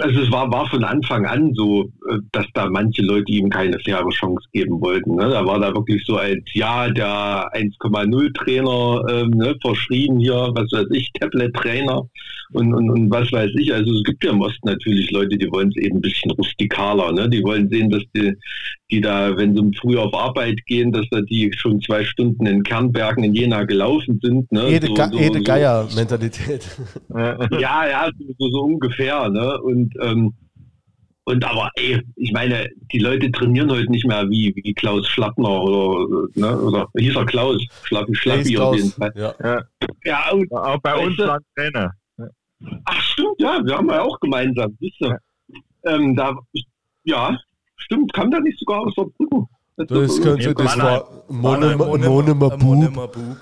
also es war, war von Anfang an so, äh, dass da manche Leute ihm keine faire Chance geben wollten. Ne? Da war da wirklich so als, ja, der 1,0 Trainer ähm, ne, verschrien hier, was weiß ich, Tablet-Trainer und, und, und was weiß ich. Also es gibt ja im Osten natürlich Leute, die wollen es eben ein bisschen rustikaler. Ne? Die wollen sehen, dass die, die da, wenn sie früh auf Arbeit gehen, dass da die schon zwei Stunden in Kernbergen in Jena gelaufen sind. Ne? Ede, so, so, so. Geier-Mentalität. ja, ja, so, so ungefähr. Ne? Und ähm, und aber ey, ich meine, die Leute trainieren heute nicht mehr wie, wie Klaus Schlappner oder, ne, oder hieß er Klaus, Schlappi, Schlappi auf jeden Fall. Ja, ja. ja und auch bei uns war Trainer. Ach stimmt, ja, wir haben ja auch gemeinsam, siehst du. Ähm, da, ja, stimmt, kam da nicht sogar aus der Brücke? Das, das könnte, das war Monomer Boob.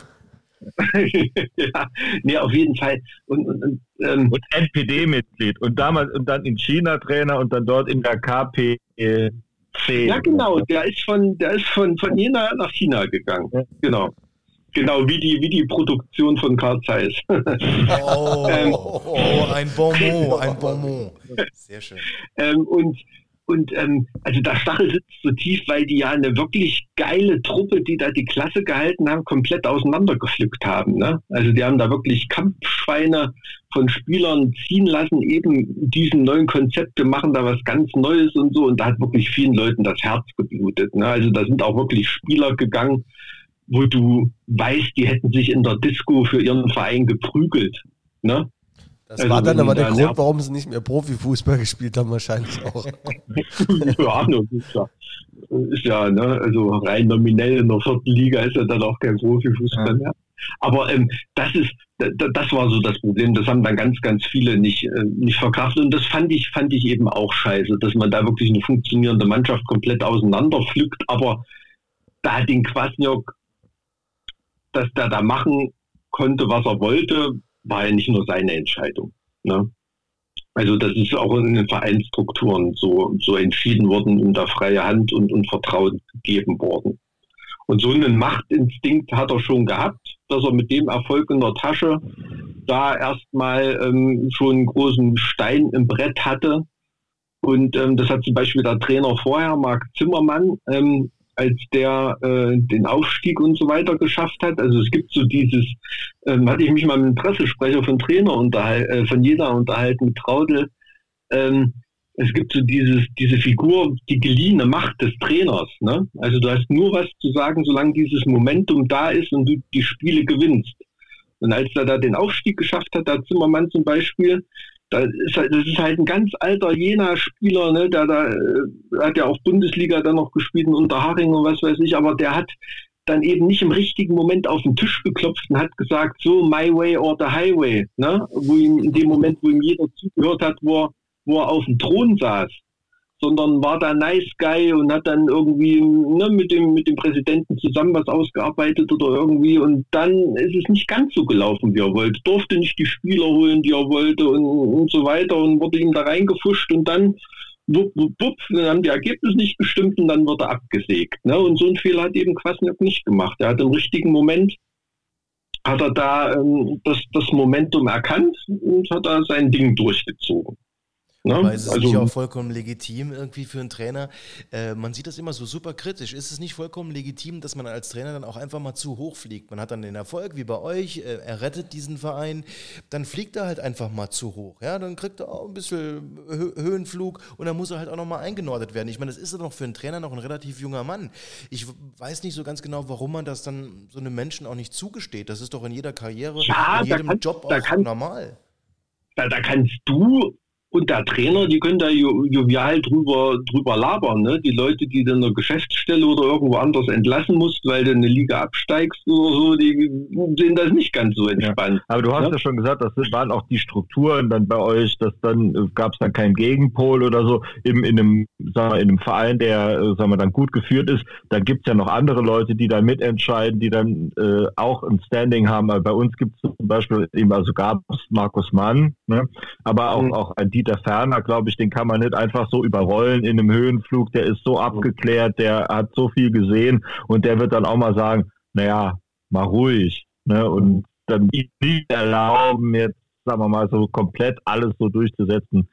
Ja, nee, auf jeden Fall. Und, und, ähm, und NPD-Mitglied und damals und dann in China Trainer und dann dort in der KPC. Ja, genau. Der ist von, der ist von, von Jena nach China gegangen. Genau. Genau, wie die, wie die Produktion von Carl Zeiss. Oh, ähm, oh, ein Bonmot, ein Bonmot. Sehr schön. Ähm, und und ähm, also der Stachel sitzt so tief, weil die ja eine wirklich geile Truppe, die da die Klasse gehalten haben, komplett auseinandergepflückt haben. Ne? Also die haben da wirklich Kampfschweine von Spielern ziehen lassen, eben diesen neuen Konzept, wir machen da was ganz Neues und so. Und da hat wirklich vielen Leuten das Herz geblutet. Ne? Also da sind auch wirklich Spieler gegangen, wo du weißt, die hätten sich in der Disco für ihren Verein geprügelt. Ne? Das also war dann aber der Grund, warum sie nicht mehr Profifußball gespielt haben, wahrscheinlich auch. ja, ist ja, ist ja ne, also rein nominell in der vierten Liga ist ja dann auch kein Profifußball ja. mehr. Aber ähm, das ist, das war so das Problem. Das haben dann ganz, ganz viele nicht, äh, nicht verkraftet. Und das fand ich, fand ich eben auch scheiße, dass man da wirklich eine funktionierende Mannschaft komplett auseinanderpflückt. Aber da hat den Kwasniok, dass der da machen konnte, was er wollte, war ja nicht nur seine Entscheidung. Ne? Also das ist auch in den Vereinsstrukturen so, so entschieden worden, ihm da freie Hand und, und Vertrauen gegeben worden. Und so einen Machtinstinkt hat er schon gehabt, dass er mit dem Erfolg in der Tasche da erstmal ähm, schon einen großen Stein im Brett hatte. Und ähm, das hat zum Beispiel der Trainer vorher, Marc Zimmermann, ähm, als der äh, den Aufstieg und so weiter geschafft hat. Also es gibt so dieses, ähm, hatte ich mich mal mit einem Pressesprecher von Trainer unterhalten, äh, von jeder unterhalten mit Traudel. Ähm, es gibt so dieses, diese Figur, die geliehene Macht des Trainers. Ne? Also du hast nur was zu sagen, solange dieses Momentum da ist und du die Spiele gewinnst. Und als er da den Aufstieg geschafft hat, da Zimmermann zum Beispiel, das ist, halt, das ist halt ein ganz alter Jena-Spieler, ne, der da äh, hat ja auch Bundesliga dann noch gespielt in Unterhaching und was weiß ich, aber der hat dann eben nicht im richtigen Moment auf den Tisch geklopft und hat gesagt, so my way or the highway, ne? wo ihm in dem Moment, wo ihm jeder zugehört hat, wo er, wo er auf dem Thron saß sondern war da nice guy und hat dann irgendwie ne, mit, dem, mit dem Präsidenten zusammen was ausgearbeitet oder irgendwie und dann ist es nicht ganz so gelaufen, wie er wollte. Durfte nicht die Spieler holen, die er wollte und, und so weiter und wurde ihm da reingefuscht und dann wupp, wupp, wupp, dann haben die Ergebnisse nicht gestimmt und dann wird er abgesägt. Ne? Und so ein Fehler hat eben Kwasniok nicht gemacht. Er hat im richtigen Moment hat er da ähm, das, das Momentum erkannt und hat da sein Ding durchgezogen. Ne? Aber ist es also, nicht auch vollkommen legitim irgendwie für einen Trainer? Äh, man sieht das immer so super kritisch. Ist es nicht vollkommen legitim, dass man als Trainer dann auch einfach mal zu hoch fliegt? Man hat dann den Erfolg, wie bei euch, äh, er rettet diesen Verein, dann fliegt er halt einfach mal zu hoch. Ja, dann kriegt er auch ein bisschen Hö Höhenflug und dann muss er halt auch nochmal eingenordet werden. Ich meine, das ist ja noch für einen Trainer noch ein relativ junger Mann. Ich weiß nicht so ganz genau, warum man das dann so einem Menschen auch nicht zugesteht. Das ist doch in jeder Karriere, ja, in jedem kann, Job auch kann, normal. Da, da kannst du und der Trainer, die können da jovial drüber, drüber labern. Ne? Die Leute, die du in der Geschäftsstelle oder irgendwo anders entlassen musst, weil du eine Liga absteigst oder so, die sehen das nicht ganz so entspannt. Ja, aber du hast ja? ja schon gesagt, das waren auch die Strukturen dann bei euch, dass dann äh, gab es dann keinen Gegenpol oder so. Im, in, einem, sagen wir, in einem Verein, der äh, sagen wir, dann gut geführt ist, da gibt es ja noch andere Leute, die da mitentscheiden, die dann äh, auch ein Standing haben. Also bei uns gibt es zum Beispiel eben, also gab es Markus Mann, ne? aber auch, mhm. auch die Dieter Ferner, glaube ich, den kann man nicht einfach so überrollen in einem Höhenflug. Der ist so abgeklärt, der hat so viel gesehen und der wird dann auch mal sagen, naja, mal ruhig. Ne? Und dann nicht erlauben, jetzt, sagen wir mal, so komplett alles so durchzusetzen,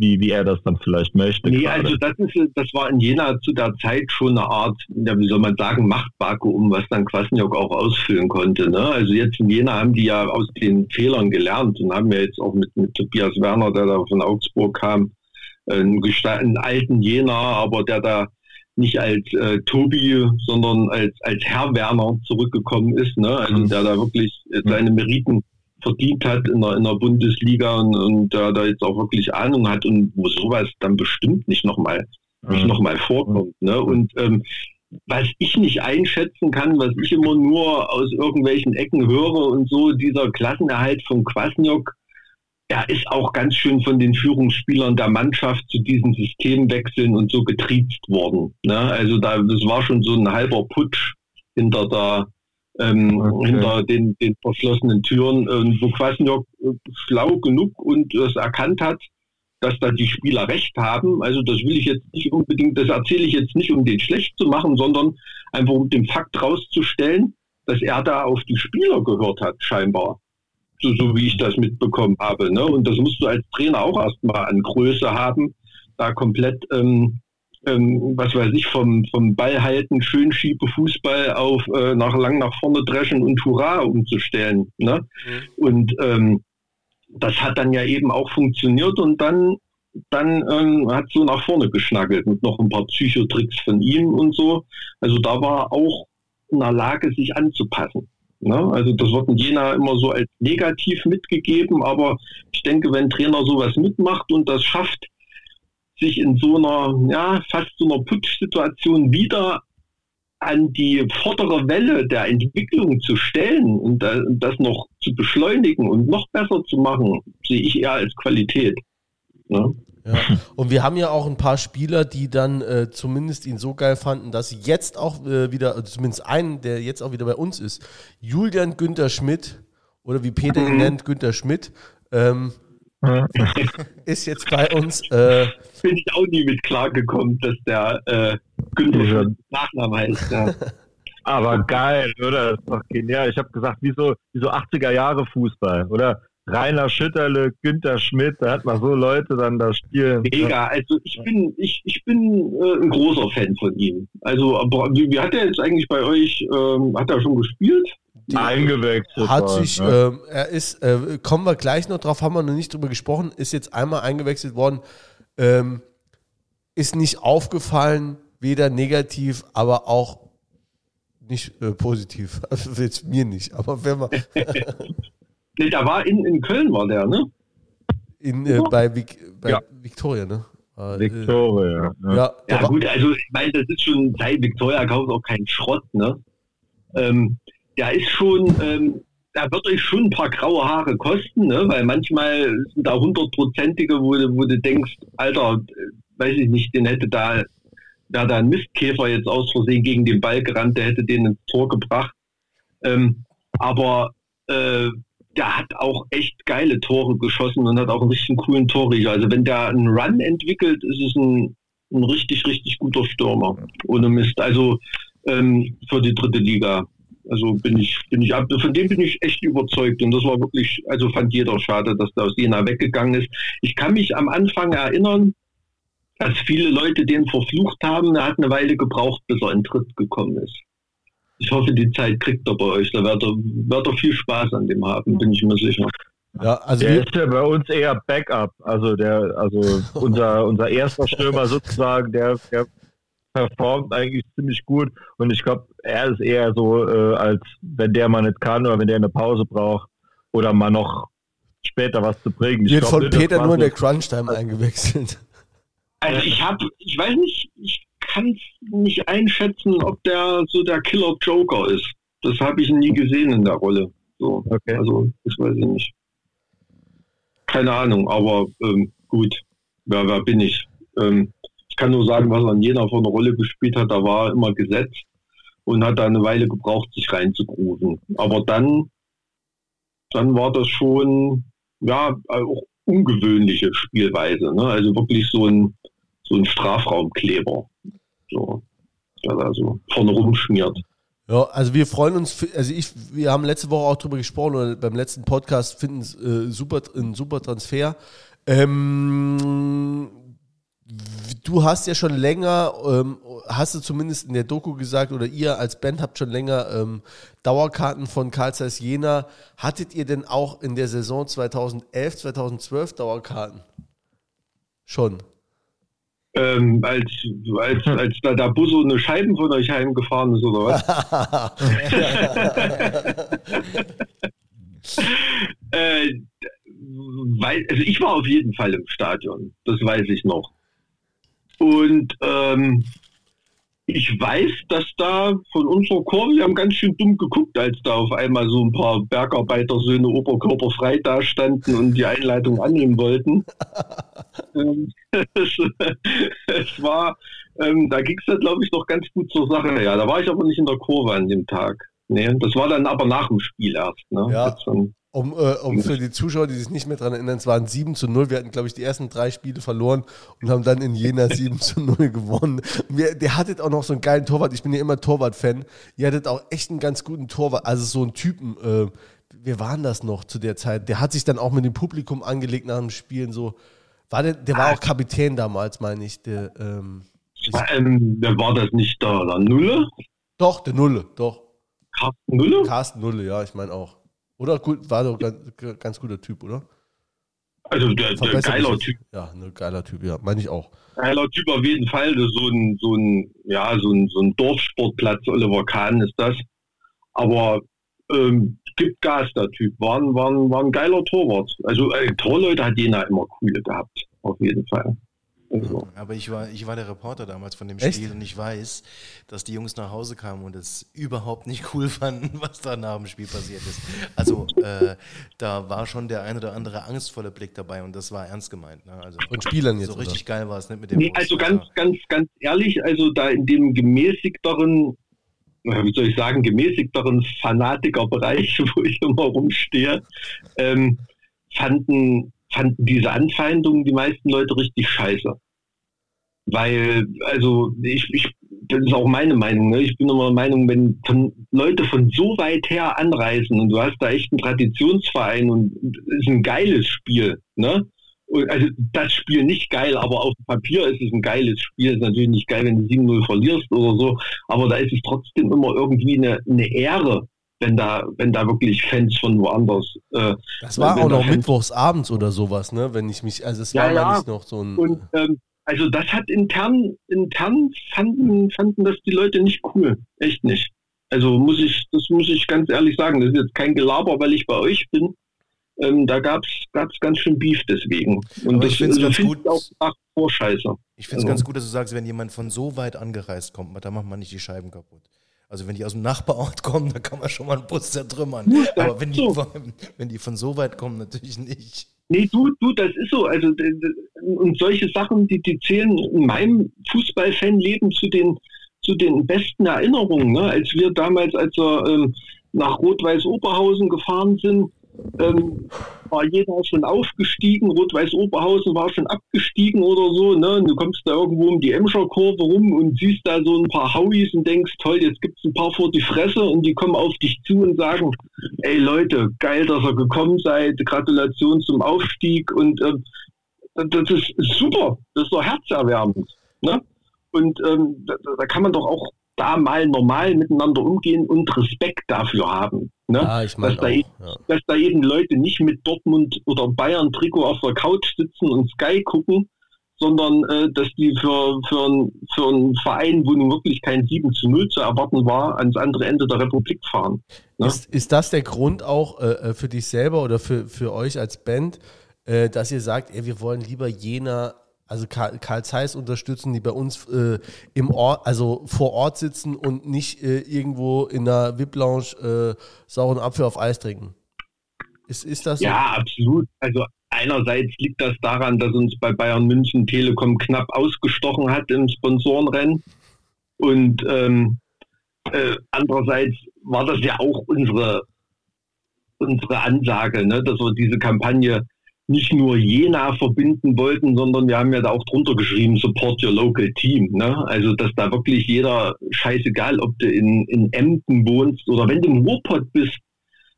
wie, wie er das dann vielleicht möchte. Nee, gerade. also das, ist, das war in Jena zu der Zeit schon eine Art, wie soll man sagen, Machtvakuum, was dann Kwasniok auch ausfüllen konnte. Ne? Also jetzt in Jena haben die ja aus den Fehlern gelernt und haben ja jetzt auch mit, mit Tobias Werner, der da von Augsburg kam, einen, einen alten Jena, aber der da nicht als äh, Tobi, sondern als, als Herr Werner zurückgekommen ist, ne? also mhm. der da wirklich äh, seine Meriten verdient hat in der, in der Bundesliga und, und der da jetzt auch wirklich Ahnung hat und wo sowas dann bestimmt nicht nochmal nicht noch mal vorkommt. Ne? Und ähm, was ich nicht einschätzen kann, was ich immer nur aus irgendwelchen Ecken höre und so, dieser Klassenerhalt von Kwasniok, er ist auch ganz schön von den Führungsspielern der Mannschaft zu diesen Systemwechseln und so getriezt worden. Ne? Also da, das war schon so ein halber Putsch hinter der, ähm, okay. hinter den, den verschlossenen Türen, äh, wo Kwasniok äh, schlau genug und es erkannt hat, dass da die Spieler recht haben. Also das will ich jetzt nicht unbedingt, das erzähle ich jetzt nicht, um den schlecht zu machen, sondern einfach um den Fakt rauszustellen, dass er da auf die Spieler gehört hat, scheinbar. So, so wie ich das mitbekommen habe. Ne? Und das musst du als Trainer auch erstmal an Größe haben, da komplett, ähm, ähm, was weiß ich, vom, vom Ball halten, schön schiebe Fußball auf äh, nach lang nach vorne dreschen und Hurra umzustellen. Ne? Mhm. Und ähm, das hat dann ja eben auch funktioniert und dann dann ähm, hat so nach vorne geschnackelt mit noch ein paar Psychotricks von ihm und so. Also da war auch in der Lage, sich anzupassen. Ne? Also das wird in Jena immer so als negativ mitgegeben, aber ich denke, wenn Trainer sowas mitmacht und das schafft, sich in so einer, ja, fast so einer Putschsituation wieder an die vordere Welle der Entwicklung zu stellen und das noch zu beschleunigen und noch besser zu machen, sehe ich eher als Qualität. Ne? Ja. Und wir haben ja auch ein paar Spieler, die dann äh, zumindest ihn so geil fanden, dass jetzt auch äh, wieder, also zumindest einen, der jetzt auch wieder bei uns ist, Julian Günther Schmidt oder wie Peter ihn mhm. nennt, Günther Schmidt, ähm, ist jetzt bei uns. Äh, Bin ich auch nie mit klargekommen, dass der äh, Günther Schmidt Nachname heißt. Ja. Aber geil, oder? Das ist doch genial. Ich habe gesagt, wie so, wie so 80er Jahre Fußball, oder? Rainer Schütterle, Günther Schmidt, da hat man so Leute dann da spielen. Mega, also ich bin, ich, ich bin äh, ein großer Fan von ihm. Also, aber wie, wie hat er jetzt eigentlich bei euch, ähm, hat er schon gespielt? Die, eingewechselt. Hat worden, sich, ne? äh, er ist, äh, kommen wir gleich noch drauf, haben wir noch nicht drüber gesprochen, ist jetzt einmal eingewechselt worden, ähm, ist nicht aufgefallen, weder negativ, aber auch nicht äh, positiv. Also jetzt mir nicht, aber wenn man. Nee, da war in, in Köln war der, ne? In, äh, bei, Vic, bei ja. Victoria, ne? Äh, Victoria, ja. Ja, ja gut, also ich meine, das ist schon, seit Victoria kauft auch kein Schrott, ne? Ähm, der ist schon, ähm, da wird euch schon ein paar graue Haare kosten, ne? Weil manchmal sind da hundertprozentige, wo, wo du denkst, Alter, weiß ich nicht, den hätte da, da da ein Mistkäfer jetzt aus Versehen gegen den Ball gerannt, der hätte den ins Tor gebracht. Ähm, aber äh, der hat auch echt geile Tore geschossen und hat auch einen richtig coolen Torriecher. Also wenn der einen Run entwickelt, ist es ein, ein richtig, richtig guter Stürmer. Ohne Mist. Also ähm, für die dritte Liga. Also bin ich, bin ich ab, von dem bin ich echt überzeugt. Und das war wirklich, also fand jeder schade, dass der aus Jena weggegangen ist. Ich kann mich am Anfang erinnern, dass viele Leute den verflucht haben. Er hat eine Weile gebraucht, bis er in Tritt gekommen ist ich hoffe, die Zeit kriegt er bei euch. Da wird er, wird er viel Spaß an dem haben, bin ich mir sicher. Ja, also der ist ja bei uns eher Backup. Also der, also unser, unser erster Stürmer sozusagen, der, der performt eigentlich ziemlich gut. Und ich glaube, er ist eher so, äh, als wenn der mal nicht kann oder wenn der eine Pause braucht oder mal noch später was zu bringen. Wird von Peter nur in der Crunch-Time eingewechselt. Also ich habe, ich weiß nicht, ich kann es nicht einschätzen, ob der so der Killer Joker ist. Das habe ich nie gesehen in der Rolle. So, okay. Also, das weiß ich nicht. Keine Ahnung, aber ähm, gut, wer, wer bin ich? Ähm, ich kann nur sagen, was er in Jena für eine Rolle gespielt hat. Da war er immer gesetzt und hat da eine Weile gebraucht, sich reinzugrufen. Aber dann, dann war das schon, ja, auch ungewöhnliche Spielweise. Ne? Also wirklich so ein, so ein Strafraumkleber. So, der da so vorne rumschmiert. Ja, also wir freuen uns, also ich, wir haben letzte Woche auch drüber gesprochen, oder beim letzten Podcast finden es äh, super, ein super Transfer. Ähm, du hast ja schon länger, ähm, hast du zumindest in der Doku gesagt, oder ihr als Band habt schon länger ähm, Dauerkarten von Karl Zeiss Jena. Hattet ihr denn auch in der Saison 2011, 2012 Dauerkarten? Schon ähm, als, als, als da der Busso eine Scheiben von euch heimgefahren ist, oder was? äh, weil, also ich war auf jeden Fall im Stadion, das weiß ich noch. Und ähm, ich weiß, dass da von unserer Kurve, wir haben ganz schön dumm geguckt, als da auf einmal so ein paar Bergarbeitersöhne oberkörperfrei da standen und die Einleitung annehmen wollten. Ähm, es, es, war, ähm, da ging es ja, glaube ich, noch ganz gut zur Sache. Ja, da war ich aber nicht in der Kurve an dem Tag. Nee, das war dann aber nach dem Spiel erst. Ne? Ja. Um, äh, um für die Zuschauer, die sich nicht mehr daran erinnern, es waren 7 zu 0. Wir hatten, glaube ich, die ersten drei Spiele verloren und haben dann in Jena 7 zu 0 gewonnen. Wir, der hattet auch noch so einen geilen Torwart. Ich bin ja immer Torwart-Fan. Ihr hattet auch echt einen ganz guten Torwart. Also so einen Typen, äh, wir waren das noch zu der Zeit. Der hat sich dann auch mit dem Publikum angelegt nach dem Spielen so. War der, der war auch Kapitän damals, meine ich. Der, ähm, ähm, wer war das nicht da? Der Nulle? Doch, der Nulle, doch. Carsten Nulle? Carsten Nulle, ja, ich meine auch. Oder gut, war doch ganz, ganz guter Typ, oder? Also der, der geiler Typ. Ja, ein geiler Typ, ja, meine ich auch. Geiler Typ auf jeden Fall. So ein, so ein, ja, so ein, so ein Dorfsportplatz, Oliver Kahn ist das. Aber ähm, gibt Gas, der Typ. War ein, war ein, war ein geiler Torwart. Also äh, Torleute hat Jena immer coole gehabt, auf jeden Fall. Also. Aber ich war, ich war der Reporter damals von dem Echt? Spiel und ich weiß, dass die Jungs nach Hause kamen und es überhaupt nicht cool fanden, was da nach dem Spiel passiert ist. Also äh, da war schon der ein oder andere angstvolle Blick dabei und das war ernst gemeint. Ne? Also, und Spielern jetzt. So richtig oder? geil war es nicht mit dem. Nee, also ganz, ganz, ganz ehrlich, also da in dem gemäßigteren wie soll ich sagen, gemäßigteren Fanatikerbereich, wo ich immer rumstehe, ähm, fanden, fanden diese Anfeindungen die meisten Leute richtig scheiße. Weil, also ich, ich das ist auch meine Meinung, ne? ich bin immer der Meinung, wenn von Leute von so weit her anreisen und du hast da echt einen Traditionsverein und ist ein geiles Spiel, ne? also das Spiel nicht geil, aber auf dem Papier ist es ein geiles Spiel. Ist natürlich nicht geil, wenn du 7-0 verlierst oder so, aber da ist es trotzdem immer irgendwie eine, eine Ehre, wenn da, wenn da wirklich Fans von woanders. Äh, das war auch noch Fans mittwochs abends oder sowas, ne? Wenn ich mich, also es ja, war ja. nicht noch so ein. Und, ähm, also das hat intern, intern fanden, fanden das die Leute nicht cool. Echt nicht. Also muss ich, das muss ich ganz ehrlich sagen. Das ist jetzt kein Gelaber, weil ich bei euch bin. Ähm, da gab es ganz schön Beef deswegen. Und Aber ich finde es also ganz gut. Auch nach Vorscheiße. Ich finde es also. ganz gut, dass du sagst, wenn jemand von so weit angereist kommt, da macht man nicht die Scheiben kaputt. Also wenn die aus dem Nachbarort kommen, dann kann man schon mal einen Bus zertrümmern. Aber wenn die, so. wenn die von so weit kommen, natürlich nicht. Nee, du, du, das ist so. Also und solche Sachen, die, die zählen in meinem Fußballfanleben zu den zu den besten Erinnerungen. Ne? Als wir damals, als wir ähm, nach Rot-Weiß Oberhausen gefahren sind, ähm, war jeder schon aufgestiegen, Rot-Weiß Oberhausen war schon abgestiegen oder so, ne? Und du kommst da irgendwo um die Emscher Kurve rum und siehst da so ein paar Hauis und denkst, toll, jetzt gibt es ein paar vor die Fresse und die kommen auf dich zu und sagen, ey Leute, geil, dass ihr gekommen seid, Gratulation zum Aufstieg und ähm, das ist super, das ist doch herzerwärmend, ne? Und ähm, da, da kann man doch auch da mal normal miteinander umgehen und Respekt dafür haben. Ne? Ja, ich mein dass, da eben, ja. dass da eben Leute nicht mit Dortmund oder Bayern Trikot auf der Couch sitzen und Sky gucken, sondern äh, dass die für, für, ein, für einen Verein, wo nun wirklich kein 7 zu 0 zu erwarten war, ans andere Ende der Republik fahren. Ne? Ist, ist das der Grund auch äh, äh, für dich selber oder für, für euch als Band, äh, dass ihr sagt, ey, wir wollen lieber jener also Karl, Karl Zeiss unterstützen, die bei uns äh, im Ort, also vor Ort sitzen und nicht äh, irgendwo in der VIP-Lounge äh, sauren Apfel auf Eis trinken. Ist, ist das so? Ja, absolut. Also einerseits liegt das daran, dass uns bei Bayern München Telekom knapp ausgestochen hat im Sponsorenrennen. Und ähm, äh, andererseits war das ja auch unsere, unsere Ansage, ne, dass wir diese Kampagne nicht nur Jena verbinden wollten, sondern wir haben ja da auch drunter geschrieben, support your local team. Ne? Also, dass da wirklich jeder, scheißegal, ob du in, in Emden wohnst oder wenn du im Ruhrpott bist,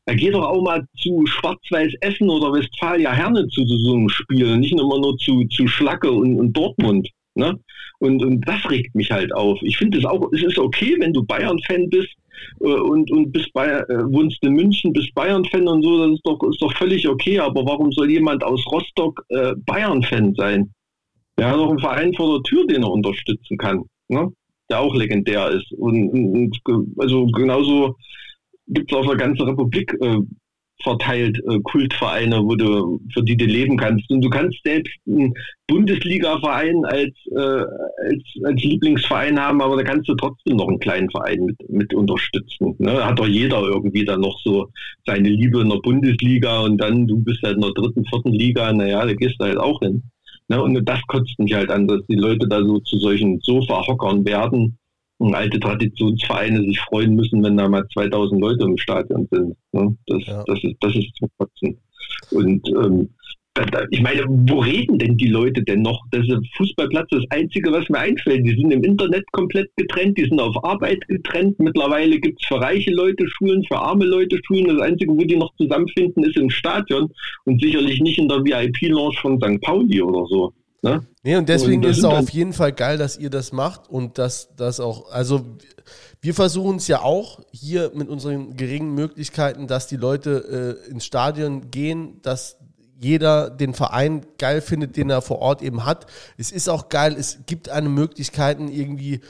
da geht doch auch mal zu Schwarz-Weiß Essen oder Westfalia Herne zu, so einem Spiel, nicht immer nur zu, zu Schlacke und, und Dortmund. Ne? Und, und das regt mich halt auf. Ich finde es auch, es ist okay, wenn du Bayern-Fan bist, und, und bis bei, äh, wohnst in München, bist Bayern-Fan und so, das ist doch, ist doch völlig okay. Aber warum soll jemand aus Rostock äh, Bayern-Fan sein? Er hat doch einen Verein vor der Tür, den er unterstützen kann, ne? der auch legendär ist. Und, und also genauso gibt es auf der ganzen Republik äh, verteilt äh, Kultvereine, wo du, für die du leben kannst. Und du kannst selbst einen Bundesliga-Verein als, äh, als, als Lieblingsverein haben, aber da kannst du trotzdem noch einen kleinen Verein mit, mit unterstützen. Ne? Hat doch jeder irgendwie dann noch so seine Liebe in der Bundesliga und dann du bist halt in der dritten, vierten Liga, naja, da gehst du halt auch hin. Ne? Und das kotzt mich halt an, dass die Leute da so zu solchen Sofa-Hockern werden alte Traditionsvereine sich freuen müssen, wenn da mal 2000 Leute im Stadion sind. Ne? Das, ja. das, ist, das ist zum Kotzen. Und ähm, ich meine, wo reden denn die Leute denn noch? Das ist Fußballplatz das Einzige, was mir einfällt. Die sind im Internet komplett getrennt, die sind auf Arbeit getrennt. Mittlerweile gibt es für reiche Leute Schulen, für arme Leute Schulen. Das Einzige, wo die noch zusammenfinden, ist im Stadion und sicherlich nicht in der VIP-Lounge von St. Pauli oder so. Ne? Nee, und deswegen und ist es auf jeden Fall geil, dass ihr das macht und dass das auch, also wir versuchen es ja auch hier mit unseren geringen Möglichkeiten, dass die Leute äh, ins Stadion gehen, dass jeder den Verein geil findet, den er vor Ort eben hat. Es ist auch geil, es gibt eine Möglichkeiten irgendwie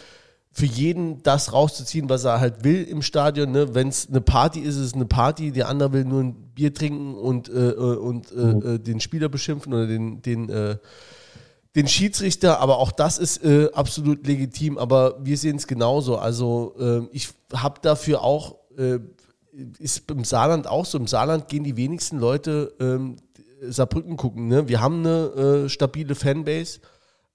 für jeden das rauszuziehen, was er halt will im Stadion. Ne? Wenn es eine Party ist, ist es eine Party, der andere will nur ein Bier trinken und, äh, äh und äh, mhm. äh, den Spieler beschimpfen oder den, den, äh, den Schiedsrichter, aber auch das ist äh, absolut legitim, aber wir sehen es genauso. Also äh, ich habe dafür auch, äh, ist im Saarland auch so, im Saarland gehen die wenigsten Leute ähm, Saarbrücken gucken. Ne? Wir haben eine äh, stabile Fanbase,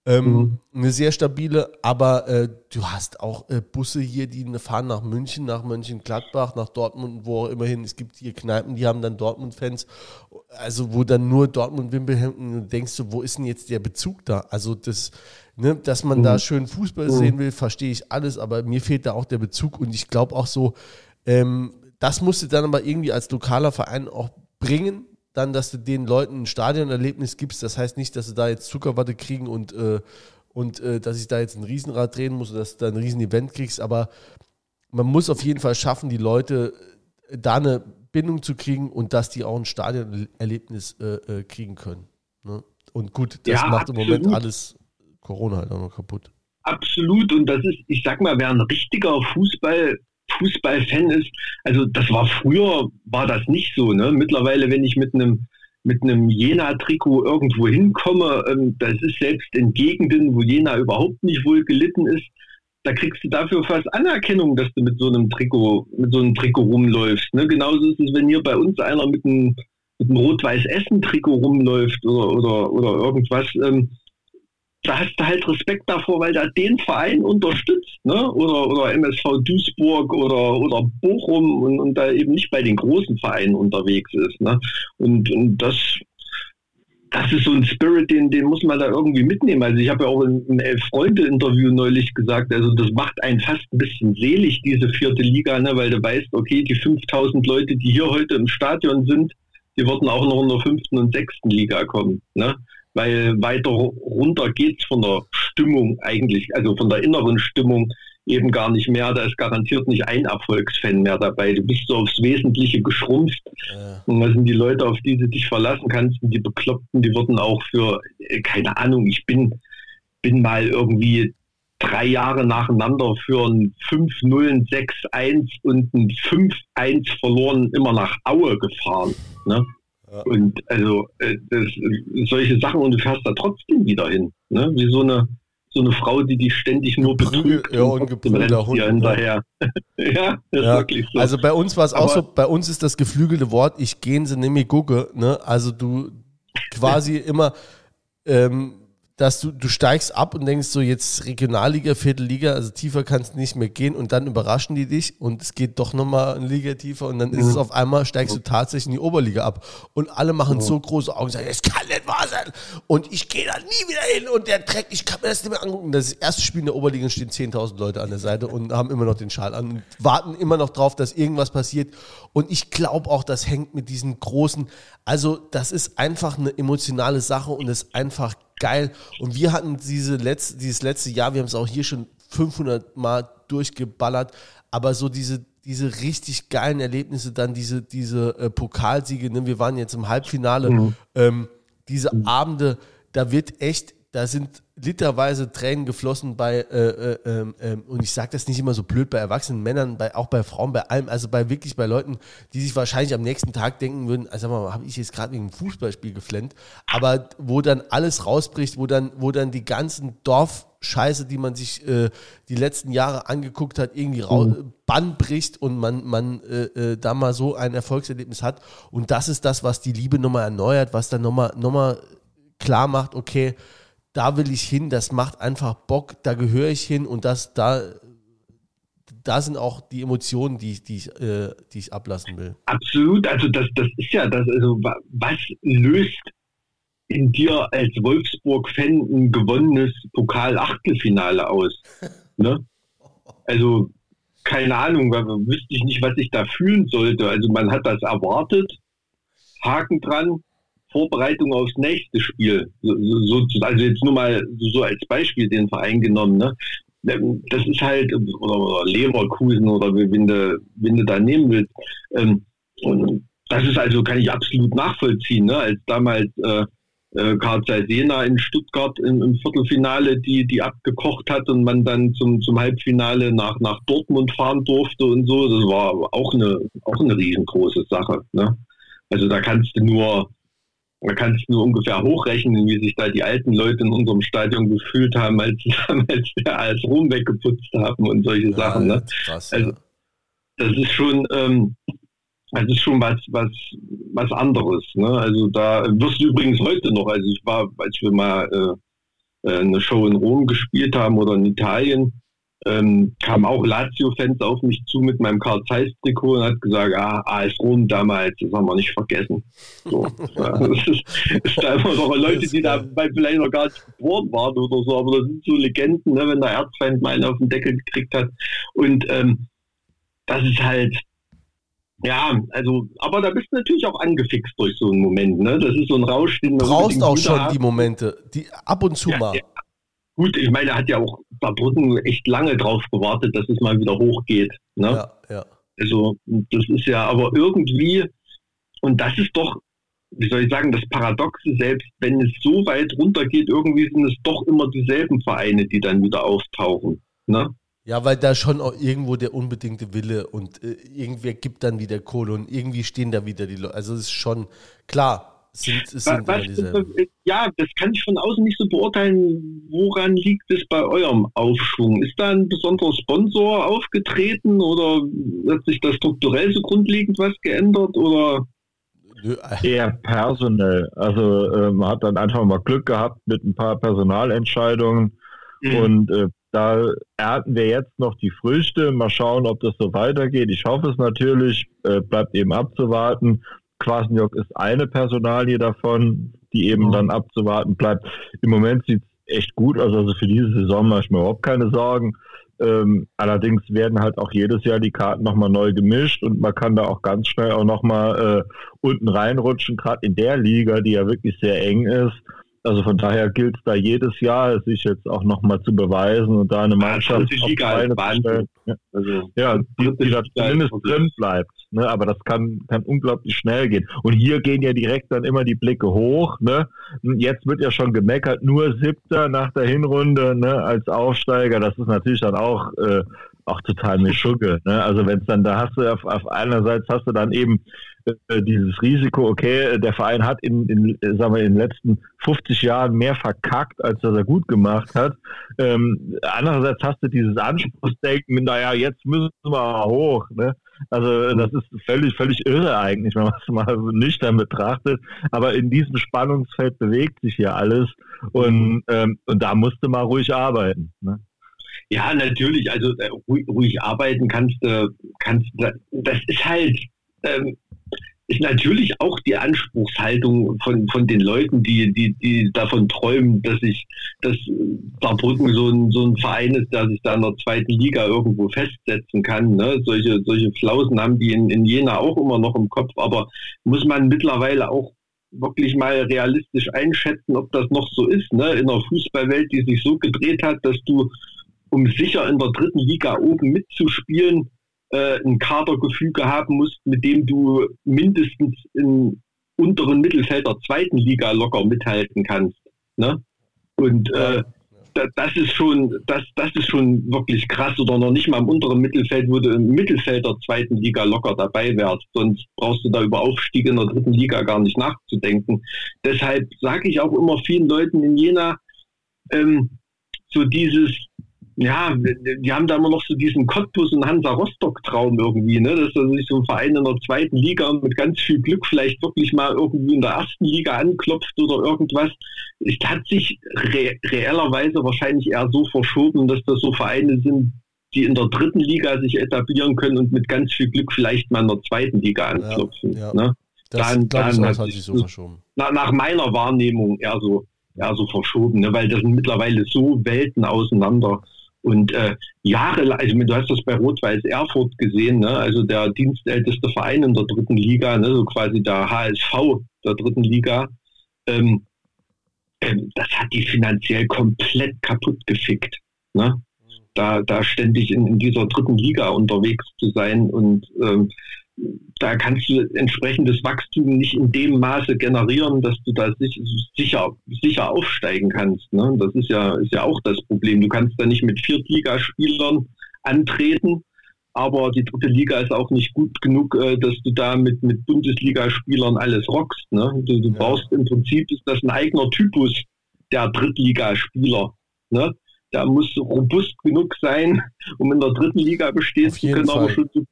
ähm, mhm. eine sehr stabile, aber äh, du hast auch äh, Busse hier, die fahren nach München, nach Mönchengladbach, nach Dortmund, wo auch immerhin. Es gibt hier Kneipen, die haben dann Dortmund-Fans, also wo dann nur Dortmund-Wimpelhemden und denkst du, wo ist denn jetzt der Bezug da? Also das, ne, dass man mhm. da schön Fußball mhm. sehen will, verstehe ich alles, aber mir fehlt da auch der Bezug und ich glaube auch so, ähm, das musste dann aber irgendwie als lokaler Verein auch bringen, dann, dass du den Leuten ein Stadionerlebnis gibst. Das heißt nicht, dass sie da jetzt Zuckerwatte kriegen und, äh, und äh, dass ich da jetzt ein Riesenrad drehen muss oder dass du da ein Riesen-Event kriegst, aber man muss auf jeden Fall schaffen, die Leute äh, da eine Bindung zu kriegen und dass die auch ein Stadionerlebnis äh, äh, kriegen können. Ne? Und gut, das ja, macht absolut. im Moment alles Corona halt auch noch kaputt. Absolut, und das ist, ich sag mal, wer ein richtiger Fußball Fußballfan ist. Also das war früher, war das nicht so. Ne? Mittlerweile, wenn ich mit einem mit einem Jena-Trikot irgendwo hinkomme, ähm, das ist selbst in Gegenden, wo Jena überhaupt nicht wohl gelitten ist, da kriegst du dafür fast Anerkennung, dass du mit so einem Trikot, mit so einem Trikot rumläufst. Ne? Genauso ist es, wenn hier bei uns einer mit einem, mit einem Rot-Weiß-Essen-Trikot rumläuft oder, oder, oder irgendwas. Ähm, da hast du halt Respekt davor, weil der den Verein unterstützt, ne? Oder, oder MSV Duisburg oder, oder Bochum und, und da eben nicht bei den großen Vereinen unterwegs ist. Ne? Und, und das, das ist so ein Spirit, den, den muss man da irgendwie mitnehmen. Also ich habe ja auch im Elf-Freunde-Interview neulich gesagt, also das macht einen fast ein bisschen selig, diese vierte Liga, ne? weil du weißt, okay, die 5000 Leute, die hier heute im Stadion sind, die würden auch noch in der fünften und sechsten Liga kommen. Ne? Weil weiter runter geht es von der Stimmung eigentlich, also von der inneren Stimmung eben gar nicht mehr. Da ist garantiert nicht ein Erfolgsfan mehr dabei. Du bist so aufs Wesentliche geschrumpft. Ja. Und das sind die Leute, auf die du dich verlassen kannst. Und die Bekloppten, die würden auch für, äh, keine Ahnung, ich bin, bin mal irgendwie drei Jahre nacheinander für ein 5-0, ein 6-1 und ein 5-1 verloren immer nach Aue gefahren. Ne? Und also äh, das, solche Sachen und du fährst da trotzdem wieder hin. Ne? Wie so eine so eine Frau, die dich ständig nur betrügt. Ja, und geprügelter Hund. Hinterher. ja, das ja. ist wirklich so. Also bei uns war es auch so, bei uns ist das geflügelte Wort, ich gehen sie nämlich gucke. Ne? Also du quasi immer ähm, dass du, du steigst ab und denkst so, jetzt Regionalliga, Viertelliga, also tiefer kannst du nicht mehr gehen und dann überraschen die dich und es geht doch nochmal eine Liga tiefer und dann ist es mhm. auf einmal, steigst du tatsächlich in die Oberliga ab. Und alle machen so große Augen und sagen, es kann nicht wahr sein. Und ich gehe da nie wieder hin und der Dreck, ich kann mir das nicht mehr angucken. Das erste Spiel in der Oberliga stehen 10.000 Leute an der Seite und haben immer noch den Schal an und warten immer noch drauf, dass irgendwas passiert. Und ich glaube auch, das hängt mit diesen großen, also das ist einfach eine emotionale Sache und ist einfach geil. Und wir hatten diese letzte, dieses letzte Jahr, wir haben es auch hier schon 500 Mal durchgeballert, aber so diese, diese richtig geilen Erlebnisse, dann diese, diese äh, Pokalsiege, ne? wir waren jetzt im Halbfinale, mhm. ähm, diese. Abende, da wird echt, da sind literweise Tränen geflossen bei, äh, äh, ähm, und ich sage das nicht immer so blöd, bei erwachsenen Männern, bei, auch bei Frauen, bei allem, also bei wirklich bei Leuten, die sich wahrscheinlich am nächsten Tag denken würden, also mal, habe ich jetzt gerade wegen einem Fußballspiel geflennt, aber wo dann alles rausbricht, wo dann, wo dann die ganzen Dorfscheiße, die man sich äh, die letzten Jahre angeguckt hat, irgendwie mhm. Bann bricht und man, man äh, äh, da mal so ein Erfolgserlebnis hat. Und das ist das, was die Liebe nochmal erneuert, was dann nochmal noch mal klar macht, okay, da will ich hin, das macht einfach Bock, da gehöre ich hin und das, da, da sind auch die Emotionen, die, die, ich, äh, die ich ablassen will. Absolut, also das, das ist ja das, also was löst in dir als Wolfsburg-Fan ein gewonnenes Pokal-Achtelfinale aus? Ne? Also, keine Ahnung, weil wüsste ich nicht, was ich da fühlen sollte. Also, man hat das erwartet, Haken dran, Vorbereitung aufs nächste Spiel. So, so, also jetzt nur mal so als Beispiel den Verein genommen. Ne? Das ist halt, oder, oder Leverkusen oder wenn du, wenn du da nehmen willst. Ähm, und das ist also, kann ich absolut nachvollziehen. Ne? Als damals äh, äh, Karl Jena in Stuttgart im, im, Viertelfinale, die, die abgekocht hat und man dann zum, zum Halbfinale nach, nach Dortmund fahren durfte und so. Das war auch eine, auch eine riesengroße Sache. Ne? Also da kannst du nur, da kannst du nur ungefähr hochrechnen, wie sich da die alten Leute in unserem Stadion gefühlt haben, als sie damals der als Rom weggeputzt haben und solche ja, Sachen. Ne? Krass, also, das ist schon, ähm, das ist schon was, was, was anderes. Ne? Also da wirst du übrigens heute noch, also ich war, als wir mal äh, äh, eine Show in Rom gespielt haben oder in Italien, ähm, kamen auch Lazio-Fans auf mich zu mit meinem Karl Zeiss-Trikot und hat gesagt, ah, AS Rom damals, das haben wir nicht vergessen. So, ja, das ist, ist da immer noch Leute, die da vielleicht noch gar nicht geboren waren oder so, aber das sind so Legenden, ne, wenn der Erzfeind mal einen auf den Deckel gekriegt hat. Und ähm, das ist halt, ja, also, aber da bist du natürlich auch angefixt durch so einen Moment, ne? Das ist so ein Rausch, den du brauchst auch schon haben. die Momente, die ab und zu ja, mal. Ja. Gut, ich meine, er hat ja auch Saarbrücken echt lange drauf gewartet, dass es mal wieder hochgeht. Ne? Ja, ja. Also, das ist ja, aber irgendwie, und das ist doch, wie soll ich sagen, das Paradoxe, selbst wenn es so weit runtergeht, irgendwie sind es doch immer dieselben Vereine, die dann wieder auftauchen. Ne? Ja, weil da schon auch irgendwo der unbedingte Wille und äh, irgendwer gibt dann wieder Kohle und irgendwie stehen da wieder die Leute. Also es ist schon klar, sind, sind was, Ja, das kann ich von außen nicht so beurteilen. Woran liegt es bei eurem Aufschwung? Ist da ein besonderer Sponsor aufgetreten oder hat sich da strukturell so grundlegend was geändert oder? Eher personell. Also äh, man hat dann einfach mal Glück gehabt mit ein paar Personalentscheidungen mhm. und äh, da ernten wir jetzt noch die Früchte. Mal schauen, ob das so weitergeht. Ich hoffe es natürlich. Äh, bleibt eben abzuwarten. Kwasniok ist eine Personalie davon, die eben dann abzuwarten bleibt. Im Moment sieht es echt gut aus. Also für diese Saison mache ich mir überhaupt keine Sorgen. Ähm, allerdings werden halt auch jedes Jahr die Karten nochmal neu gemischt und man kann da auch ganz schnell auch nochmal äh, unten reinrutschen, gerade in der Liga, die ja wirklich sehr eng ist. Also von daher gilt es da jedes Jahr, sich jetzt auch nochmal zu beweisen und da eine Mannschaft ja, auf Beine zu stellen. Ja, also, ja die, die da zumindest drin bleibt. Ne? Aber das kann, kann unglaublich schnell gehen. Und hier gehen ja direkt dann immer die Blicke hoch. Ne? Jetzt wird ja schon gemeckert, nur Siebter nach der Hinrunde ne, als Aufsteiger. Das ist natürlich dann auch äh, auch total eine Schugge. Ne? Also wenn es dann, da hast du auf, auf einerseits hast du dann eben äh, dieses Risiko, okay, der Verein hat in, in, sagen wir, in den letzten 50 Jahren mehr verkackt, als dass er gut gemacht hat. Ähm, andererseits hast du dieses Anspruchsdenken, naja, jetzt müssen wir hoch. Ne? Also das ist völlig, völlig irre eigentlich, wenn man es mal nüchtern betrachtet. Aber in diesem Spannungsfeld bewegt sich hier alles und, ähm, und da musste mal ruhig arbeiten. Ne? Ja, natürlich. Also äh, ruhig, ruhig, arbeiten kannst du, kannst das ist halt, ähm, ist natürlich auch die Anspruchshaltung von, von den Leuten, die, die, die davon träumen, dass ich, dass Saarbrücken so ein, so ein Verein ist, der sich da in der zweiten Liga irgendwo festsetzen kann. Ne? Solche, solche Flausen haben die in, in Jena auch immer noch im Kopf, aber muss man mittlerweile auch wirklich mal realistisch einschätzen, ob das noch so ist, ne? In einer Fußballwelt, die sich so gedreht hat, dass du um sicher in der dritten Liga oben mitzuspielen, äh, ein Kadergefüge haben musst, mit dem du mindestens im unteren Mittelfeld der zweiten Liga locker mithalten kannst. Ne? Und äh, das ist schon, das, das ist schon wirklich krass oder noch nicht mal im unteren Mittelfeld, wo du im Mittelfeld der zweiten Liga locker dabei wärst. Sonst brauchst du da über Aufstieg in der dritten Liga gar nicht nachzudenken. Deshalb sage ich auch immer vielen Leuten in Jena, ähm, so dieses, ja, die haben da immer noch so diesen Cottbus und Hansa Rostock-Traum irgendwie, ne? dass er sich so ein Verein in der zweiten Liga mit ganz viel Glück vielleicht wirklich mal irgendwie in der ersten Liga anklopft oder irgendwas. Es hat sich re reellerweise wahrscheinlich eher so verschoben, dass das so Vereine sind, die in der dritten Liga sich etablieren können und mit ganz viel Glück vielleicht mal in der zweiten Liga anklopfen. Ja, ja. Ne? Das, dann, dann hat sich so verschoben. nach, nach meiner Wahrnehmung eher so, eher so verschoben, ne? weil das sind mittlerweile so Welten auseinander. Und äh, jahrelang, also du hast das bei Rot-Weiß Erfurt gesehen, ne? also der dienstälteste Verein in der dritten Liga, ne? so quasi der HSV der dritten Liga, ähm, ähm, das hat die finanziell komplett kaputt gefickt. Ne? Da, da ständig in, in dieser dritten Liga unterwegs zu sein und ähm, da kannst du entsprechendes Wachstum nicht in dem Maße generieren, dass du da sich, sicher, sicher aufsteigen kannst. Ne? Das ist ja, ist ja auch das Problem. Du kannst da nicht mit Viertligaspielern antreten, aber die dritte Liga ist auch nicht gut genug, äh, dass du da mit, mit Bundesligaspielern alles rockst. Ne? Du, du brauchst im Prinzip, ist das ein eigener Typus der Drittligaspieler. Ne? Der muss robust genug sein, um in der dritten Liga bestehen zu können, aber schon so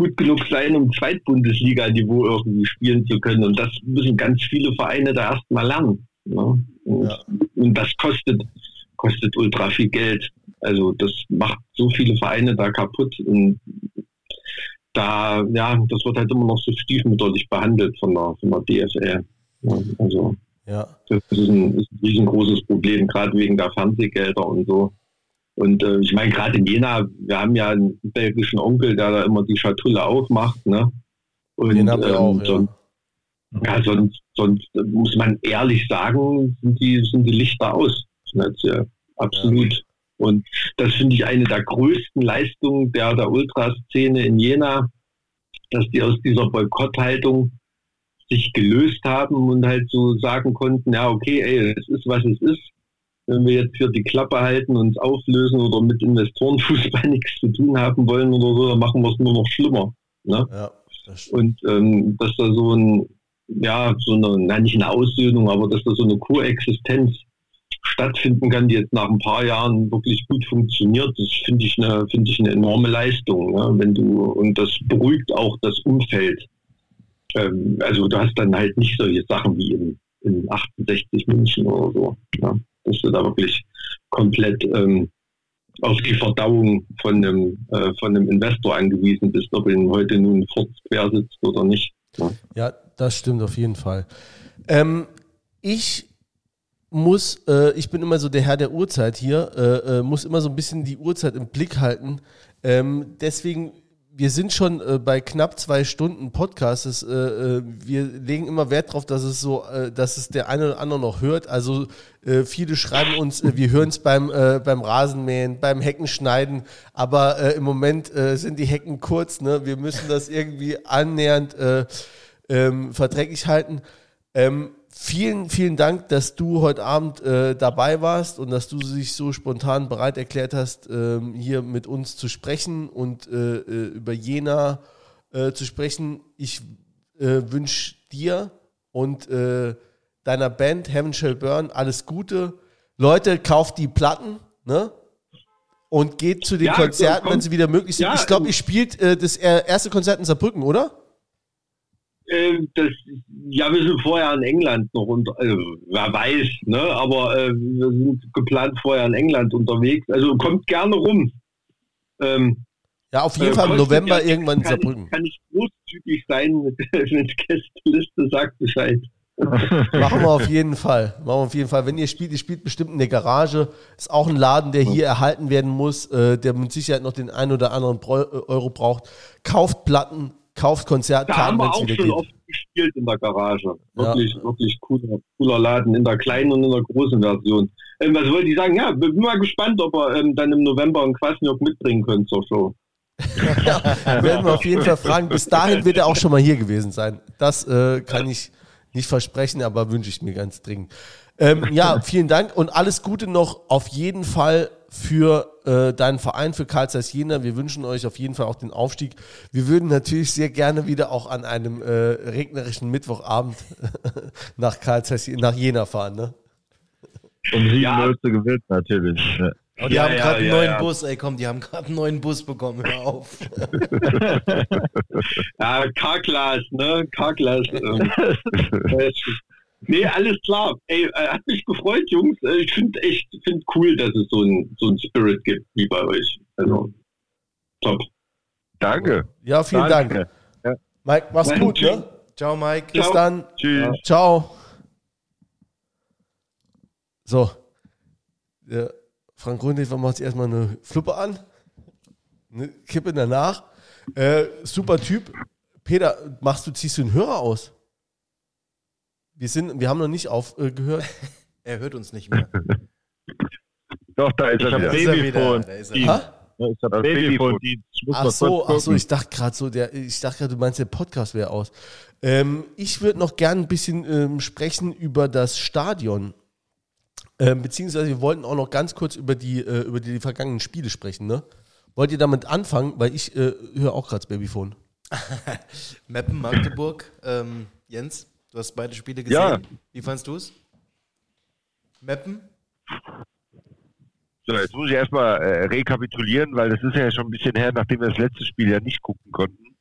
gut genug sein, um Zweitbundesliga-Niveau irgendwie spielen zu können. Und das müssen ganz viele Vereine da erstmal lernen. Ne? Und, Ja. und das kostet, kostet ultra viel Geld. Also das macht so viele Vereine da kaputt. Und da, ja, das wird halt immer noch so stiefmütterlich behandelt von der, von der DFL. Ja, also Ja. das ist ein, ist ein riesengroßes Problem, gerade wegen der Fernsehgelder und so. Und äh, ich meine, gerade in Jena, wir haben ja einen belgischen Onkel, der da immer die Schatulle aufmacht. Ne? Und, Den haben wir auch, ja. sonst, ja, sonst, sonst muss man ehrlich sagen, sind die, sind die Lichter aus. Ja, absolut. Und das finde ich eine der größten Leistungen der, der Ultraszene in Jena, dass die aus dieser Boykotthaltung sich gelöst haben und halt so sagen konnten, ja, okay, ey, es ist, was es ist. Wenn wir jetzt für die Klappe halten, uns auflösen oder mit Investorenfußball nichts zu tun haben wollen oder so, dann machen wir es nur noch schlimmer. Ne? Ja. Das. Und ähm, dass da so ein, ja, so eine, na, nicht eine Aussöhnung, aber dass da so eine Koexistenz stattfinden kann, die jetzt nach ein paar Jahren wirklich gut funktioniert, das finde ich eine, finde ich eine enorme Leistung, ne? wenn du, und das beruhigt auch das Umfeld. Ähm, also du hast dann halt nicht solche Sachen wie in, in 68 München oder so, ne? Dass du da wirklich komplett ähm, auf die Verdauung von einem, äh, von einem Investor angewiesen bist, ob ihn heute nun Furz quer sitzt oder nicht. Ne? Ja, das stimmt auf jeden Fall. Ähm, ich muss, äh, ich bin immer so der Herr der Uhrzeit hier, äh, äh, muss immer so ein bisschen die Uhrzeit im Blick halten. Ähm, deswegen, wir sind schon äh, bei knapp zwei Stunden Podcast. Äh, äh, wir legen immer Wert darauf, dass es so, äh, dass es der eine oder andere noch hört. Also äh, viele schreiben uns, äh, wir hören es beim, beim Rasenmähen, beim Heckenschneiden, aber im Moment sind die Hecken kurz. Ne? Wir müssen das irgendwie annähernd äh, ähm, verträglich halten. Ähm, vielen, vielen Dank, dass du heute Abend äh, dabei warst und dass du dich so spontan bereit erklärt hast, ähm, hier mit uns zu sprechen und äh, äh, über Jena äh, zu sprechen. Ich äh, wünsche dir und äh, deiner Band Heaven Shall Burn alles Gute. Leute, kauft die Platten, ne? Und geht zu den Ja, Konzerten, komm. wenn sie wieder möglich sind. Ja, ich glaube, ihr spielt das erste Konzert in Saarbrücken, oder? Äh, das, ja, wir sind vorher in England noch unter, also, wer weiß, ne? aber äh, wir sind geplant vorher in England unterwegs. Also kommt gerne rum. Ähm, Ja, auf jeden Äh, Fall im November ja- irgendwann in Saarbrücken. Kann ich großzügig sein mit, mit Gästeliste, sagt Bescheid. Machen wir auf jeden Fall. Machen wir auf jeden Fall. Wenn ihr spielt, ihr spielt bestimmt in der Garage. Ist auch ein Laden, der hier erhalten werden muss, äh, der mit Sicherheit noch den einen oder anderen äh, Euro braucht. Kauft Platten, kauft Konzertkarten, wir wenn es wieder schon geht. oft gespielt in der Garage. Wirklich, wirklich cooler, cooler Laden in der kleinen und in der großen Version. Ähm, was wollte ich sagen? Ja, bin mal gespannt, ob ihr ähm, dann im November einen Quasniok mitbringen könnt zur Show. Werden wir auf jeden Fall fragen. Bis dahin wird er auch schon mal hier gewesen sein. Das äh, kann ich nicht versprechen, aber wünsche ich mir ganz dringend. Ähm, ja, vielen Dank und alles Gute noch auf jeden Fall für äh, deinen Verein, für Karl Zeiss Jena. Wir wünschen euch auf jeden Fall auch den Aufstieg. Wir würden natürlich sehr gerne wieder auch an einem äh, regnerischen Mittwochabend nach Karl Zeiss, nach Jena fahren. Ne? Um 7 Ja. Uhr zu gewinnen, natürlich. Ja. Oh, die Ja, haben ja, gerade einen ja, neuen ja. Bus, ey, komm, die haben gerade einen neuen Bus bekommen, hör auf. Ja, K-Class, ne? K-Class. Ähm, nee, alles klar. Ey, äh, hat mich gefreut, Jungs. Äh, Ich finde echt find cool, dass es so ein, so ein Spirit gibt wie bei euch. Also, top. Danke. Ja, vielen Danke. Dank. Mike, mach's gut, ne? Ciao, Mike. Bis Ciao. dann. Tschüss. Ciao. So. Der Frank Grundhefer macht sich erstmal eine Fluppe an. Eine Kippe danach. Äh, super Typ. Peter, machst du, ziehst du den Hörer aus? Wir, sind, wir haben noch nicht aufgehört. Er hört uns nicht mehr. Doch, da ist Ich er wieder. Da ist er wieder. Babyphone. Da ist er Die- wieder. Ha? Ja, ich hab Das muss Ach so, ach so, ich dachte gerade so, der, ich dachte gerade, du meinst, der Podcast wäre aus. Ähm, ich würde noch gern ein bisschen ähm, sprechen über das Stadion. Ähm, beziehungsweise wir wollten auch noch ganz kurz über die, äh, über die vergangenen Spiele sprechen, ne? Wollt ihr damit anfangen? Weil ich äh, höre auch gerade das Babyphone. Meppen, Magdeburg. Ähm, Jens, du hast beide Spiele gesehen. Ja. Wie fandst du es? Meppen? So, jetzt muss ich erstmal äh, rekapitulieren, weil das ist ja schon ein bisschen her, nachdem wir das letzte Spiel ja nicht gucken konnten.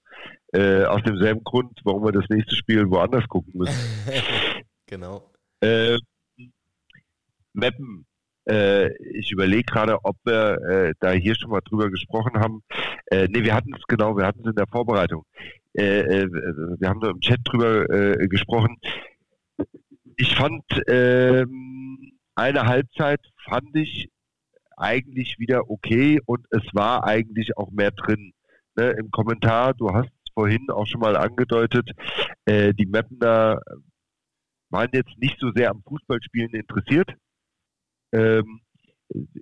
Äh, aus demselben Grund, warum wir das nächste Spiel woanders gucken müssen. Genau. Äh, Meppen. Äh, ich überlege gerade, ob wir äh, da hier schon mal drüber gesprochen haben. Nee, wir hatten es genau, wir hatten es in der Vorbereitung. Äh, äh, wir haben da im Chat drüber äh, gesprochen. Ich fand ähm, eine Halbzeit fand ich eigentlich wieder okay und es war eigentlich auch mehr drin. Ne, Im Kommentar, du hast es vorhin auch schon mal angedeutet, äh, die Mappener waren jetzt nicht so sehr am Fußballspielen interessiert. Ähm,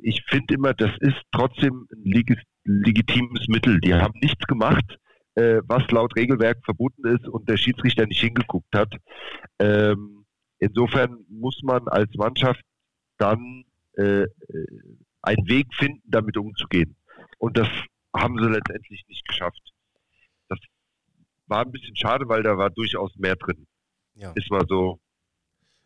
ich finde immer, das ist trotzdem ein legitimes Mittel. Die haben nichts gemacht, äh, was laut Regelwerk verboten ist und der Schiedsrichter nicht hingeguckt hat. Ähm, insofern muss man als Mannschaft dann äh, äh, einen Weg finden, damit umzugehen. Und das haben sie letztendlich nicht geschafft. Das war ein bisschen schade, weil da war durchaus mehr drin. Ja. Ist mal so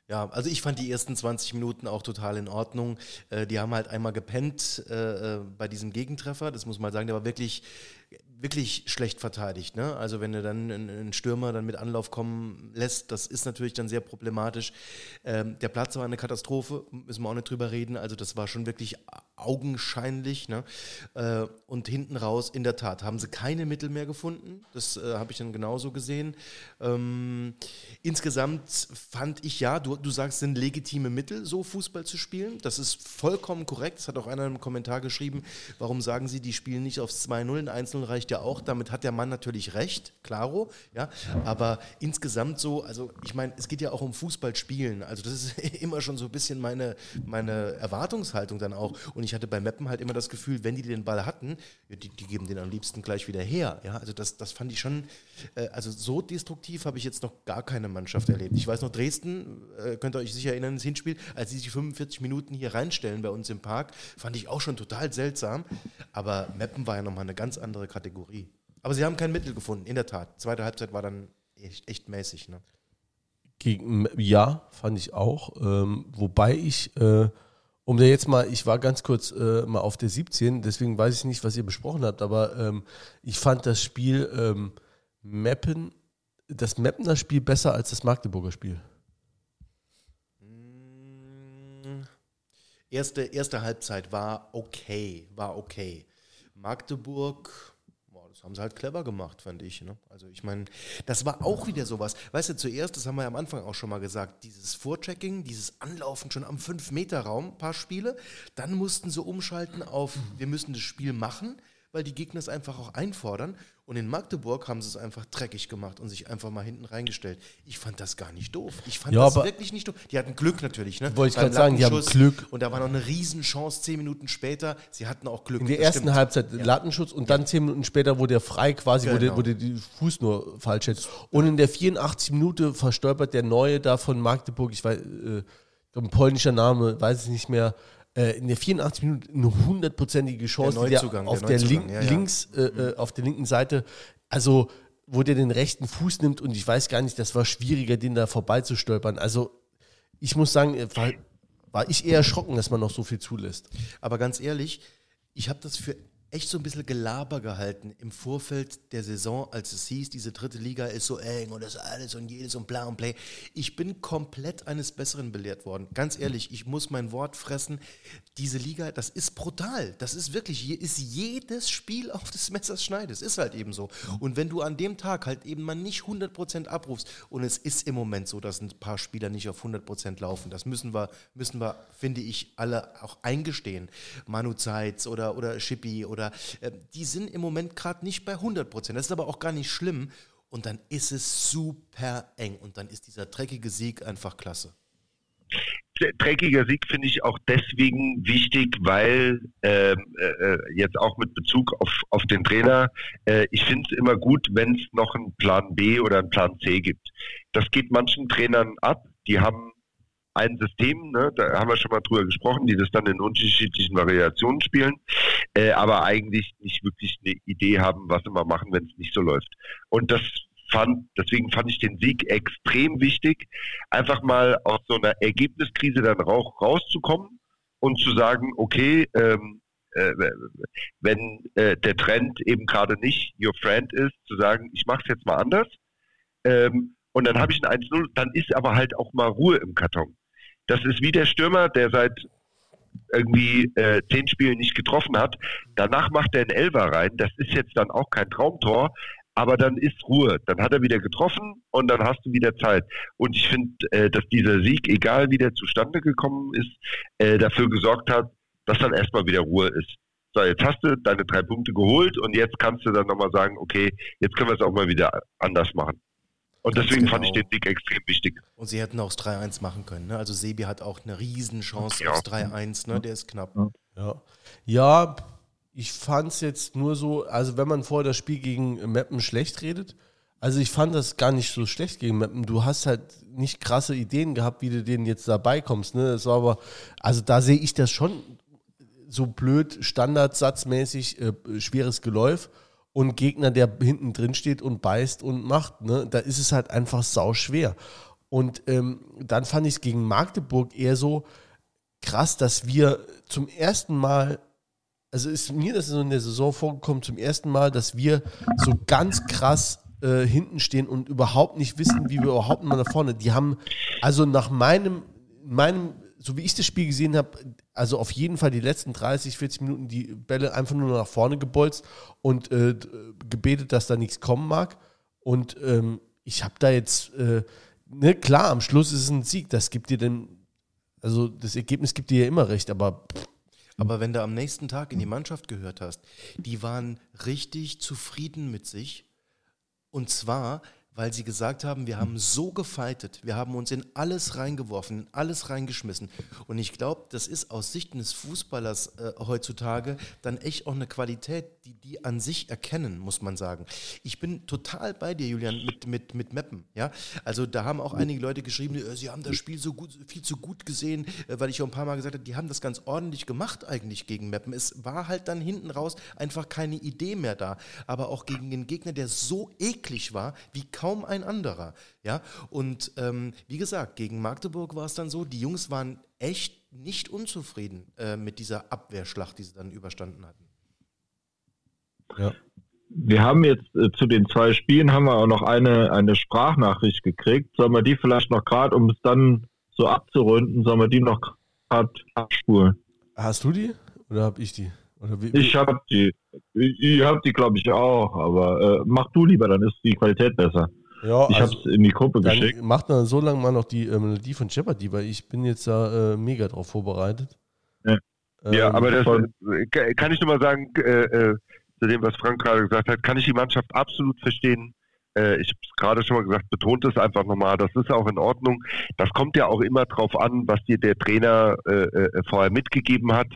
Ja, also ich fand die ersten 20 Minuten auch total in Ordnung. Äh, die haben halt einmal gepennt äh, äh, bei diesem Gegentreffer, das muss man sagen, der war wirklich, wirklich schlecht verteidigt. Ne? Also wenn du dann einen, Stürmer dann mit Anlauf kommen lässt, das ist natürlich dann sehr problematisch. Ähm, der Platz war eine Katastrophe, müssen wir auch nicht drüber reden. Also das war schon wirklich augenscheinlich. Ne? Äh, und hinten raus, in der Tat, haben sie keine Mittel mehr gefunden. Das äh, habe ich dann genauso gesehen. Ähm, insgesamt fand ich ja, du, du sagst, sind legitime Mittel, so Fußball zu spielen. Das ist vollkommen korrekt. Das hat auch einer im Kommentar geschrieben. Warum sagen sie, die spielen nicht aufs 2-0? Ein 1-0 reicht ja auch. Damit hat der Mann natürlich recht, klaro. Ja? Aber insgesamt so, also ich meine, es geht ja auch um Fußball spielen. Also das ist immer schon so ein bisschen meine, meine Erwartungshaltung dann auch. Und ich hatte bei Meppen halt immer das Gefühl, wenn die den Ball hatten, die, die geben den am liebsten gleich wieder her. Ja? Also das, das fand ich schon, äh, also so destruktiv habe ich jetzt noch gar keine Mannschaft erlebt. Ich weiß noch, Dresden, äh, könnt ihr euch sicher erinnern, ins Hinspiel, als sie sich 45 Minuten hier reinstellen bei uns im Park, fand ich auch schon total seltsam. Aber Meppen war ja nochmal eine ganz andere Kategorie. Aber sie haben kein Mittel gefunden, in der Tat. Zweite Halbzeit war dann echt, echt mäßig. Ne? Gegen, ja, fand ich auch. Ähm, wobei ich, äh, um da jetzt mal, ich war ganz kurz äh, mal auf der 17, deswegen weiß ich nicht, was ihr besprochen habt, aber ähm, ich fand das Spiel ähm, Meppen, das Meppener Spiel besser als das Magdeburger Spiel. Erste, erste Halbzeit war okay, war okay. Magdeburg, haben sie halt clever gemacht, fand ich. Ne? Also ich meine, das war auch wieder sowas. Weißt du, zuerst, das haben wir ja am Anfang auch schon mal gesagt, dieses Vorchecking, dieses Anlaufen schon am 5-Meter-Raum, paar Spiele. Dann mussten sie umschalten auf, wir müssen das Spiel machen, weil die Gegner es einfach auch einfordern. Und in Magdeburg haben sie es einfach dreckig gemacht und sich einfach mal hinten reingestellt. Ich fand das gar nicht doof. Ich fand Ja, das wirklich nicht doof. Die hatten Glück natürlich. Ne? Wollte ich grad sagen, die haben. Glück. Und da war noch eine Riesenchance zehn Minuten später. Sie hatten auch Glück. In der ersten stimmt. Halbzeit Lattenschutz und dann zehn Minuten später, wo der frei quasi, Genau. wo der die Fuß nur falsch hält. Und in der 84 Minute verstolpert der Neue da von Magdeburg, ich weiß, äh, ein polnischer Name, weiß ich nicht mehr, äh, in der 84 Minuten eine hundertprozentige Chance, Der die der Neuzugang, auf der der, Neuzugang, link, ja, ja. links, äh, äh, auf der linken Seite, also wo der den rechten Fuß nimmt und ich weiß gar nicht, das war schwieriger, den da vorbeizustolpern. Also ich muss sagen, äh, war, war ich eher erschrocken, dass man noch so viel zulässt. Aber ganz ehrlich, ich habe das für echt so ein bisschen Gelaber gehalten im Vorfeld der Saison, als es hieß, diese dritte Liga ist so eng und das alles und jedes und bla und play. Ich bin komplett eines Besseren belehrt worden. Ganz ehrlich, ich muss mein Wort fressen. Diese Liga, das ist brutal. Das ist wirklich, hier ist jedes Spiel auf des Messers Schneides. Ist halt eben so. Und wenn du an dem Tag halt eben mal nicht 100% abrufst und es ist im Moment so, dass ein paar Spieler nicht auf 100% laufen, das müssen wir, müssen wir, finde ich, alle auch eingestehen. Manu Zeitz oder, oder Schippi oder oder äh, die sind im Moment gerade nicht bei 100 Prozent. Das ist aber auch gar nicht schlimm. Und dann ist es super eng. Und dann ist dieser dreckige Sieg einfach klasse. Dreckiger Sieg finde ich auch deswegen wichtig, weil ähm, äh, jetzt auch mit Bezug auf, auf den Trainer, äh, ich finde es immer gut, wenn es noch einen Plan B oder einen Plan C gibt. Das geht manchen Trainern ab, die haben ein System, ne, da haben wir schon mal drüber gesprochen, die das dann in unterschiedlichen Variationen spielen, äh, aber eigentlich nicht wirklich eine Idee haben, was sie mal machen, wenn es nicht so läuft. Und das fand, deswegen fand ich den Sieg extrem wichtig, einfach mal aus so einer Ergebniskrise dann rauszukommen und zu sagen, okay, ähm, äh, wenn äh, der Trend eben gerade nicht your friend ist, zu sagen, ich mache es jetzt mal anders. Ähm, und dann habe ich ein 1-0, dann ist aber halt auch mal Ruhe im Karton. Das ist wie der Stürmer, der seit irgendwie äh, zehn Spielen nicht getroffen hat. Danach macht er einen Elber rein. Das ist jetzt dann auch kein Traumtor, aber dann ist Ruhe. Dann hat er wieder getroffen und dann hast du wieder Zeit. Und ich finde, äh, dass dieser Sieg, egal wie der zustande gekommen ist, äh, dafür gesorgt hat, dass dann erstmal wieder Ruhe ist. So, jetzt hast du deine drei Punkte geholt und jetzt kannst du dann nochmal sagen, okay, jetzt können wir es auch mal wieder anders machen. Und deswegen genau. fand ich genau. den Sieg extrem wichtig. Und sie hätten auch das 3-1 machen können. Ne? Also Sebi hat auch eine Riesenchance ja. aufs 3-1, ne? der ist knapp. Ja, ja ich fand es jetzt nur so, also wenn man vorher das Spiel gegen Meppen schlecht redet, also ich fand das gar nicht so schlecht gegen Meppen. Du hast halt nicht krasse Ideen gehabt, wie du denen jetzt dabei kommst. Ne? Das war aber, also da sehe ich das schon so blöd, standardsatzmäßig, äh, schweres Geläuf und Gegner, der hinten drin steht und beißt und macht. Ne? Da ist es halt einfach sau schwer. Und ähm, dann fand ich es gegen Magdeburg eher so krass, dass wir zum ersten Mal, also ist mir das so in der Saison vorgekommen, zum ersten Mal, dass wir so ganz krass äh, hinten stehen und überhaupt nicht wissen, wie wir überhaupt mal nach vorne. Die haben, also nach meinem, meinem so wie ich das Spiel gesehen habe, also auf jeden Fall die letzten 30, 40 Minuten die Bälle einfach nur nach vorne gebolzt und äh, gebetet, dass da nichts kommen mag. Und ähm, ich habe da jetzt, äh, ne, klar, am Schluss ist es ein Sieg, das gibt dir denn, also das Ergebnis gibt dir ja immer recht, aber. Aber wenn du am nächsten Tag in die Mannschaft gehört hast, die waren richtig zufrieden mit sich. Und zwar, weil sie gesagt haben, wir haben so gefeitet, wir haben uns in alles reingeworfen, in alles reingeschmissen. Und ich glaube, das ist aus Sicht eines Fußballers äh, heutzutage dann echt auch eine Qualität, die die an sich erkennen, muss man sagen. Ich bin total bei dir, Julian, mit, mit, mit Meppen. Ja? Also da haben auch einige Leute geschrieben, äh, sie haben das Spiel so gut, viel zu gut gesehen, äh, weil ich auch ein paar Mal gesagt habe, die haben das ganz ordentlich gemacht eigentlich gegen Meppen. Es war halt dann hinten raus einfach keine Idee mehr da. Aber auch gegen den Gegner, der so eklig war, wie kaum ein anderer. Ja, und ähm, wie gesagt, gegen Magdeburg war es dann so, die Jungs waren echt nicht unzufrieden äh, mit dieser Abwehrschlacht, die sie dann überstanden hatten. Ja. Wir haben jetzt äh, zu den zwei Spielen haben wir auch noch eine, eine Sprachnachricht gekriegt. Sollen wir die vielleicht noch gerade, um es dann so abzurunden, sollen wir die noch gerade abspulen? Hast du die oder habe ich die? Wie, ich habe die. Ich, ich habe die, glaube ich, auch. Aber äh, mach du lieber, dann ist die Qualität besser. Ja, ich also, habe es in die Gruppe geschickt. Macht dann so lange mal noch die äh, Melodie von Jeopardy, weil ich bin jetzt da äh, mega drauf vorbereitet. Ja, ähm, ja aber das äh, kann ich nur mal sagen, äh, äh, zu dem, was Frank gerade gesagt hat, kann ich die Mannschaft absolut verstehen äh, ich habe es gerade schon mal gesagt, betont es einfach nochmal, das ist auch in Ordnung. Das kommt ja auch immer drauf an, was dir der Trainer äh, äh, vorher mitgegeben hat.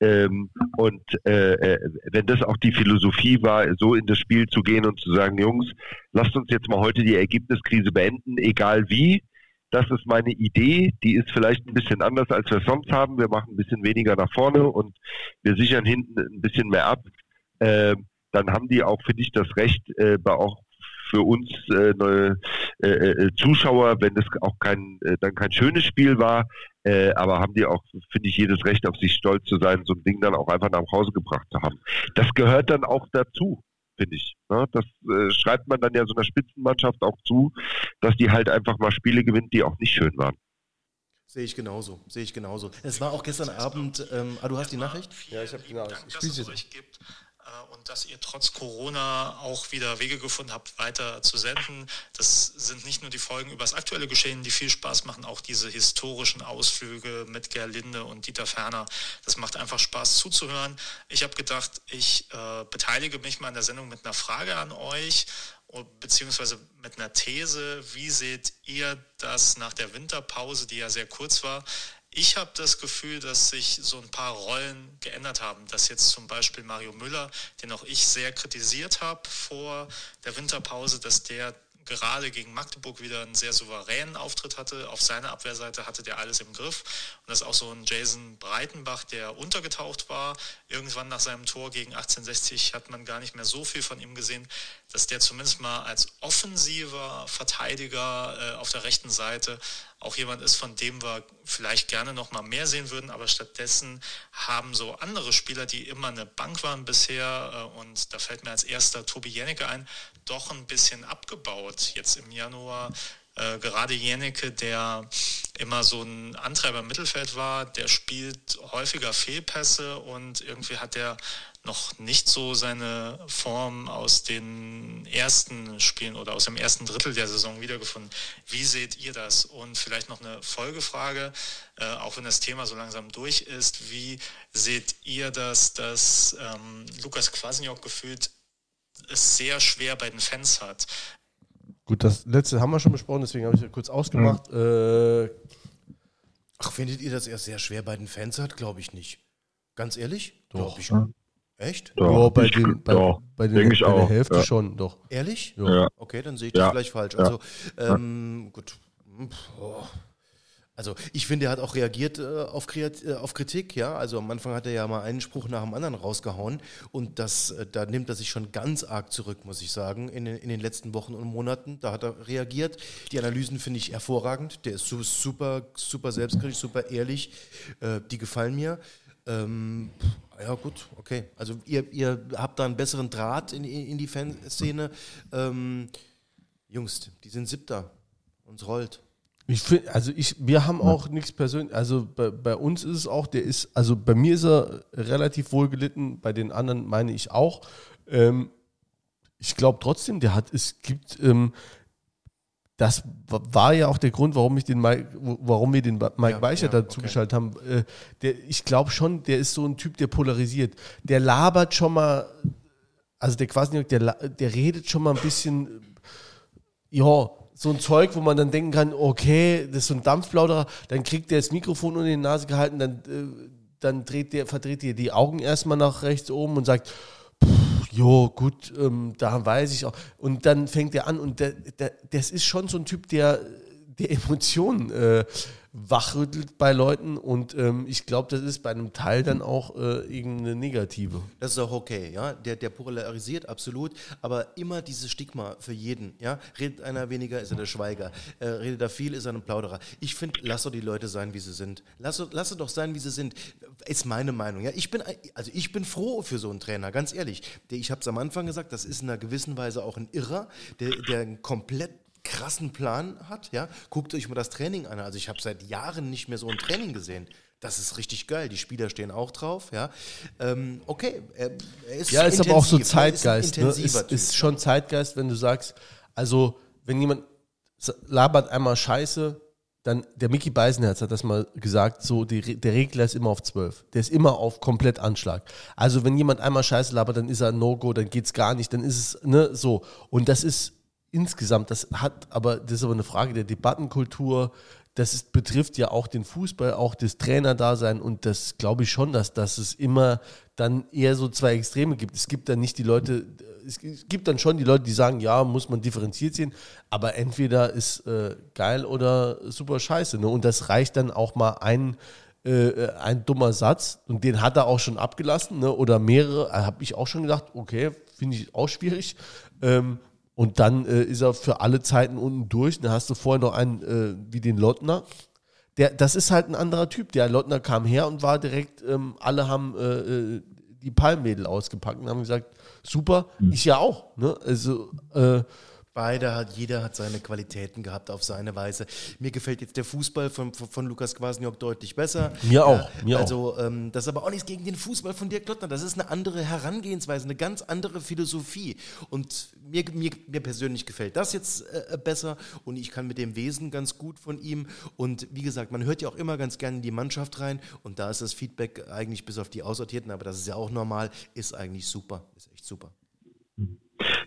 Ähm, und äh, äh, wenn das auch die Philosophie war, so in das Spiel zu gehen und zu sagen, Jungs, lasst uns jetzt mal heute die Ergebniskrise beenden, egal wie. Das ist meine Idee. Die ist vielleicht ein bisschen anders, als wir sonst haben. Wir machen ein bisschen weniger nach vorne und wir sichern hinten ein bisschen mehr ab. Ähm, dann haben die auch, finde ich, das Recht, äh, auch für uns äh, neue äh, äh, Zuschauer, wenn es auch kein äh, dann kein schönes Spiel war, Äh, aber haben die auch, finde ich, jedes Recht auf sich stolz zu sein, so ein Ding dann auch einfach nach Hause gebracht zu haben. Das gehört dann auch dazu, finde ich. Ne? Das äh, schreibt man dann ja so einer Spitzenmannschaft auch zu, dass die halt einfach mal Spiele gewinnt, die auch nicht schön waren. Sehe ich genauso, sehe ich genauso. Es war auch gestern Abend, ähm, ah, du hast die Nachricht? Ja, ich habe die Nachricht. Dank, dass es euch gibt äh, und dass ihr trotz Corona auch wieder Wege gefunden habt, weiter zu senden. Das sind nicht nur die Folgen über das aktuelle Geschehen, die viel Spaß machen, auch diese historischen Ausflüge mit Gerlinde und Dieter Ferner. Das macht einfach Spaß zuzuhören. Ich habe gedacht, ich äh, beteilige mich mal an der Sendung mit einer Frage an euch beziehungsweise mit einer These. Wie seht ihr das nach der Winterpause, die ja sehr kurz war? Ich habe das Gefühl, dass sich so ein paar Rollen geändert haben. Dass jetzt zum Beispiel Mario Müller, den auch ich sehr kritisiert habe vor der Winterpause, dass der gerade gegen Magdeburg wieder einen sehr souveränen Auftritt hatte. Auf seiner Abwehrseite hatte der alles im Griff. Und das ist auch so ein Jason Breitenbach, der untergetaucht war. Irgendwann nach seinem Tor gegen 1860 hat man gar nicht mehr so viel von ihm gesehen, dass der zumindest mal als offensiver Verteidiger äh, auf der rechten Seite auch jemand ist, von dem wir vielleicht gerne noch mal mehr sehen würden, aber stattdessen haben so andere Spieler, die immer eine Bank waren bisher, äh, und da fällt mir als erster Tobi Jennecke ein, doch ein bisschen abgebaut. Jetzt im Januar äh, gerade Jennecke, der immer so ein Antreiber im Mittelfeld war, der spielt häufiger Fehlpässe und irgendwie hat er noch nicht so seine Form aus den ersten Spielen oder aus dem ersten Drittel der Saison wiedergefunden. Wie seht ihr das? Und vielleicht noch eine Folgefrage, äh, auch wenn das Thema so langsam durch ist. Wie seht ihr das, dass ähm, Lukas Kwasniok gefühlt es sehr schwer bei den Fans hat? Gut, das letzte haben wir schon besprochen, deswegen habe ich ja kurz ausgemacht. Mhm. Äh, Ach, findet ihr das eher sehr schwer bei den Fans hat? Glaube ich nicht. Ganz ehrlich? Doch. ich. Ja. Echt? Doch, ja, bei, den, bei, doch, bei, den, bei der Hälfte ja. schon, doch. Ehrlich? Ja. Okay, dann sehe ich das vielleicht falsch. Also, ähm, gut. Oh. Also ich finde, er hat auch reagiert äh, auf, äh, auf Kritik, ja. Also am Anfang hat er ja mal einen Spruch nach dem anderen rausgehauen und das, äh, da nimmt er sich schon ganz arg zurück, muss ich sagen, in, in den letzten Wochen und Monaten. Da hat er reagiert. Die Analysen finde ich hervorragend. Der ist super, super selbstkritisch, super ehrlich. Äh, die gefallen mir. Ähm, ja, gut, okay. Also ihr, ihr habt da einen besseren Draht in, in die Fanszene. Ähm, Jungs, die sind siebter. Uns rollt. Ich find, also ich, wir haben auch nichts persönlich, also bei, bei, uns ist es auch, der ist, also bei mir ist er relativ wohl gelitten, bei den anderen meine ich auch. Ähm, ich glaube trotzdem, der hat, es gibt, ähm, das war ja auch der Grund, warum ich den Mike, warum wir den Mike ja, Weicher ja, dazu okay. geschaltet haben. Äh, der, ich glaube schon, der ist so ein Typ, der polarisiert. Der labert schon mal, also der quasi, der, der redet schon mal ein bisschen, ja, so ein Zeug, wo man dann denken kann, okay, das ist so ein Dampfplauderer, dann kriegt der das Mikrofon unter die Nase gehalten, dann, äh, dann dreht der, verdreht der die Augen erstmal nach rechts oben und sagt, jo, gut, ähm, da weiß ich auch. Und dann fängt er an und der, der, das ist schon so ein Typ, der, der Emotionen äh, wachrüttelt bei Leuten und ähm, ich glaube, das ist bei einem Teil dann auch äh, irgendeine negative. Das ist auch okay, ja. Der, der polarisiert absolut, aber immer dieses Stigma für jeden, ja. Redet einer weniger, ist er der Schweiger. Äh, redet er viel, ist er ein Plauderer. Ich finde, lass doch die Leute sein, wie sie sind. Lass, lass doch sein, wie sie sind. Ist meine Meinung, ja. Ich bin, also ich bin froh für so einen Trainer, ganz ehrlich. Ich habe es am Anfang gesagt, das ist in einer gewissen Weise auch ein Irrer, der, der komplett krassen Plan hat, ja, guckt euch mal das Training an. Also ich habe seit Jahren nicht mehr so ein Training gesehen. Das ist richtig geil. Die Spieler stehen auch drauf, ja. Ähm, okay, er, er ist Ja, ist aber auch so Zeitgeist. Ist, ne? ist, ist schon Zeitgeist, wenn du sagst, also wenn jemand labert einmal Scheiße, dann der Mickey Beisenherz hat das mal gesagt, so die, der Regler ist immer auf 12. Der ist immer auf komplett Anschlag. Also wenn jemand einmal Scheiße labert, dann ist er ein No-Go, dann geht's gar nicht, dann ist es ne so und das ist insgesamt, das hat aber, das ist aber eine Frage der Debattenkultur, das ist, betrifft ja auch den Fußball, auch das Trainerdasein und das glaube ich schon, dass, dass es immer dann eher so zwei Extreme gibt. Es gibt dann nicht die Leute, es gibt dann schon die Leute, die sagen, ja, muss man differenziert sehen, aber entweder ist äh, geil oder super scheiße. Ne? Und das reicht dann auch mal ein, äh, ein dummer Satz und den hat er auch schon abgelassen ne? oder mehrere, habe ich auch schon gedacht, okay, finde ich auch schwierig. Ähm, und dann äh, ist er für alle Zeiten unten durch. Dann hast du vorher noch einen äh, wie den Lottner. der, das ist halt ein anderer Typ. Der Lottner kam her und war direkt, ähm, alle haben äh, äh die Palmmädel ausgepackt und haben gesagt, super, mhm. ich ja auch. Ne? Also äh, Beide hat, jeder hat seine Qualitäten gehabt auf seine Weise. Mir gefällt jetzt der Fußball von, von, von Lukas Kwasniok deutlich besser. Mir auch. Mir also, Ähm, das ist aber auch nichts gegen den Fußball von Dirk Klottner. Das ist eine andere Herangehensweise, eine ganz andere Philosophie. Und mir, mir, mir persönlich gefällt das jetzt äh, besser und ich kann mit dem Wesen ganz gut von ihm. Und wie gesagt, man hört ja auch immer ganz gerne in die Mannschaft rein und da ist das Feedback eigentlich bis auf die Aussortierten, aber das ist ja auch normal, ist eigentlich super. Ist echt super.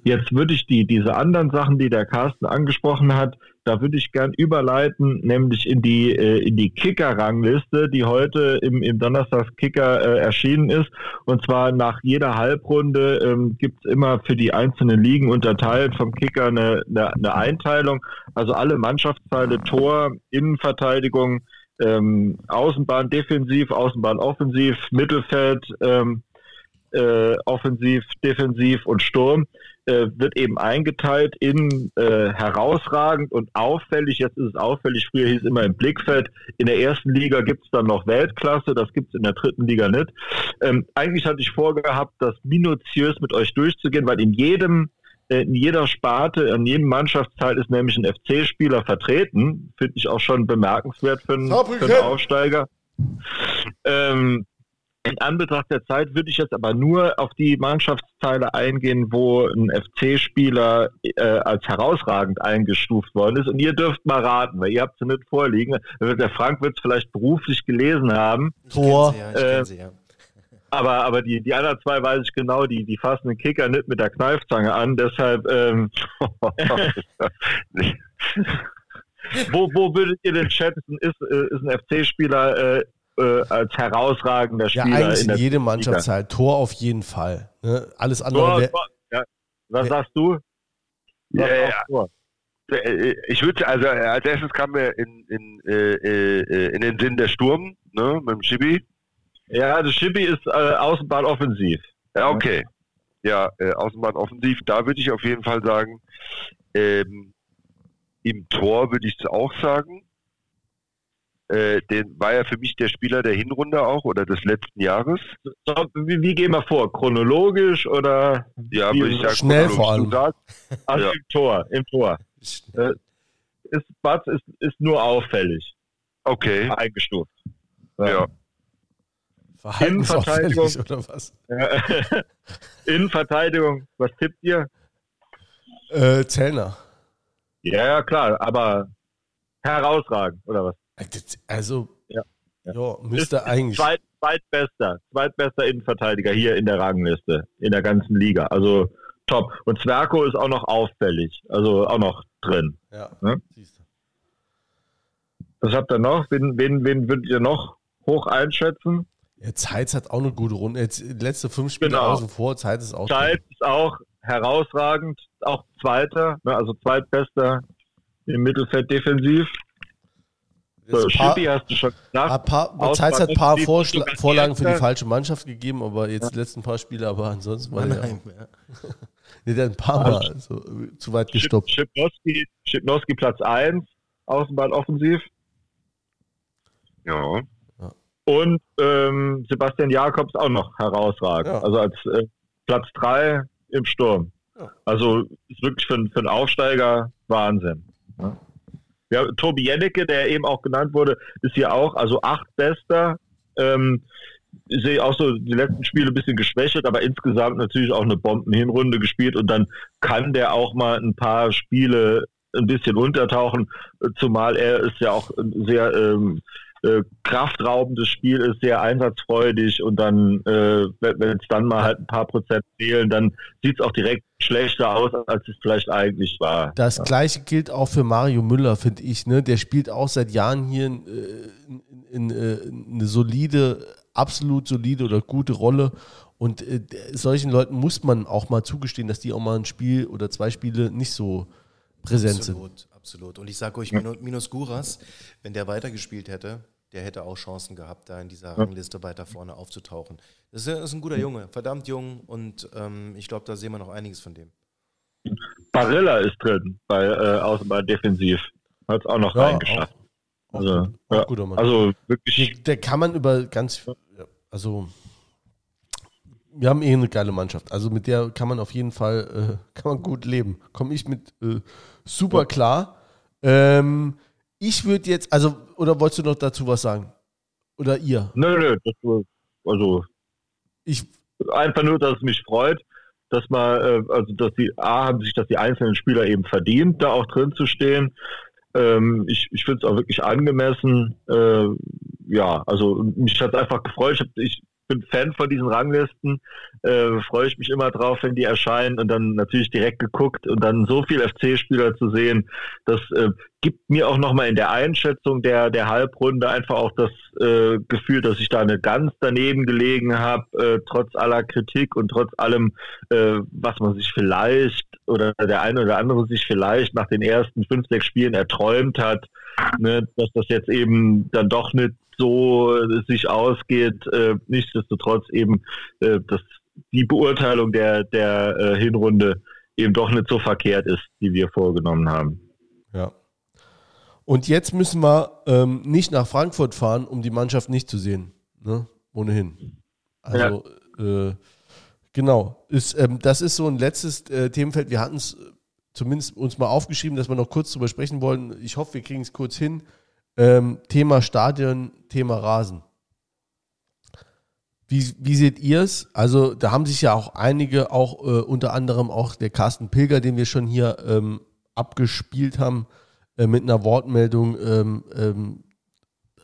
Jetzt würde ich die, diese anderen Sachen, die der Carsten angesprochen hat, da würde ich gern überleiten, nämlich in die, äh, in die Kicker-Rangliste, die heute im, im Donnerstags-Kicker äh, erschienen ist. Und zwar nach jeder Halbrunde ähm, gibt es immer für die einzelnen Ligen unterteilt vom Kicker eine, eine, eine Einteilung. Also alle Mannschaftsteile, Tor, Innenverteidigung, ähm, Außenbahn defensiv, Außenbahn offensiv, Mittelfeld, ähm, äh, offensiv, defensiv und Sturm äh, wird eben eingeteilt in äh, herausragend und auffällig. Jetzt ist es auffällig, früher hieß es immer im Blickfeld. In der ersten Liga gibt es dann noch Weltklasse, das gibt es in der dritten Liga nicht. Ähm, eigentlich hatte ich vorgehabt, das minutiös mit euch durchzugehen, weil in jedem äh, in jeder Sparte, an jedem Mannschaftsteil ist nämlich ein FC-Spieler vertreten. Finde ich auch schon bemerkenswert für einen, für einen Aufsteiger. Ähm, in Anbetracht der Zeit würde ich jetzt aber nur auf die Mannschaftsteile eingehen, wo ein FC-Spieler äh, als herausragend eingestuft worden ist. Und ihr dürft mal raten, weil ihr habt sie nicht vorliegen. Der Frank wird es vielleicht beruflich gelesen haben. Tor. Ja, äh, ja. Aber, aber die, die anderen zwei weiß ich genau, die, die fassen den Kicker nicht mit der Kneifzange an. Deshalb, ähm, wo, wo würdet ihr denn schätzen, ist, äh, ist ein FC-Spieler äh, äh, als herausragender Spieler. Ja, eigentlich in, in jede Mannschaftszeit. Tor auf jeden Fall. Ne? Alles andere. Tor, ja. Was sagst du? Was ja, ja. Äh, ich würde, also äh, als erstes kam mir in, in, äh, in den Sinn der Sturm, ne, mit dem Schibi. Ja, der Schibi ist äh, Außenbahn offensiv. Ja, okay. Ja, äh, Außenbahn offensiv, da würde ich auf jeden Fall sagen, ähm, im Tor würde ich es auch sagen äh, den war ja für mich der Spieler der Hinrunde auch oder des letzten Jahres. So, wie, wie, gehen wir vor? Chronologisch oder? Ja, würde ich sagen, schnell vor allem. Also ja. im Tor, im Tor. Äh, ist, Batz ist, ist nur auffällig. Okay. Eingestuft. Ja. ja. Innenverteidigung oder was? Innenverteidigung, was tippt ihr? Äh, Zellner. Ja, ja, klar, aber herausragend, oder was? Also, ja, ja. Jo, müsste ist eigentlich. Zweit, zweitbester, zweitbester Innenverteidiger hier in der Rangliste, in der ganzen Liga. Also top. Und Zwerko ist auch noch auffällig, also auch noch drin. Ja, ne? siehst du. Was habt ihr noch? Wen, wen, wen würdet ihr noch hoch einschätzen? Ja, Zeitz hat auch eine gute Runde. Jetzt letzte fünf Spiele genau. außen vor, Zeit ist auch. Zeit drin. ist auch herausragend, auch Zweiter, ne, also zweitbester im Mittelfeld defensiv. So, Schippi hast du schon gesagt. Paar, Zeit hat ein paar Vorschla Vorlagen für die falsche Mannschaft gegeben, aber jetzt ja. die letzten paar Spiele, aber ansonsten war Nein, ja. nee, der ein paar Mal so, zu weit gestoppt. Schipnowski, Schipnowski Platz 1, Außenbahn offensiv. Ja. Und ähm, Sebastian Jakobs auch noch herausragend. Ja. Also als äh, Platz 3 im Sturm. Also ist wirklich für, für einen Aufsteiger Wahnsinn. Ja. Ja, Tobi Jennecke, der eben auch genannt wurde, ist hier auch, also acht Bester. Ähm, ich sehe auch so die letzten Spiele ein bisschen geschwächelt, aber insgesamt natürlich auch eine Bombenhinrunde gespielt und dann kann der auch mal ein paar Spiele ein bisschen untertauchen, zumal er ist ja auch sehr ähm, äh, kraftraubendes Spiel ist, sehr einsatzfreudig und dann, äh, wenn es dann mal halt ein paar Prozent fehlen, dann sieht es auch direkt schlechter aus, als es vielleicht eigentlich war. Das ja. gleiche gilt auch für Mario Müller, finde ich. Ne? Der spielt auch seit Jahren hier äh, in, in, äh, eine solide, absolut solide oder gute Rolle. Und äh, solchen Leuten muss man auch mal zugestehen, dass die auch mal ein Spiel oder zwei Spiele nicht so präsent absolut, sind. Absolut. Und ich sage euch, Minus Guras, wenn der weitergespielt hätte, der hätte auch Chancen gehabt, da in dieser Rangliste weiter vorne aufzutauchen. Das ist, ein guter Junge, verdammt jung und ähm, ich glaube, da sehen wir noch einiges von dem. Barilla ist drin bei äh, Außenbahn defensiv. Hat es auch noch ja, reingeschafft. Also, ja, guter Mann. also wirklich. Der kann man über ganz, also wir haben eh eine geile Mannschaft. Also mit der kann man auf jeden Fall, äh, kann man gut leben. Komme ich mit äh, super klar. Ähm, ich würde jetzt, also, oder wolltest du noch dazu was sagen? Oder ihr? Nö, nö, das, also ich einfach nur, dass es mich freut, dass man, äh, also dass die A haben sich, dass die einzelnen Spieler eben verdient, da auch drin zu stehen. Ähm, ich ich finde es auch wirklich angemessen. Äh, ja, also mich hat einfach gefreut. Ich, hab, ich bin Fan von diesen Ranglisten, äh, freue ich mich immer drauf, wenn die erscheinen und dann natürlich direkt geguckt und dann so viel FC-Spieler zu sehen, das äh, gibt mir auch nochmal in der Einschätzung der, der Halbrunde einfach auch das äh, Gefühl, dass ich da eine ganz daneben gelegen habe, äh, trotz aller Kritik und trotz allem, äh, was man sich vielleicht oder der eine oder andere sich vielleicht nach den ersten fünf, sechs Spielen erträumt hat, ne, dass das jetzt eben dann doch nicht so sich ausgeht. Äh, nichtsdestotrotz eben, äh, dass die Beurteilung der, der äh, Hinrunde eben doch nicht so verkehrt ist, die wir vorgenommen haben. Ja. Und jetzt müssen wir ähm, nicht nach Frankfurt fahren, um die Mannschaft nicht zu sehen. Ne? Ohnehin. Also, ja. äh, genau. Ist, ähm, das ist so ein letztes äh, Themenfeld. Wir hatten es zumindest uns mal aufgeschrieben, dass wir noch kurz drüber sprechen wollen. Ich hoffe, wir kriegen es kurz hin. Ähm, Thema Stadion, Thema Rasen. Wie, wie seht ihr es? Also, da haben sich ja auch einige, auch äh, unter anderem auch der Carsten Pilger, den wir schon hier ähm, abgespielt haben, äh, mit einer Wortmeldung ähm, ähm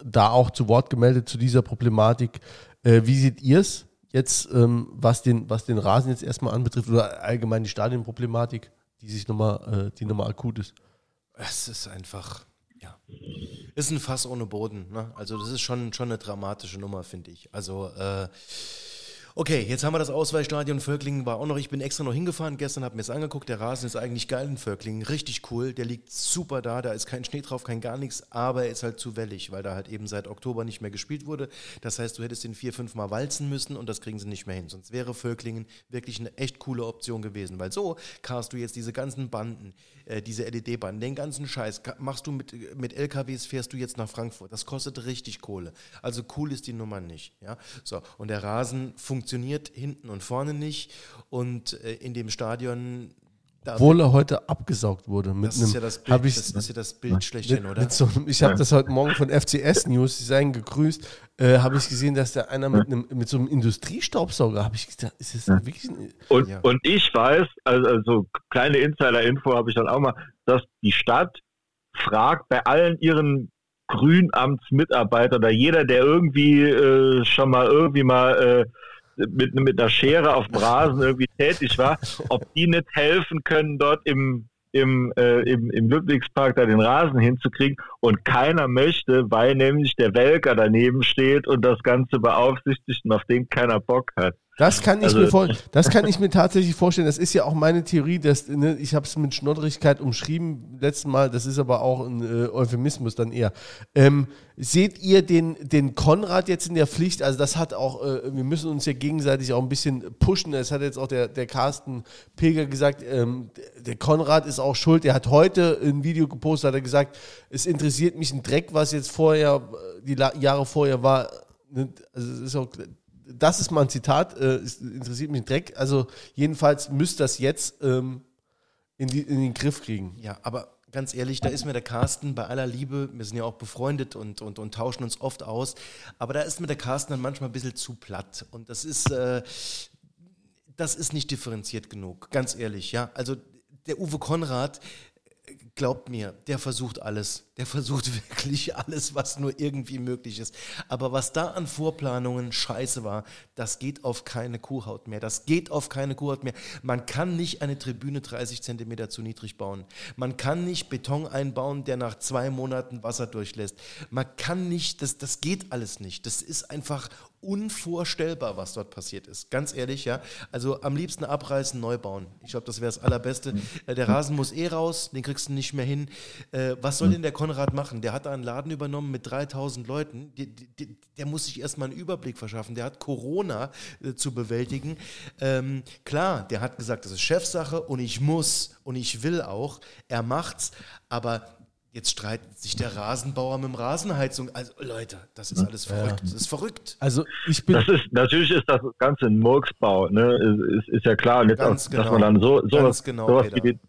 da auch zu Wort gemeldet zu dieser Problematik. Äh, wie seht ihr es jetzt, ähm, was, den, was den Rasen jetzt erstmal anbetrifft oder allgemein die Stadionproblematik, die sich nochmal, äh, die nochmal akut ist? Es ist einfach ja. Ist ein Fass ohne Boden. Ne? Also das ist schon, schon eine dramatische Nummer, finde ich. Also äh, Okay, jetzt haben wir das Ausweichstadion. Völklingen war auch noch, ich bin extra noch hingefahren. Gestern habe mir es angeguckt. Der Rasen ist eigentlich geil in Völklingen. Richtig cool. Der liegt super da. Da ist kein Schnee drauf, kein gar nichts. Aber er ist halt zu wellig, weil da halt eben seit Oktober nicht mehr gespielt wurde. Das heißt, du hättest den vier, fünf Mal walzen müssen und das kriegen sie nicht mehr hin. Sonst wäre Völklingen wirklich eine echt coole Option gewesen. Weil so karst du jetzt diese ganzen Banden, äh, diese LED-Banden, den ganzen Scheiß, machst du mit, mit LKWs, fährst du jetzt nach Frankfurt. Das kostet richtig Kohle. Also cool ist die Nummer nicht. Ja? So, und der Rasen funktioniert funktioniert hinten und vorne nicht. Und äh, in dem Stadion obwohl er heute abgesaugt wurde. Mit das, ist ja das, Bild, ich, das ist ja das Bild schlechthin, mit, oder? Mit so, ich habe das heute Morgen von FCS News, die seien gegrüßt, äh, habe ich gesehen, dass da einer mit, einem, mit so einem Industriestaubsauger, habe ich gedacht, ist das wirklich ein, und, ja. und ich weiß, also, also kleine Insider-Info habe ich dann auch mal, dass die Stadt fragt bei allen ihren Grünamtsmitarbeitern oder jeder, der irgendwie äh, schon mal irgendwie mal äh, mit, mit einer Schere auf dem Rasen irgendwie tätig war, ob die nicht helfen können, dort im, im, äh, im, im Ludwigspark da den Rasen hinzukriegen. Und keiner möchte, weil nämlich der Welker daneben steht und das Ganze beaufsichtigt und auf den keiner Bock hat. Das kann, ich also, mir vor, das kann ich mir tatsächlich vorstellen. Das ist ja auch meine Theorie, dass ne, ich habe es mit Schnoddrigkeit umschrieben letzten Mal. Das ist aber auch ein äh, Euphemismus dann eher. Ähm, seht ihr den, den Konrad jetzt in der Pflicht? Also das hat auch, äh, wir müssen uns ja gegenseitig auch ein bisschen pushen. Das hat jetzt auch der, der Carsten Pilger gesagt. Ähm, der Konrad ist auch schuld. Der hat heute ein Video gepostet, hat er gesagt, es interessiert mich ein Dreck, was jetzt vorher, die Jahre vorher war. Ne, also es ist auch das ist mal ein Zitat, äh, interessiert mich Dreck. Also jedenfalls müsst das jetzt ähm, in, die, in den Griff kriegen. Ja, aber ganz ehrlich, da ist mir der Carsten bei aller Liebe, wir sind ja auch befreundet und, und, und tauschen uns oft aus, aber da ist mir der Carsten dann manchmal ein bisschen zu platt. Und das ist, äh, das ist nicht differenziert genug, ganz ehrlich, ja. Also der Uwe Konrad, glaubt mir, der versucht alles. Der versucht wirklich alles, was nur irgendwie möglich ist. Aber was da an Vorplanungen scheiße war, das geht auf keine Kuhhaut mehr. Das geht auf keine Kuhhaut mehr. Man kann nicht eine Tribüne 30 Zentimeter zu niedrig bauen. Man kann nicht Beton einbauen, der nach zwei Monaten Wasser durchlässt. Man kann nicht, das, das geht alles nicht. Das ist einfach unvorstellbar, was dort passiert ist. Ganz ehrlich, ja. Also am liebsten abreißen, neu bauen. Ich glaube, das wäre das Allerbeste. Äh, der Rasen muss eh raus, den kriegst du nicht mehr hin. Äh, was soll denn der Konrad machen? Der hat einen Laden übernommen mit 3000 Leuten. Die, die, der muss sich erstmal einen Überblick verschaffen. Der hat Corona äh, zu bewältigen. Ähm, klar, der hat gesagt, das ist Chefsache und ich muss und ich will auch. Er macht's, aber Jetzt streitet sich der Rasenbauer mit dem Rasenheizung. Also Leute, das ist alles verrückt. Das ist verrückt. Also ich bin. Das ist, natürlich ist das Ganze ein Murksbau, ne? Ist, ist, ist ja klar. Und jetzt Ganz auch, genau. Dass man dann so, sowas, Ganz genau, sowas wie den,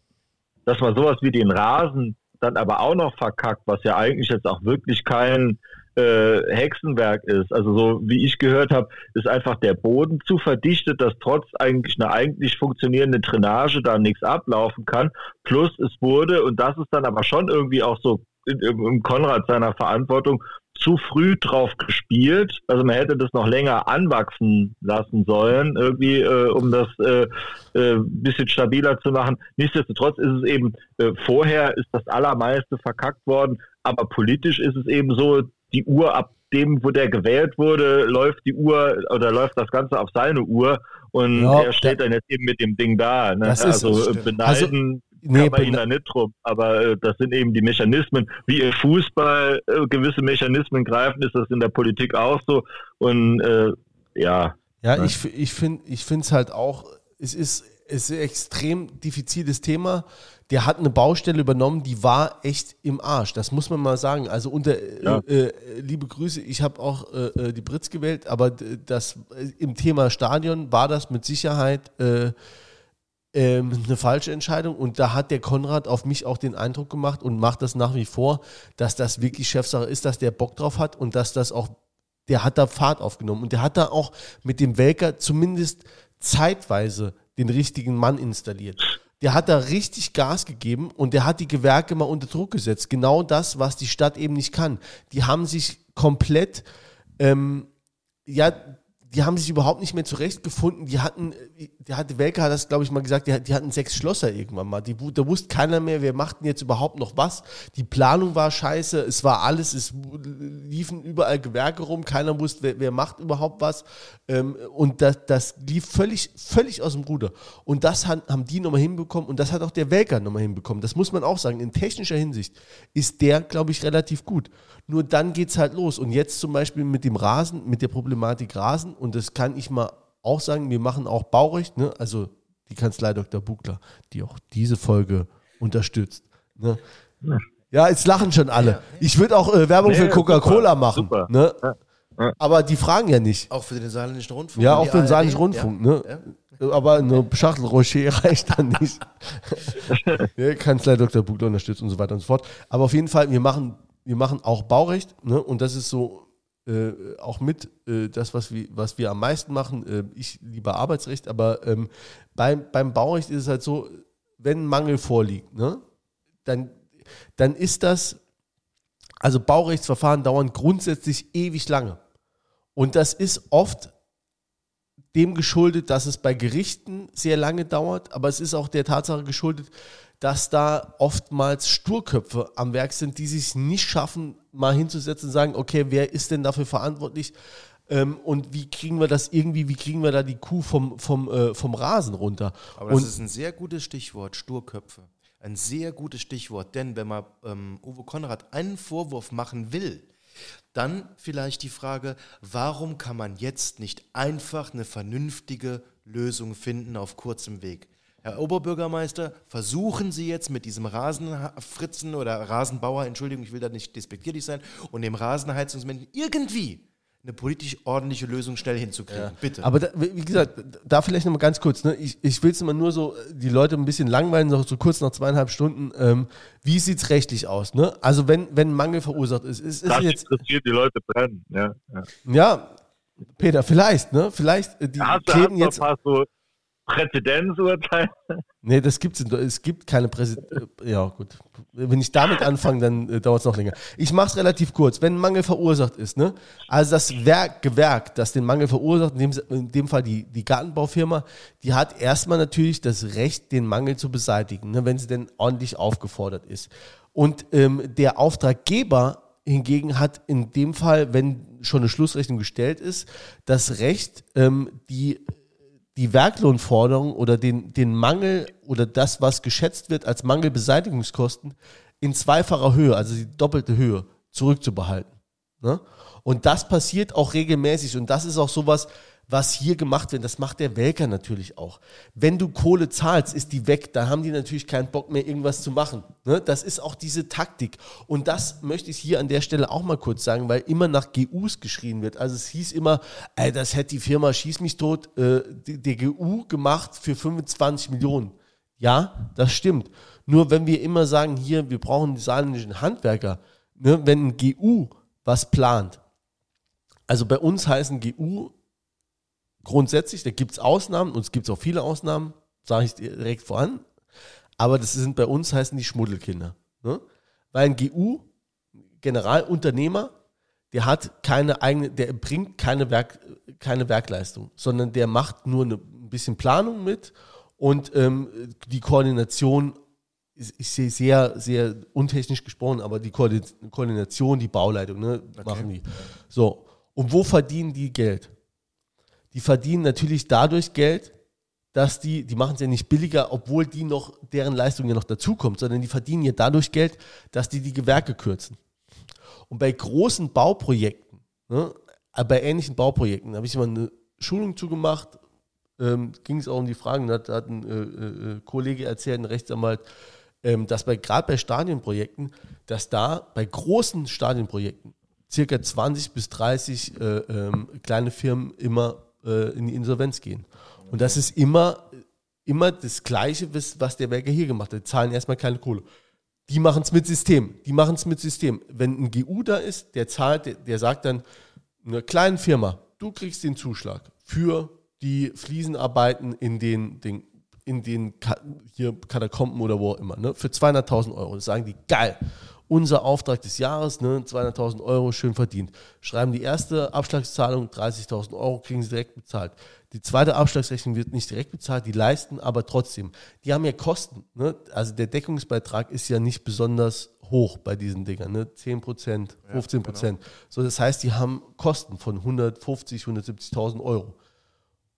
dass man sowas wie den Rasen dann aber auch noch verkackt, was ja eigentlich jetzt auch wirklich kein äh, Hexenwerk ist. Also so wie ich gehört habe, ist einfach der Boden zu verdichtet, dass trotz eigentlich einer eigentlich funktionierenden Drainage da nichts ablaufen kann. Plus es wurde, und das ist dann aber schon irgendwie auch so im, Konrad seiner Verantwortung, zu früh drauf gespielt. Also man hätte das noch länger anwachsen lassen sollen, irgendwie, äh, um das äh, äh, ein bisschen stabiler zu machen. Nichtsdestotrotz ist es eben, äh, vorher ist das Allermeiste verkackt worden, aber politisch ist es eben so, die Uhr ab dem, wo der gewählt wurde, läuft die Uhr oder läuft das Ganze auf seine Uhr und Ja, er steht da- dann jetzt eben mit dem Ding da. Ne? Also äh, beneiden Nee, kann man ihn da nicht drum. Aber äh, das sind eben die Mechanismen. Wie im Fußball äh, gewisse Mechanismen greifen, ist das in der Politik auch so. Und äh, ja, Ja, Ja. ich, ich finde es halt auch, es ist, ist ein extrem diffiziles Thema. Der hat eine Baustelle übernommen, die war echt im Arsch. Das muss man mal sagen. Also unter Ja. äh, äh, liebe Grüße, ich habe auch äh, äh, die Britz gewählt, aber das äh, im Thema Stadion war das mit Sicherheit äh, ähm, eine falsche Entscheidung und da hat der Konrad auf mich auch den Eindruck gemacht und macht das nach wie vor, dass das wirklich Chefsache ist, dass der Bock drauf hat und dass das auch, der hat da Fahrt aufgenommen und der hat da auch mit dem Welker zumindest zeitweise den richtigen Mann installiert. Der hat da richtig Gas gegeben und der hat die Gewerke mal unter Druck gesetzt. Genau das, was die Stadt eben nicht kann. Die haben sich komplett ähm, ja, die haben sich überhaupt nicht mehr zurechtgefunden. Die hatten, der hatte Welke hat das, glaube ich, mal gesagt, die, die hatten sechs Schlosser irgendwann mal. Die, da wusste keiner mehr, wer macht denn jetzt überhaupt noch was. Die Planung war scheiße, es war alles, es liefen überall Gewerke rum, keiner wusste, wer, wer macht überhaupt was. Ähm, und das, das lief völlig, völlig aus dem Ruder. Und das haben die nochmal hinbekommen und das hat auch der Welker nochmal hinbekommen. Das muss man auch sagen. In technischer Hinsicht ist der, glaube ich, relativ gut. Nur dann geht es halt los. Und jetzt zum Beispiel mit dem Rasen, mit der Problematik Rasen, und das kann ich mal auch sagen, wir machen auch Baurecht, ne? also die Kanzlei Dr. Bugler, die auch diese Folge unterstützt. Ne? Ja, jetzt lachen schon alle. Ich würde auch äh, Werbung Nee, für Coca-Cola machen. super. Ne? Ja. Aber die fragen ja nicht. Auch für den saarländischen Rundfunk. Ja, auch für den Saarländischen Rundfunk. Ne? Aber eine Schachtel Rocher reicht dann nicht. ja, Kanzlei Dr. Bugler unterstützt und so weiter und so fort. Aber auf jeden Fall, wir machen, wir machen auch Baurecht. Ne? Und das ist so äh, auch mit äh, das, was wir, was wir am meisten machen. Äh, ich lieber Arbeitsrecht, aber ähm, beim, beim Baurecht ist es halt so, wenn Mangel vorliegt, ne? dann, dann ist das, also Baurechtsverfahren dauern grundsätzlich ewig lange. Und das ist oft dem geschuldet, dass es bei Gerichten sehr lange dauert, aber es ist auch der Tatsache geschuldet, dass da oftmals Sturköpfe am Werk sind, die sich nicht schaffen, mal hinzusetzen und sagen, okay, wer ist denn dafür verantwortlich? Ähm, und wie kriegen wir das irgendwie, wie kriegen wir da die Kuh vom, vom, äh, vom Rasen runter? Aber das und ist ein sehr gutes Stichwort, Sturköpfe. Ein sehr gutes Stichwort, denn wenn man ähm, Uwe Konrad einen Vorwurf machen will, dann vielleicht die Frage, warum kann man jetzt nicht einfach eine vernünftige Lösung finden auf kurzem Weg? Herr Oberbürgermeister, versuchen Sie jetzt mit diesem Rasenfritzen oder Rasenbauer, Entschuldigung, ich will da nicht despektierlich sein, und dem Rasenheizungsmenschen irgendwie eine politisch ordentliche Lösung schnell hinzukriegen. Bitte. Aber da, wie gesagt, da vielleicht nochmal ganz kurz, ne? ich, ich will es immer nur so, die Leute ein bisschen langweilen, so, so kurz nach zweieinhalb Stunden. Ähm, wie sieht es rechtlich aus? Ne? Also wenn, wenn Mangel verursacht ist, ist, ist das jetzt, interessiert die Leute brennen. Ja, ja. ja, Peter, vielleicht, ne? Vielleicht, äh, die du, kleben jetzt, ein paar so Präzedenzurteile? nee, das gibt es, es gibt keine Präsident, ja gut, wenn ich damit anfange, dann äh, dauert es noch länger. Ich mache es relativ kurz, wenn Mangel verursacht ist, ne? also das Werk, Gewerk, das den Mangel verursacht, in dem, in dem Fall die, die Gartenbaufirma, die hat erstmal natürlich das Recht, den Mangel zu beseitigen, ne? wenn sie denn ordentlich aufgefordert ist. Und ähm, der Auftraggeber hingegen hat in dem Fall, wenn schon eine Schlussrechnung gestellt ist, das Recht, ähm, die die Werklohnforderung oder den, den Mangel oder das, was geschätzt wird als Mangelbeseitigungskosten, in zweifacher Höhe, also die doppelte Höhe, zurückzubehalten. Ne? Und das passiert auch regelmäßig und das ist auch sowas, was hier gemacht wird, das macht der Welker natürlich auch. Wenn du Kohle zahlst, ist die weg, dann haben die natürlich keinen Bock mehr, irgendwas zu machen. Ne? Das ist auch diese Taktik. Und das möchte ich hier an der Stelle auch mal kurz sagen, weil immer nach GUs geschrien wird. Also es hieß immer, ey, das hätte die Firma Schieß mich tot, äh, der GU gemacht für 25 Millionen. Ja, das stimmt. Nur wenn wir immer sagen, hier, wir brauchen die saarländischen Handwerker, ne, wenn ein GU was plant, also bei uns heißen GU grundsätzlich, da gibt es Ausnahmen und es gibt auch viele Ausnahmen, sage ich direkt voran, aber das sind bei uns heißen die Schmuddelkinder. Ne? Weil ein GU, Generalunternehmer, der hat keine eigene, der bringt keine, Werk, keine Werkleistung, sondern der macht nur eine, ein bisschen Planung mit und ähm, die Koordination ich sehe sehr, sehr untechnisch gesprochen, aber die Koordination, die Bauleitung, ne, okay. machen die. So. Und wo verdienen die Geld? Die verdienen natürlich dadurch Geld, dass die, die machen es ja nicht billiger, obwohl die noch, deren Leistung ja noch dazukommt, sondern die verdienen ja dadurch Geld, dass die die Gewerke kürzen. Und bei großen Bauprojekten, ne, äh, bei ähnlichen Bauprojekten, habe ich mal eine Schulung zugemacht, ähm, ging es auch um die Fragen, da hat, hat ein äh, äh, Kollege erzählt, ein Rechtsanwalt, ähm, dass bei gerade bei Stadienprojekten, dass da bei großen Stadienprojekten circa 20 bis 30 äh, ähm, kleine Firmen immer äh, in die Insolvenz gehen. Und das ist immer, immer das Gleiche, was der Werker hier gemacht hat. Die zahlen erstmal keine Kohle. Die machen es mit System. Die machen es mit System. Wenn ein GU da ist, der zahlt, der, der sagt dann einer kleinen Firma, du kriegst den Zuschlag für die Fliesenarbeiten in den, den in den hier Katakomben oder wo auch immer, ne, für 200.000 Euro. Das sagen die, geil, unser Auftrag des Jahres, ne, 200.000 Euro, schön verdient. Schreiben die erste Abschlagszahlung, 30.000 Euro, kriegen sie direkt bezahlt. Die zweite Abschlagsrechnung wird nicht direkt bezahlt, die leisten aber trotzdem. Die haben ja Kosten. Ne? Also der Deckungsbeitrag ist ja nicht besonders hoch bei diesen Dingern, ne? 10 Prozent, 15 Prozent. Ja, genau. So, das heißt, die haben Kosten von 150, 170.000 Euro.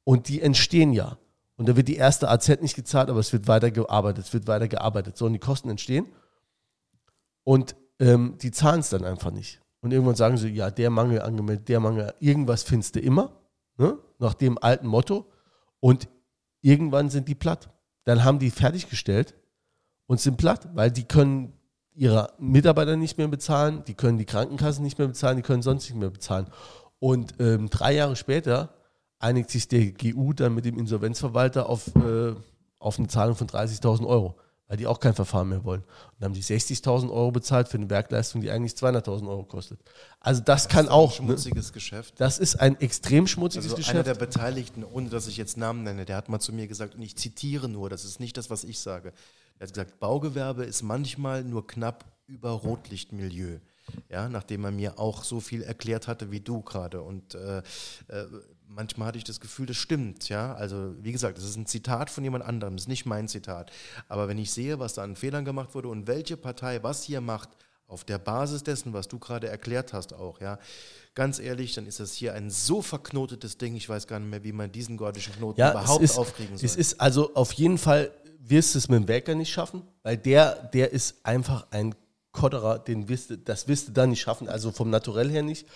Und die entstehen ja. Und da wird die erste AZ nicht gezahlt, aber es wird weiter gearbeitet, es wird weiter gearbeitet. So, und die Kosten entstehen. Und ähm, die zahlen es dann einfach nicht. Und irgendwann sagen sie, ja, der Mangel angemeldet, der Mangel, irgendwas findest du immer, ne? nach dem alten Motto. Und irgendwann sind die platt. Dann haben die fertiggestellt und sind platt, weil die können ihre Mitarbeiter nicht mehr bezahlen, die können die Krankenkassen nicht mehr bezahlen, die können sonst nicht mehr bezahlen. Und ähm, drei Jahre später einigt sich der GU dann mit dem Insolvenzverwalter auf, äh, auf eine Zahlung von 30.000 Euro, weil die auch kein Verfahren mehr wollen. Und dann haben die 60.000 Euro bezahlt für eine Werkleistung, die eigentlich 200.000 Euro kostet. Also das, das kann auch. Ein ne? schmutziges ne? Geschäft. Das ist ein extrem schmutziges also Geschäft. Einer der Beteiligten, ohne dass ich jetzt Namen nenne, der hat mal zu mir gesagt, und ich zitiere nur, das ist nicht das, was ich sage. Er hat gesagt, Baugewerbe ist manchmal nur knapp über Rotlichtmilieu ja, nachdem er mir auch so viel erklärt hatte wie du gerade. Und äh, äh, manchmal hatte ich das Gefühl, das stimmt, ja. Also wie gesagt, das ist ein Zitat von jemand anderem, das ist nicht mein Zitat. Aber wenn ich sehe, was da an Fehlern gemacht wurde und welche Partei was hier macht, auf der Basis dessen, was du gerade erklärt hast, auch, ja, ganz ehrlich, dann ist das hier ein so verknotetes Ding, ich weiß gar nicht mehr, wie man diesen gordischen Knoten ja, überhaupt ist, aufkriegen soll. Es ist also auf jeden Fall wirst du es mit dem Wecker nicht schaffen, weil der, der ist einfach ein Kotterer, den wirst das wirst du dann nicht schaffen, also vom Naturell her nicht.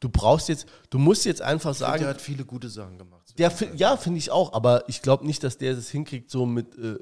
Du brauchst jetzt, du musst jetzt einfach ich sagen. Find, der hat viele gute Sachen gemacht. Der, ja, finde ich auch, aber ich glaube nicht, dass der das hinkriegt, so mit. Äh,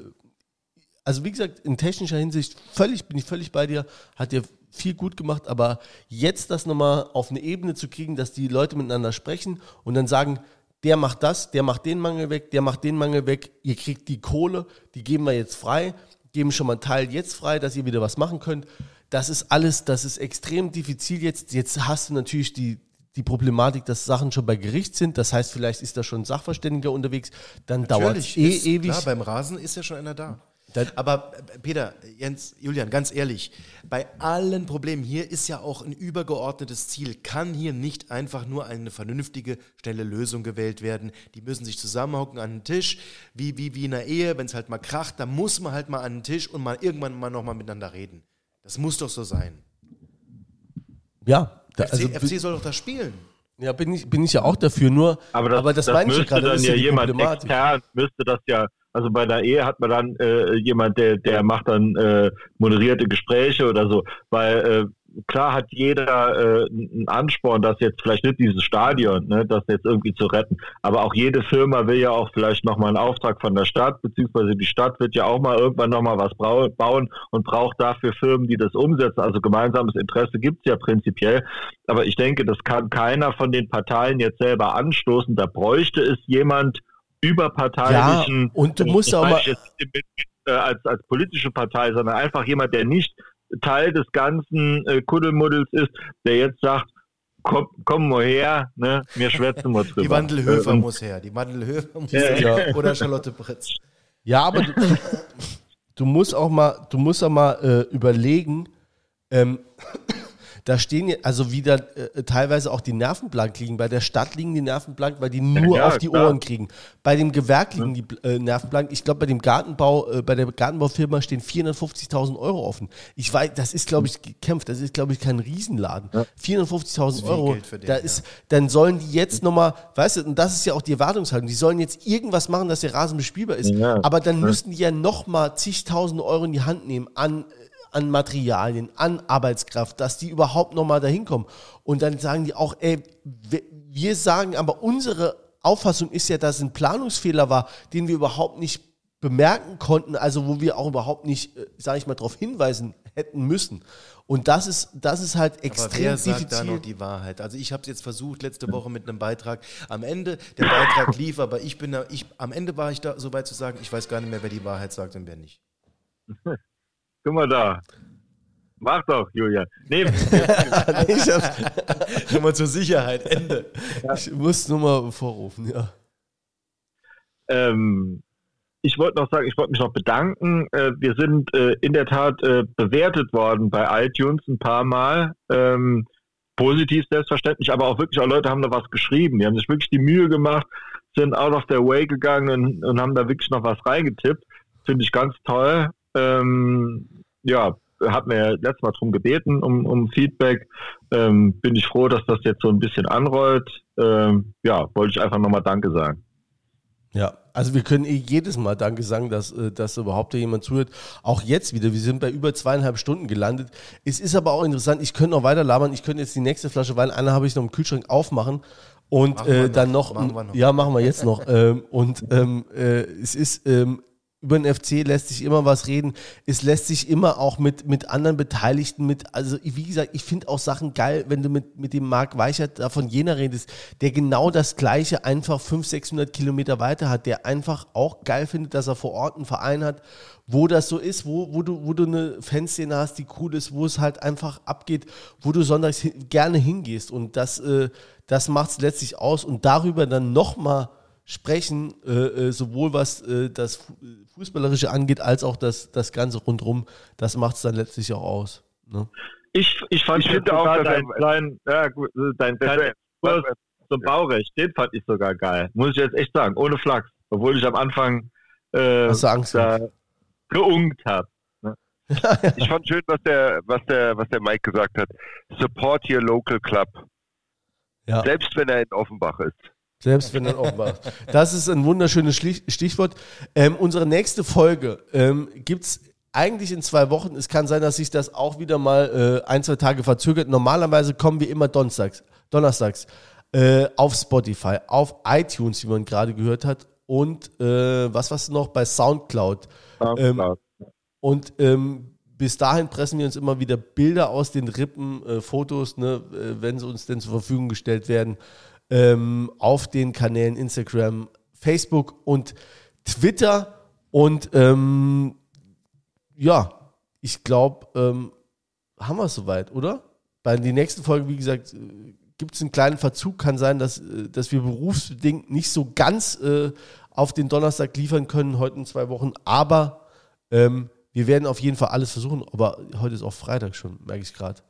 also, wie gesagt, in technischer Hinsicht völlig, bin ich völlig bei dir, hat der viel gut gemacht, aber jetzt das nochmal auf eine Ebene zu kriegen, dass die Leute miteinander sprechen und dann sagen, der macht das, der macht den Mangel weg, der macht den Mangel weg, ihr kriegt die Kohle, die geben wir jetzt frei, geben schon mal einen Teil jetzt frei, dass ihr wieder was machen könnt das ist alles, das ist extrem diffizil jetzt. Jetzt hast du natürlich die, die Problematik, dass Sachen schon bei Gericht sind. Das heißt, vielleicht ist da schon ein Sachverständiger unterwegs. Dann dauert es eh ist, ewig. Klar, beim Rasen ist ja schon einer da. Das Aber äh, Peter, Jens, Julian, ganz ehrlich, bei allen Problemen hier ist ja auch ein übergeordnetes Ziel. Kann hier nicht einfach nur eine vernünftige, schnelle Lösung gewählt werden? Die müssen sich zusammenhocken an den Tisch, wie, wie, wie in einer Ehe, wenn es halt mal kracht, da muss man halt mal an den Tisch und mal irgendwann mal nochmal miteinander reden. Das muss doch so sein. Ja. Da, FC, also, FC soll doch da spielen. Ja, bin ich, bin ich ja auch dafür, nur, aber das, aber das, das meine ich gerade, dann ja jemand extern, müsste das ja, also bei der Ehe hat man dann äh, jemand, der, der macht dann äh, moderierte Gespräche oder so, weil äh, klar hat jeder äh, einen Ansporn, das jetzt vielleicht nicht dieses Stadion, ne, das jetzt irgendwie zu retten. Aber auch jede Firma will ja auch vielleicht nochmal einen Auftrag von der Stadt, beziehungsweise die Stadt wird ja auch mal irgendwann nochmal was bauen und braucht dafür Firmen, die das umsetzen. Also gemeinsames Interesse gibt es ja prinzipiell. Aber ich denke, das kann keiner von den Parteien jetzt selber anstoßen. Da bräuchte es jemand überparteilichen. Ja, und du musst auch mal. Äh, als, als politische Partei, sondern einfach jemand, der nicht Teil des ganzen äh, Kuddelmuddels ist, der jetzt sagt, komm, komm mal her, ne? wir schwätzen mal drüber. Die Wandelhöfer äh, muss her, die Wandelhöfer muss her. Ja. Oder Charlotte Pritz. Ja, aber du, du, musst auch mal, du musst auch mal äh, überlegen, ähm, da stehen ja, also wieder äh, teilweise auch die Nerven blank liegen. Bei der Stadt liegen die Nerven blank, weil die nur ja, auf die klar. Ohren kriegen. Bei dem Gewerk liegen die äh, Nerven blank. Ich glaube, bei dem Gartenbau, äh, bei der Gartenbaufirma stehen 450.000 Euro offen. Ich weiß, das ist, glaube ich, gekämpft. Das ist, glaube ich, kein Riesenladen. Ja. 450.000 Euro. Den, da ist, ja. dann sollen die jetzt nochmal, weißt du, und das ist ja auch die Erwartungshaltung. Die sollen jetzt irgendwas machen, dass der Rasen bespielbar ist. Aber dann müssten die ja nochmal zigtausend Euro in die Hand nehmen an an Materialien, an Arbeitskraft, dass die überhaupt nochmal dahin kommen. Und dann sagen die auch, ey, wir sagen, aber unsere Auffassung ist ja, dass ein Planungsfehler war, den wir überhaupt nicht bemerken konnten, also wo wir auch überhaupt nicht, äh, sage ich mal, darauf hinweisen hätten müssen. Und das ist, das ist halt extrem Aber wer sagt diffizil. da noch die Wahrheit? Also ich habe es jetzt versucht letzte Woche mit einem Beitrag. Am Ende der Beitrag lief, aber ich bin da, ich, am Ende war ich da so weit zu sagen, ich weiß gar nicht mehr, wer die Wahrheit sagt und wer nicht. Guck mal da. Mach doch, Julian. Nee. ich hab's. Nur mal zur Sicherheit. Ende. Ja. Ich muss nur mal vorrufen, ja. Ähm, ich wollte noch sagen, ich wollte mich noch bedanken. Äh, wir sind äh, in der Tat äh, bewertet worden bei iTunes ein paar Mal. Ähm, positiv selbstverständlich, aber auch wirklich auch Leute haben da was geschrieben. Die haben sich wirklich die Mühe gemacht, sind out of their way gegangen und, und haben da wirklich noch was reingetippt. Finde ich ganz toll. Ähm, ja, hat mir letztes Mal darum gebeten, um, um Feedback. Ähm, bin ich froh, dass das jetzt so ein bisschen anrollt. Ähm, ja, wollte ich einfach nochmal Danke sagen. Ja, also wir können eh jedes Mal Danke sagen, dass, äh, dass überhaupt jemand zuhört. Auch jetzt wieder, wir sind bei über zweieinhalb Stunden gelandet. Es ist aber auch interessant, ich könnte noch weiter labern, ich könnte jetzt die nächste Flasche Wein, eine habe ich noch im Kühlschrank aufmachen und äh, dann noch, machen noch, ja, machen wir jetzt noch. ähm, und ähm, äh, es ist ähm, über den FC lässt sich immer was reden. Es lässt sich immer auch mit, mit anderen Beteiligten, mit, also wie gesagt, ich finde auch Sachen geil, wenn du mit, mit dem Marc Weichert da von Jena redest, der genau das Gleiche einfach 500, 600 Kilometer weiter hat, der einfach auch geil findet, dass er vor Ort einen Verein hat, wo das so ist, wo, wo, du, wo du eine Fanszene hast, die cool ist, wo es halt einfach abgeht, wo du sonntags gerne hingehst und das, äh, das macht es letztlich aus und darüber dann nochmal sprechen, äh, äh, sowohl was äh, das Fußballerische angeht, als auch das, das Ganze rundherum. Das macht es dann letztlich auch aus. Ne? Ich, ich fand ich finde auch dein, dein, ja, gut, dein kleinen Kurs zum Baurecht, den fand ich sogar geil. Muss ich jetzt echt sagen, ohne Flachs. Obwohl ich am Anfang äh, Hast du Angst da geungt habe. Ne? ich fand schön, was der, was der, was der Mike gesagt hat. Support your local club. Ja. Selbst wenn er in Offenbach ist. Selbst wenn dann Offenbach. Das ist ein wunderschönes Stichwort. Ähm, unsere nächste Folge ähm, gibt es eigentlich in zwei Wochen. Es kann sein, dass sich das auch wieder mal äh, ein, zwei Tage verzögert. Normalerweise kommen wir immer donnerstags, donnerstags äh, auf Spotify, auf iTunes, wie man gerade gehört hat. Und äh, was was noch bei Soundcloud. Soundcloud. Ähm, und ähm, bis dahin pressen wir uns immer wieder Bilder aus den Rippen, äh, Fotos, ne, äh, wenn sie uns denn zur Verfügung gestellt werden ähm, auf den Kanälen Instagram, Facebook und Twitter. Und ähm, ja, ich glaube, ähm, haben wir es soweit, oder? Bei der nächsten Folge, wie gesagt, äh, gibt es einen kleinen Verzug. Kann sein, dass, äh, dass wir berufsbedingt nicht so ganz äh, auf den Donnerstag liefern können, heute in zwei Wochen. Aber ähm, wir werden auf jeden Fall alles versuchen. Aber heute ist auch Freitag schon, merke ich gerade.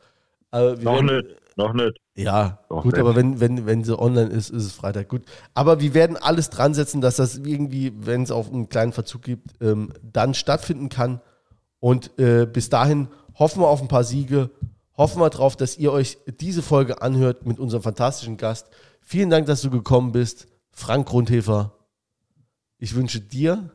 Noch werden, nicht. Noch nicht. Ja, Doch, gut, aber wenn, wenn, wenn sie online ist, ist es Freitag. Gut. Aber wir werden alles dran setzen, dass das irgendwie, wenn es auch einen kleinen Verzug gibt, ähm, dann stattfinden kann. Und äh, bis dahin hoffen wir auf ein paar Siege. Hoffen wir darauf, dass ihr euch diese Folge anhört mit unserem fantastischen Gast. Vielen Dank, dass du gekommen bist, Frank Grundhefer. Ich wünsche dir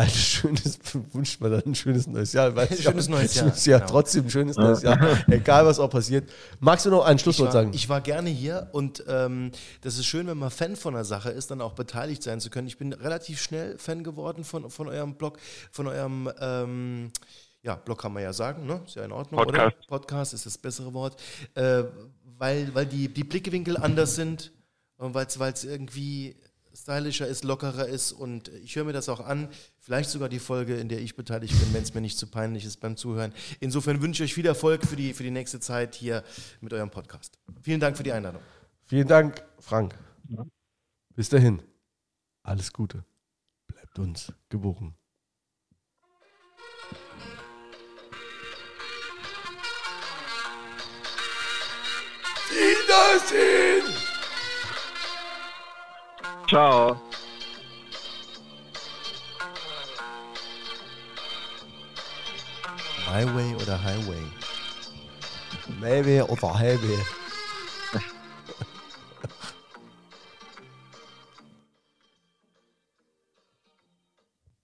ein schönes, wünscht man dann ein schönes neues Jahr. Ich schönes auch. neues Jahr, Schönes Jahr, genau. trotzdem ein schönes neues Jahr. Egal, was auch passiert. Magst du noch ein Ich Schlusswort war, sagen? ich war gerne hier und ähm, das ist schön, wenn man Fan von einer Sache ist, dann auch beteiligt sein zu können. Ich bin relativ schnell Fan geworden von, von eurem Blog, von eurem ähm, ja, Blog kann man ja sagen, ne? Ist ja in Ordnung, Podcast. oder? Podcast ist das bessere Wort. Äh, weil weil die, die Blickwinkel anders sind und weil es irgendwie stylischer ist, lockerer ist und ich höre mir das auch an. Vielleicht sogar die Folge, in der ich beteiligt bin, wenn es mir nicht zu peinlich ist beim Zuhören. Insofern wünsche ich euch viel Erfolg für die, für die nächste Zeit hier mit eurem Podcast. Vielen Dank für die Einladung. Vielen Dank, Frank. Bis dahin. Alles Gute. Bleibt uns gewogen. Wiedersehen! Ciao. My Way oder Highway? Maybe oder Highway.